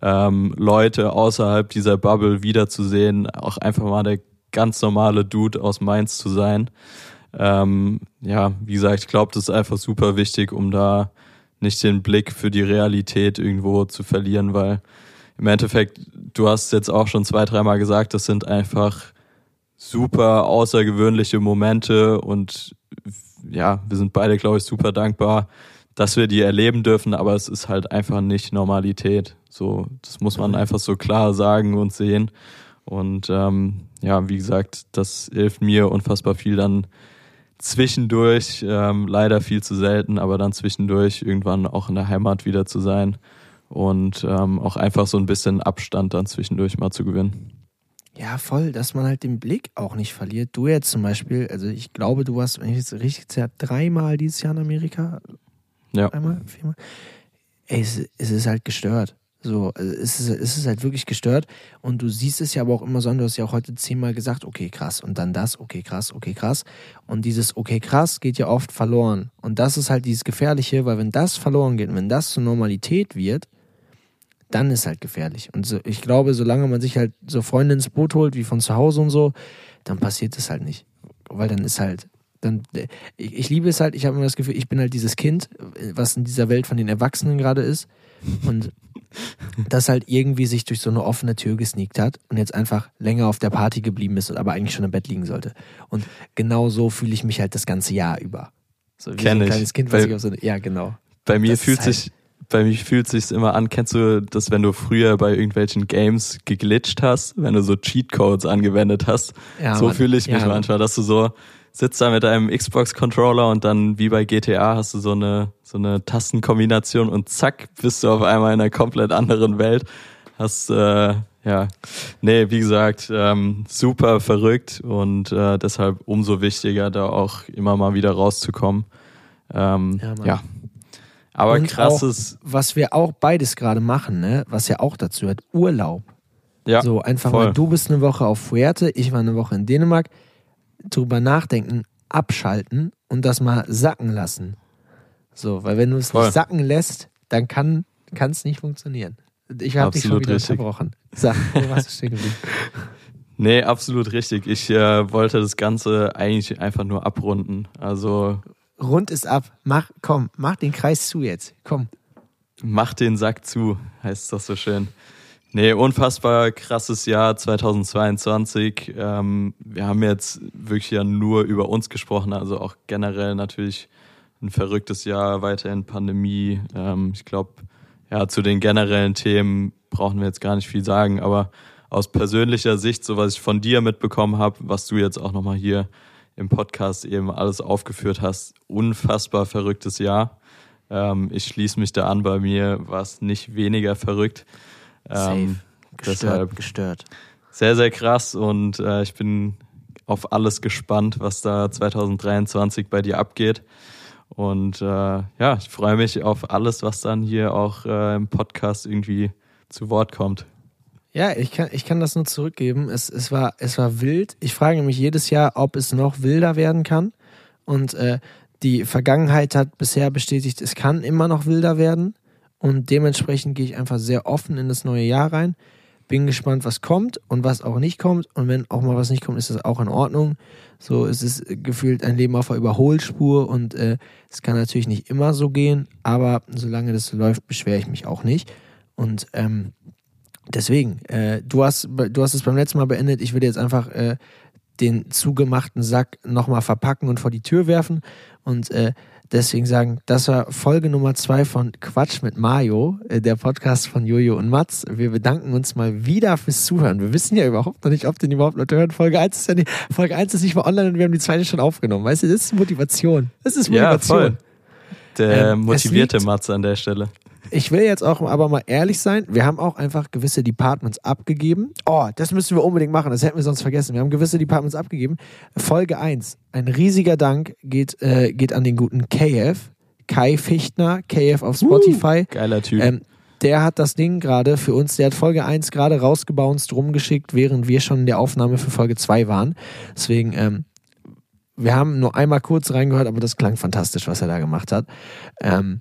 ähm, Leute außerhalb dieser Bubble wiederzusehen, auch einfach mal der ganz normale Dude aus Mainz zu sein. Ähm, ja, wie gesagt, ich glaube, das ist einfach super wichtig, um da nicht den Blick für die Realität irgendwo zu verlieren, weil im Endeffekt, du hast jetzt auch schon zwei, dreimal gesagt, das sind einfach super außergewöhnliche Momente und ja, wir sind beide, glaube ich, super dankbar, dass wir die erleben dürfen, aber es ist halt einfach nicht Normalität. So, das muss man einfach so klar sagen und sehen. Und ähm, ja, wie gesagt, das hilft mir unfassbar viel dann zwischendurch, ähm, leider viel zu selten, aber dann zwischendurch irgendwann auch in der Heimat wieder zu sein und ähm, auch einfach so ein bisschen Abstand dann zwischendurch mal zu gewinnen. Ja, voll, dass man halt den Blick auch nicht verliert. Du jetzt zum Beispiel, also ich glaube, du warst, wenn ich jetzt richtig zähle, dreimal dieses Jahr in Amerika. Ja. Einmal, viermal. Ey, es, es ist halt gestört. So, also es ist, es ist halt wirklich gestört. Und du siehst es ja aber auch immer so an, du hast ja auch heute zehnmal gesagt, okay, krass. Und dann das, okay, krass, okay, krass. Und dieses okay, krass geht ja oft verloren. Und das ist halt dieses Gefährliche, weil wenn das verloren geht, wenn das zur Normalität wird, dann ist halt gefährlich. Und so, ich glaube, solange man sich halt so Freunde ins Boot holt, wie von zu Hause und so, dann passiert es halt nicht. Weil dann ist halt, dann, ich, ich liebe es halt, ich habe immer das Gefühl, ich bin halt dieses Kind, was in dieser Welt von den Erwachsenen gerade ist. Und das halt irgendwie sich durch so eine offene Tür gesneakt hat und jetzt einfach länger auf der Party geblieben ist, aber eigentlich schon im Bett liegen sollte. Und genau so fühle ich mich halt das ganze Jahr über. So wie Kenn so ein kleines Kind, was ich auf so eine, ja, genau. Bei mir das fühlt halt sich bei mir fühlt sich's immer an, kennst du das, wenn du früher bei irgendwelchen Games geglitscht hast, wenn du so Cheatcodes angewendet hast? Ja, so fühle ich mich ja, manchmal, dass du so sitzt da mit einem Xbox-Controller und dann wie bei GTA hast du so eine, so eine Tastenkombination und zack, bist du auf einmal in einer komplett anderen Welt. Hast, äh, ja, nee, wie gesagt, ähm, super verrückt und äh, deshalb umso wichtiger, da auch immer mal wieder rauszukommen. Ähm, ja, ja, aber und krasses. Auch, was wir auch beides gerade machen, ne? was ja auch dazu hat, Urlaub. Ja. So einfach voll. mal, du bist eine Woche auf Fuerte, ich war eine Woche in Dänemark. Drüber nachdenken, abschalten und das mal sacken lassen. So, weil wenn du es nicht sacken lässt, dann kann es nicht funktionieren. Ich habe dich schon wieder richtig. unterbrochen. Sag, wo warst du stehen geblieben? <laughs> Nee, absolut richtig. Ich äh, wollte das Ganze eigentlich einfach nur abrunden. Also rund ist ab. Mach, komm, mach den Kreis zu jetzt. Komm. Mach den Sack zu, heißt es doch so schön. Nee, unfassbar krasses Jahr 2022. Ähm, wir haben jetzt wirklich ja nur über uns gesprochen, also auch generell natürlich ein verrücktes Jahr, weiterhin Pandemie. Ähm, ich glaube, ja, zu den generellen Themen brauchen wir jetzt gar nicht viel sagen, aber aus persönlicher Sicht, so was ich von dir mitbekommen habe, was du jetzt auch nochmal hier im Podcast eben alles aufgeführt hast. Unfassbar verrücktes Jahr. Ähm, ich schließe mich da an, bei mir war es nicht weniger verrückt. Ähm, gestört, deshalb gestört. Sehr, sehr krass und äh, ich bin auf alles gespannt, was da 2023 bei dir abgeht. Und äh, ja, ich freue mich auf alles, was dann hier auch äh, im Podcast irgendwie zu Wort kommt. Ja, ich kann, ich kann das nur zurückgeben. Es, es, war, es war wild. Ich frage mich jedes Jahr, ob es noch wilder werden kann. Und äh, die Vergangenheit hat bisher bestätigt, es kann immer noch wilder werden. Und dementsprechend gehe ich einfach sehr offen in das neue Jahr rein. Bin gespannt, was kommt und was auch nicht kommt. Und wenn auch mal was nicht kommt, ist das auch in Ordnung. So es ist gefühlt ein Leben auf der Überholspur und äh, es kann natürlich nicht immer so gehen, aber solange das so läuft, beschwere ich mich auch nicht. Und ähm, Deswegen, äh, du, hast, du hast es beim letzten Mal beendet. Ich würde jetzt einfach äh, den zugemachten Sack nochmal verpacken und vor die Tür werfen. Und äh, deswegen sagen, das war Folge Nummer zwei von Quatsch mit Mario, äh, der Podcast von Jojo und Mats. Wir bedanken uns mal wieder fürs Zuhören. Wir wissen ja überhaupt noch nicht, ob den überhaupt Leute hören. Folge 1 ist ja nicht, Folge 1 ist nicht mal online und wir haben die zweite schon aufgenommen. Weißt du, das ist Motivation. Das ist Motivation. Ja, voll. Der ähm, motivierte Mats an der Stelle. Ich will jetzt auch aber mal ehrlich sein. Wir haben auch einfach gewisse Departments abgegeben. Oh, das müssen wir unbedingt machen. Das hätten wir sonst vergessen. Wir haben gewisse Departments abgegeben. Folge 1. Ein riesiger Dank geht, äh, geht an den guten KF. Kai Fichtner, KF auf Spotify. Uh, geiler Typ. Ähm, der hat das Ding gerade für uns, der hat Folge 1 gerade rausgebounced, rumgeschickt, während wir schon in der Aufnahme für Folge 2 waren. Deswegen, ähm, wir haben nur einmal kurz reingehört, aber das klang fantastisch, was er da gemacht hat. Ähm,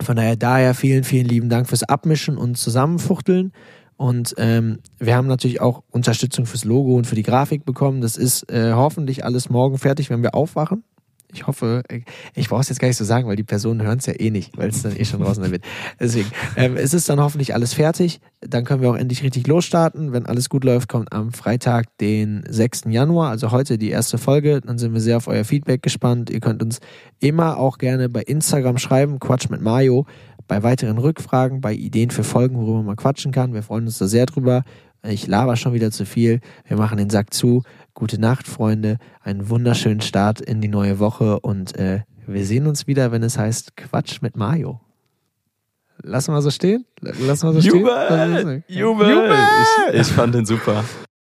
von daher, daher vielen, vielen lieben Dank fürs Abmischen und Zusammenfuchteln. Und ähm, wir haben natürlich auch Unterstützung fürs Logo und für die Grafik bekommen. Das ist äh, hoffentlich alles morgen fertig, wenn wir aufwachen. Ich hoffe, ich brauche es jetzt gar nicht so sagen, weil die Personen hören es ja eh nicht, weil es dann eh schon draußen wird. Deswegen, ähm, es ist dann hoffentlich alles fertig. Dann können wir auch endlich richtig losstarten. Wenn alles gut läuft, kommt am Freitag, den 6. Januar, also heute die erste Folge. Dann sind wir sehr auf euer Feedback gespannt. Ihr könnt uns immer auch gerne bei Instagram schreiben, Quatsch mit Mayo, bei weiteren Rückfragen, bei Ideen für Folgen, worüber man quatschen kann. Wir freuen uns da sehr drüber. Ich laber schon wieder zu viel. Wir machen den Sack zu. Gute Nacht, Freunde. Einen wunderschönen Start in die neue Woche und äh, wir sehen uns wieder, wenn es heißt Quatsch mit Mayo. Lass mal so stehen. Lass mal so Jubel! stehen. Jubel! Jubel! Ich, ich fand den super.